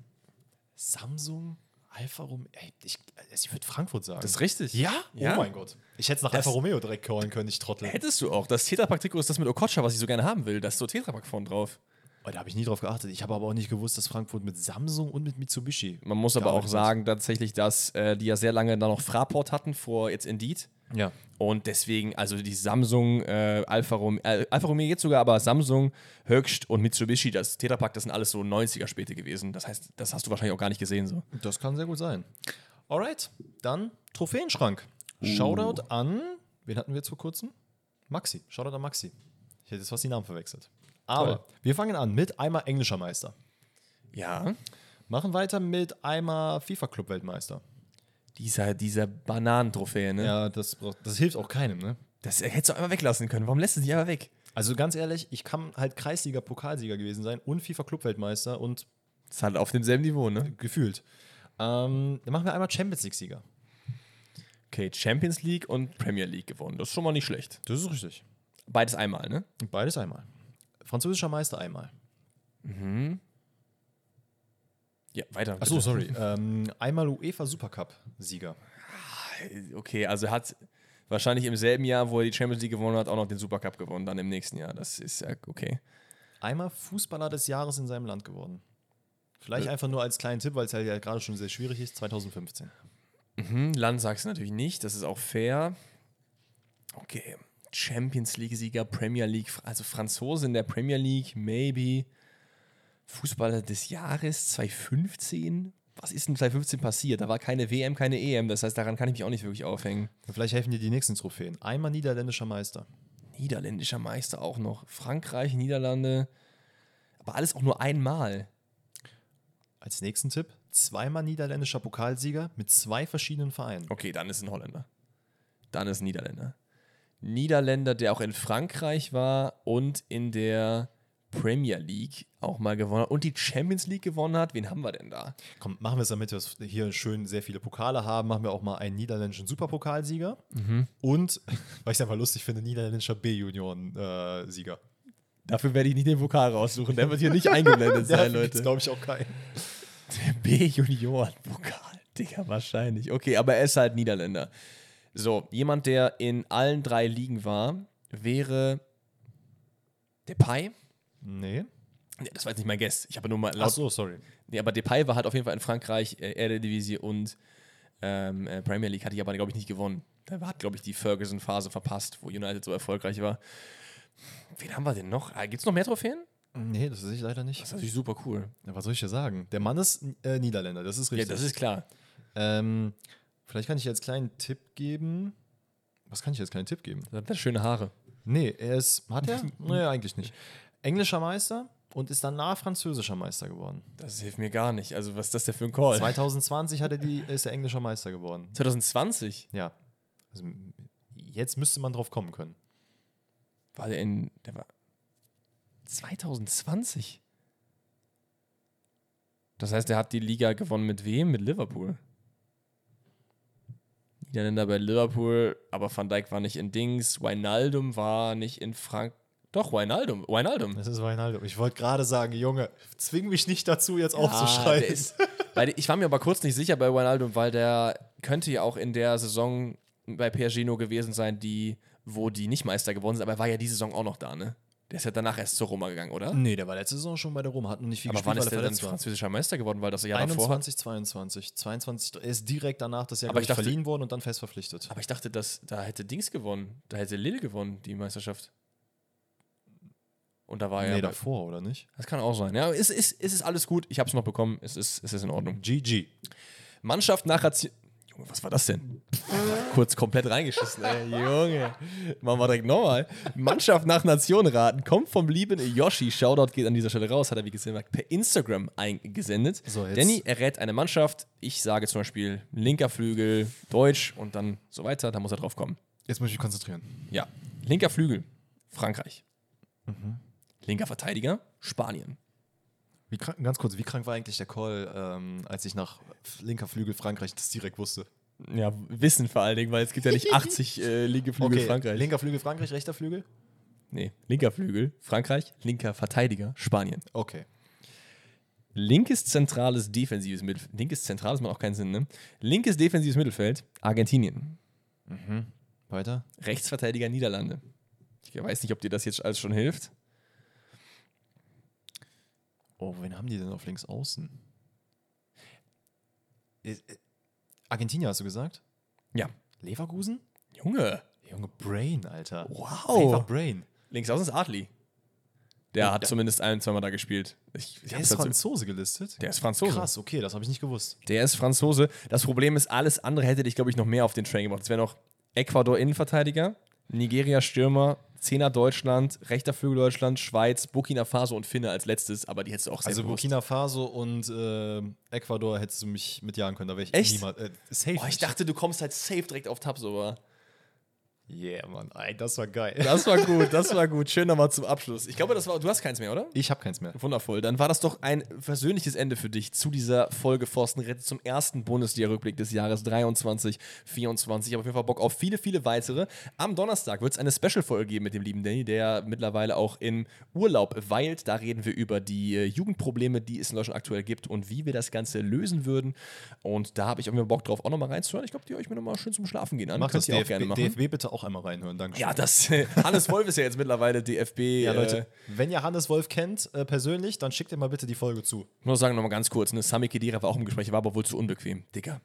Samsung, Alfa Romeo. Ey, ich, also ich würde Frankfurt sagen. Das ist richtig. ja? Ja. Oh mein Gott. Ich hätte es nach Das- Alfa Romeo direkt callen können, ich Trottel. Hättest du auch. Das Tetrapack-Trikot ist das mit Okocha, was ich so gerne haben will. Da ist so Tetrapack vorne drauf. Oh, da habe ich nie drauf geachtet. Ich habe aber auch nicht gewusst, dass Frankfurt mit Samsung und mit Mitsubishi. Man muss aber auch sagen, tatsächlich, dass äh, die ja sehr lange da noch Fraport hatten, vor jetzt Indeed. Ja. Und deswegen, also die Samsung, äh, Alfa, Romeo, äh, Alfa Romeo jetzt sogar, aber Samsung, Höchst und Mitsubishi, das Tetrapack, das sind alles so 90er Späte gewesen. Das heißt, das hast du wahrscheinlich auch gar nicht gesehen. So. Das kann sehr gut sein. Alright, dann Trophäenschrank. Shoutout an, wen hatten wir jetzt vor kurzem? Maxi. Shoutout an Maxi. Ich hätte jetzt fast die Namen verwechselt. Aber Toll. wir fangen an mit einmal englischer Meister. Ja. Machen weiter mit einmal FIFA-Club-Weltmeister. Dieser, dieser Bananentrophäe, ne? Ja, das, braucht- das hilft auch keinem, ne? Das hättest du einmal weglassen können. Warum lässt du die einfach weg? Also ganz ehrlich, ich kann halt Kreisliga-Pokalsieger gewesen sein und FIFA-Club-Weltmeister und Das ist halt auf demselben Niveau, ne? gefühlt. Ähm, dann machen wir einmal Champions League-Sieger. Okay, Champions League und Premier League gewonnen. Das ist schon mal nicht schlecht. Das ist richtig. Beides einmal, ne? Beides einmal. Französischer Meister einmal. Ja, weiter. Achso, sorry. ähm, einmal UEFA Supercup-Sieger. Okay, also hat wahrscheinlich im selben Jahr, wo er die Champions League gewonnen hat, auch noch den Supercup gewonnen, dann im nächsten Jahr. Das ist ja okay. Einmal Fußballer des Jahres in seinem Land geworden. Vielleicht Äh. einfach nur als kleinen Tipp, weil es ja ja gerade schon sehr schwierig ist, 2015. Mhm, Land sagst du natürlich nicht, das ist auch fair. Okay, Champions League-Sieger, Premier League, also Franzose in der Premier League, maybe. Fußballer des Jahres 2015? Was ist denn 2015 passiert? Da war keine WM, keine EM, das heißt, daran kann ich mich auch nicht wirklich aufhängen. Vielleicht helfen dir die nächsten Trophäen. Einmal niederländischer Meister. Niederländischer Meister auch noch. Frankreich, Niederlande. Aber alles auch nur einmal. Als nächsten Tipp, zweimal niederländischer Pokalsieger mit zwei verschiedenen Vereinen. Okay, dann ist ein Holländer. Dann ist ein Niederländer. Niederländer, der auch in Frankreich war und in der Premier League auch mal gewonnen hat und die Champions League gewonnen hat. Wen haben wir denn da? Komm, machen wir es, damit wir hier schön sehr viele Pokale haben, machen wir auch mal einen niederländischen Superpokalsieger und, weil ich es einfach lustig finde, niederländischer B-Junioren-Sieger. Dafür werde ich nicht den Pokal raussuchen. Der wird hier nicht eingeblendet sein, Leute. glaube ich, auch keinen. Der B-Junioren-Pokal. Digga, wahrscheinlich. Okay, aber er ist halt Niederländer. So, jemand, der in allen drei Ligen war, wäre Depay. Nee. Nee, das war jetzt nicht mein Guess. Ich habe nur mal Ach so, sorry. Nee, aber Depay war halt auf jeden Fall in Frankreich, äh, Eredivisie und ähm, äh, Premier League hatte ich aber, glaube ich, nicht gewonnen. Da hat, glaube ich, die Ferguson-Phase verpasst, wo United so erfolgreich war. Wen haben wir denn noch? Gibt es noch mehr Trophäen? Nee, das ist ich leider nicht. Das ist natürlich super cool. Ja, was soll ich dir sagen? Der Mann ist äh, Niederländer, das ist Ja, richtig. das ist klar. ähm, vielleicht kann ich jetzt einen kleinen Tipp geben. Was kann ich jetzt kleinen Tipp geben? Das hat schöne Haare. Nee, er ist. Hat er? nee, eigentlich nicht. Englischer Meister und ist danach französischer Meister geworden. Das hilft mir gar nicht. Also, was ist das denn für ein Call? 2020 hat er die, ist er englischer Meister geworden. 2020 Ja. Also, jetzt müsste man drauf kommen können. war der in. Der war. 2020? Das heißt, er hat die Liga gewonnen mit wem? Mit Liverpool. Niederländer bei Liverpool, aber Van Dijk war nicht in Dings. Wijnaldum war nicht in Frank. Doch, Wijnaldum. Wijnaldum. Das ist Weinaldo. Ich wollte gerade sagen, Junge, zwing mich nicht dazu, jetzt aufzuschreien. der ist, weil ich war mir aber kurz nicht sicher bei Wijnaldum, weil der könnte ja auch in der Saison bei nur gewesen sein, die, wo die nicht Meister geworden sind, aber er war ja die Saison auch noch da, ne? Der ist ja danach erst zur Roma gegangen, oder? nee, der war letzte Saison schon bei der Roma, hat noch nicht viel Aber wann gespielt, ist der weil er dann verletzt war. französischer Meister geworden, weil das Jahr davor 21, 22. 22, er ist direkt danach das Jahr Aber ich dachte- verliehen worden und dann fest verpflichtet. Aber ich dachte, dass da hätte Dings gewonnen. Da hätte Lille gewonnen, die Meisterschaft. Und da war nee, ja. davor, oder nicht? Das kann auch sein. Ja, es ist, es ist alles gut. Ich habe es noch bekommen. Es ist, es ist in Ordnung. GG. Mannschaft nach Ration. Junge, was war das denn? Kurz komplett reingeschissen, ey. Junge. Machen wir direkt nochmal. Mannschaft nach Nation raten. Kommt vom lieben Yoshi. Shoutout geht an dieser Stelle raus. Hat er, wie gesagt, per Instagram eingesendet. So, jetzt- Danny errät eine Mannschaft. Ich sage zum Beispiel linker Flügel, Deutsch und dann so weiter. Da muss er drauf kommen. Jetzt muss ich mich konzentrieren. Ja. Linker Flügel, Frankreich. Linker Verteidiger, Spanien. Wie krank, ganz kurz, wie krank war eigentlich der Call, ähm, als ich nach linker Flügel Frankreich das direkt wusste? Ja, Wissen vor allen Dingen, weil es gibt ja nicht 80 äh, linke Flügel Frankreich. linker Flügel Frankreich, rechter Flügel? nee, linker Flügel, Frankreich, linker Verteidiger, Spanien. Okay. Linkes zentrales defensives Mittelfeld. Linkes zentrales macht auch keinen Sinn, ne? Linkes defensives Mittelfeld, Argentinien. Weiter? Rechtsverteidiger Niederlande. Ich weiß nicht, ob dir das jetzt alles schon hilft. Oh, wen haben die denn auf links außen? Äh, Argentinien hast du gesagt? Ja. Leverkusen? Junge. Junge, Brain, Alter. Wow. Einfach Brain. Links außen ist Adli. Der Oh, hat der- zumindest ein, zweimal da gespielt. Ich, ich Der ist Franzose gelistet? Der ist Franzose. Krass, okay, das habe ich nicht gewusst. Der ist Franzose. Das Problem ist, alles andere hätte dich, glaube ich, noch mehr auf den Train gebracht. Es wäre noch Ecuador Innenverteidiger, Nigeria Stürmer, Zehner Deutschland, rechter Flügel Deutschland, Schweiz, Burkina Faso und Finne als letztes, aber die hättest du auch Also selbstbewusst. Burkina Faso und äh, Ecuador hättest du mich mitjagen können. Da wäre ich Echt? niemals. Äh, safe. Oh, ich dachte, du kommst halt safe direkt auf Tab sogar. Yeah, Mann. Ey, das war geil. Das war gut, das war gut. Schön nochmal zum Abschluss. Ich glaube, das war. Du hast keins mehr, oder? Ich habe keins mehr. Wundervoll. Dann war das doch ein versöhnliches Ende für dich zu dieser Folge Forsten rettet zum ersten Bundesliga-Rückblick des Jahres 23, 24. Ich habe auf jeden Fall Bock auf viele, viele weitere. Am Donnerstag wird es eine Special-Folge geben mit dem lieben Danny, der mittlerweile auch im Urlaub weilt. Da reden wir über die äh, Jugendprobleme, die es in Deutschland aktuell gibt und wie wir das Ganze lösen würden. Und da habe ich auch mir Bock drauf, auch nochmal reinzuhören. Ich glaube, die höre ich mir nochmal schön zum Schlafen gehen an. Mach Könnt das ihr auch DFB, gerne machen. DFB bitte auch einmal reinhören. Dankeschön. Ja, das Hannes Wolf ist ja jetzt mittlerweile DFB. Ja, Leute, Äh, wenn ihr Hannes Wolf kennt, äh, persönlich, dann schickt ihr mal bitte die Folge zu. ich muss sagen, nochmal ganz kurz, ne, Sami Khedira war auch im Gespräch, war aber wohl zu unbequem. Digga,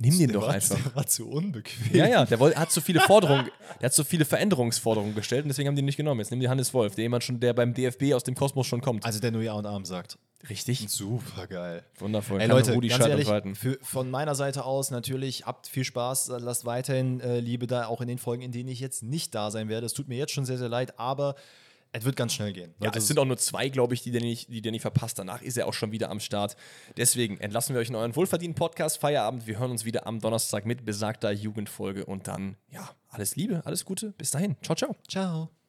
nimm den doch war, einfach. Der war zu unbequem. Ja, ja, der hat zu viele Forderungen, der hat zu viele Veränderungsforderungen gestellt und deswegen haben die ihn nicht genommen. Jetzt nimm die Hannes Wolf, der jemand schon, der beim DFB aus dem Kosmos schon kommt. Also der nur Ja und Arm sagt. Richtig. Super geil. Wundervoll. Ey Leute, Rudi ganz ehrlich, für, von meiner Seite aus natürlich, habt viel Spaß, lasst weiterhin äh, Liebe da, auch in den Folgen, in denen ich jetzt nicht da sein werde. Es tut mir jetzt schon sehr, sehr leid, aber es wird ganz schnell gehen. Ja, es sind auch nur zwei, glaube ich, die der, nicht, die der nicht verpasst. Danach ist er auch schon wieder am Start. Deswegen entlassen wir euch in euren wohlverdienten Podcast. Feierabend. Wir hören uns wieder am Donnerstag mit besagter Jugendfolge und dann, ja, alles Liebe, alles Gute. Bis dahin. Ciao, ciao. Ciao.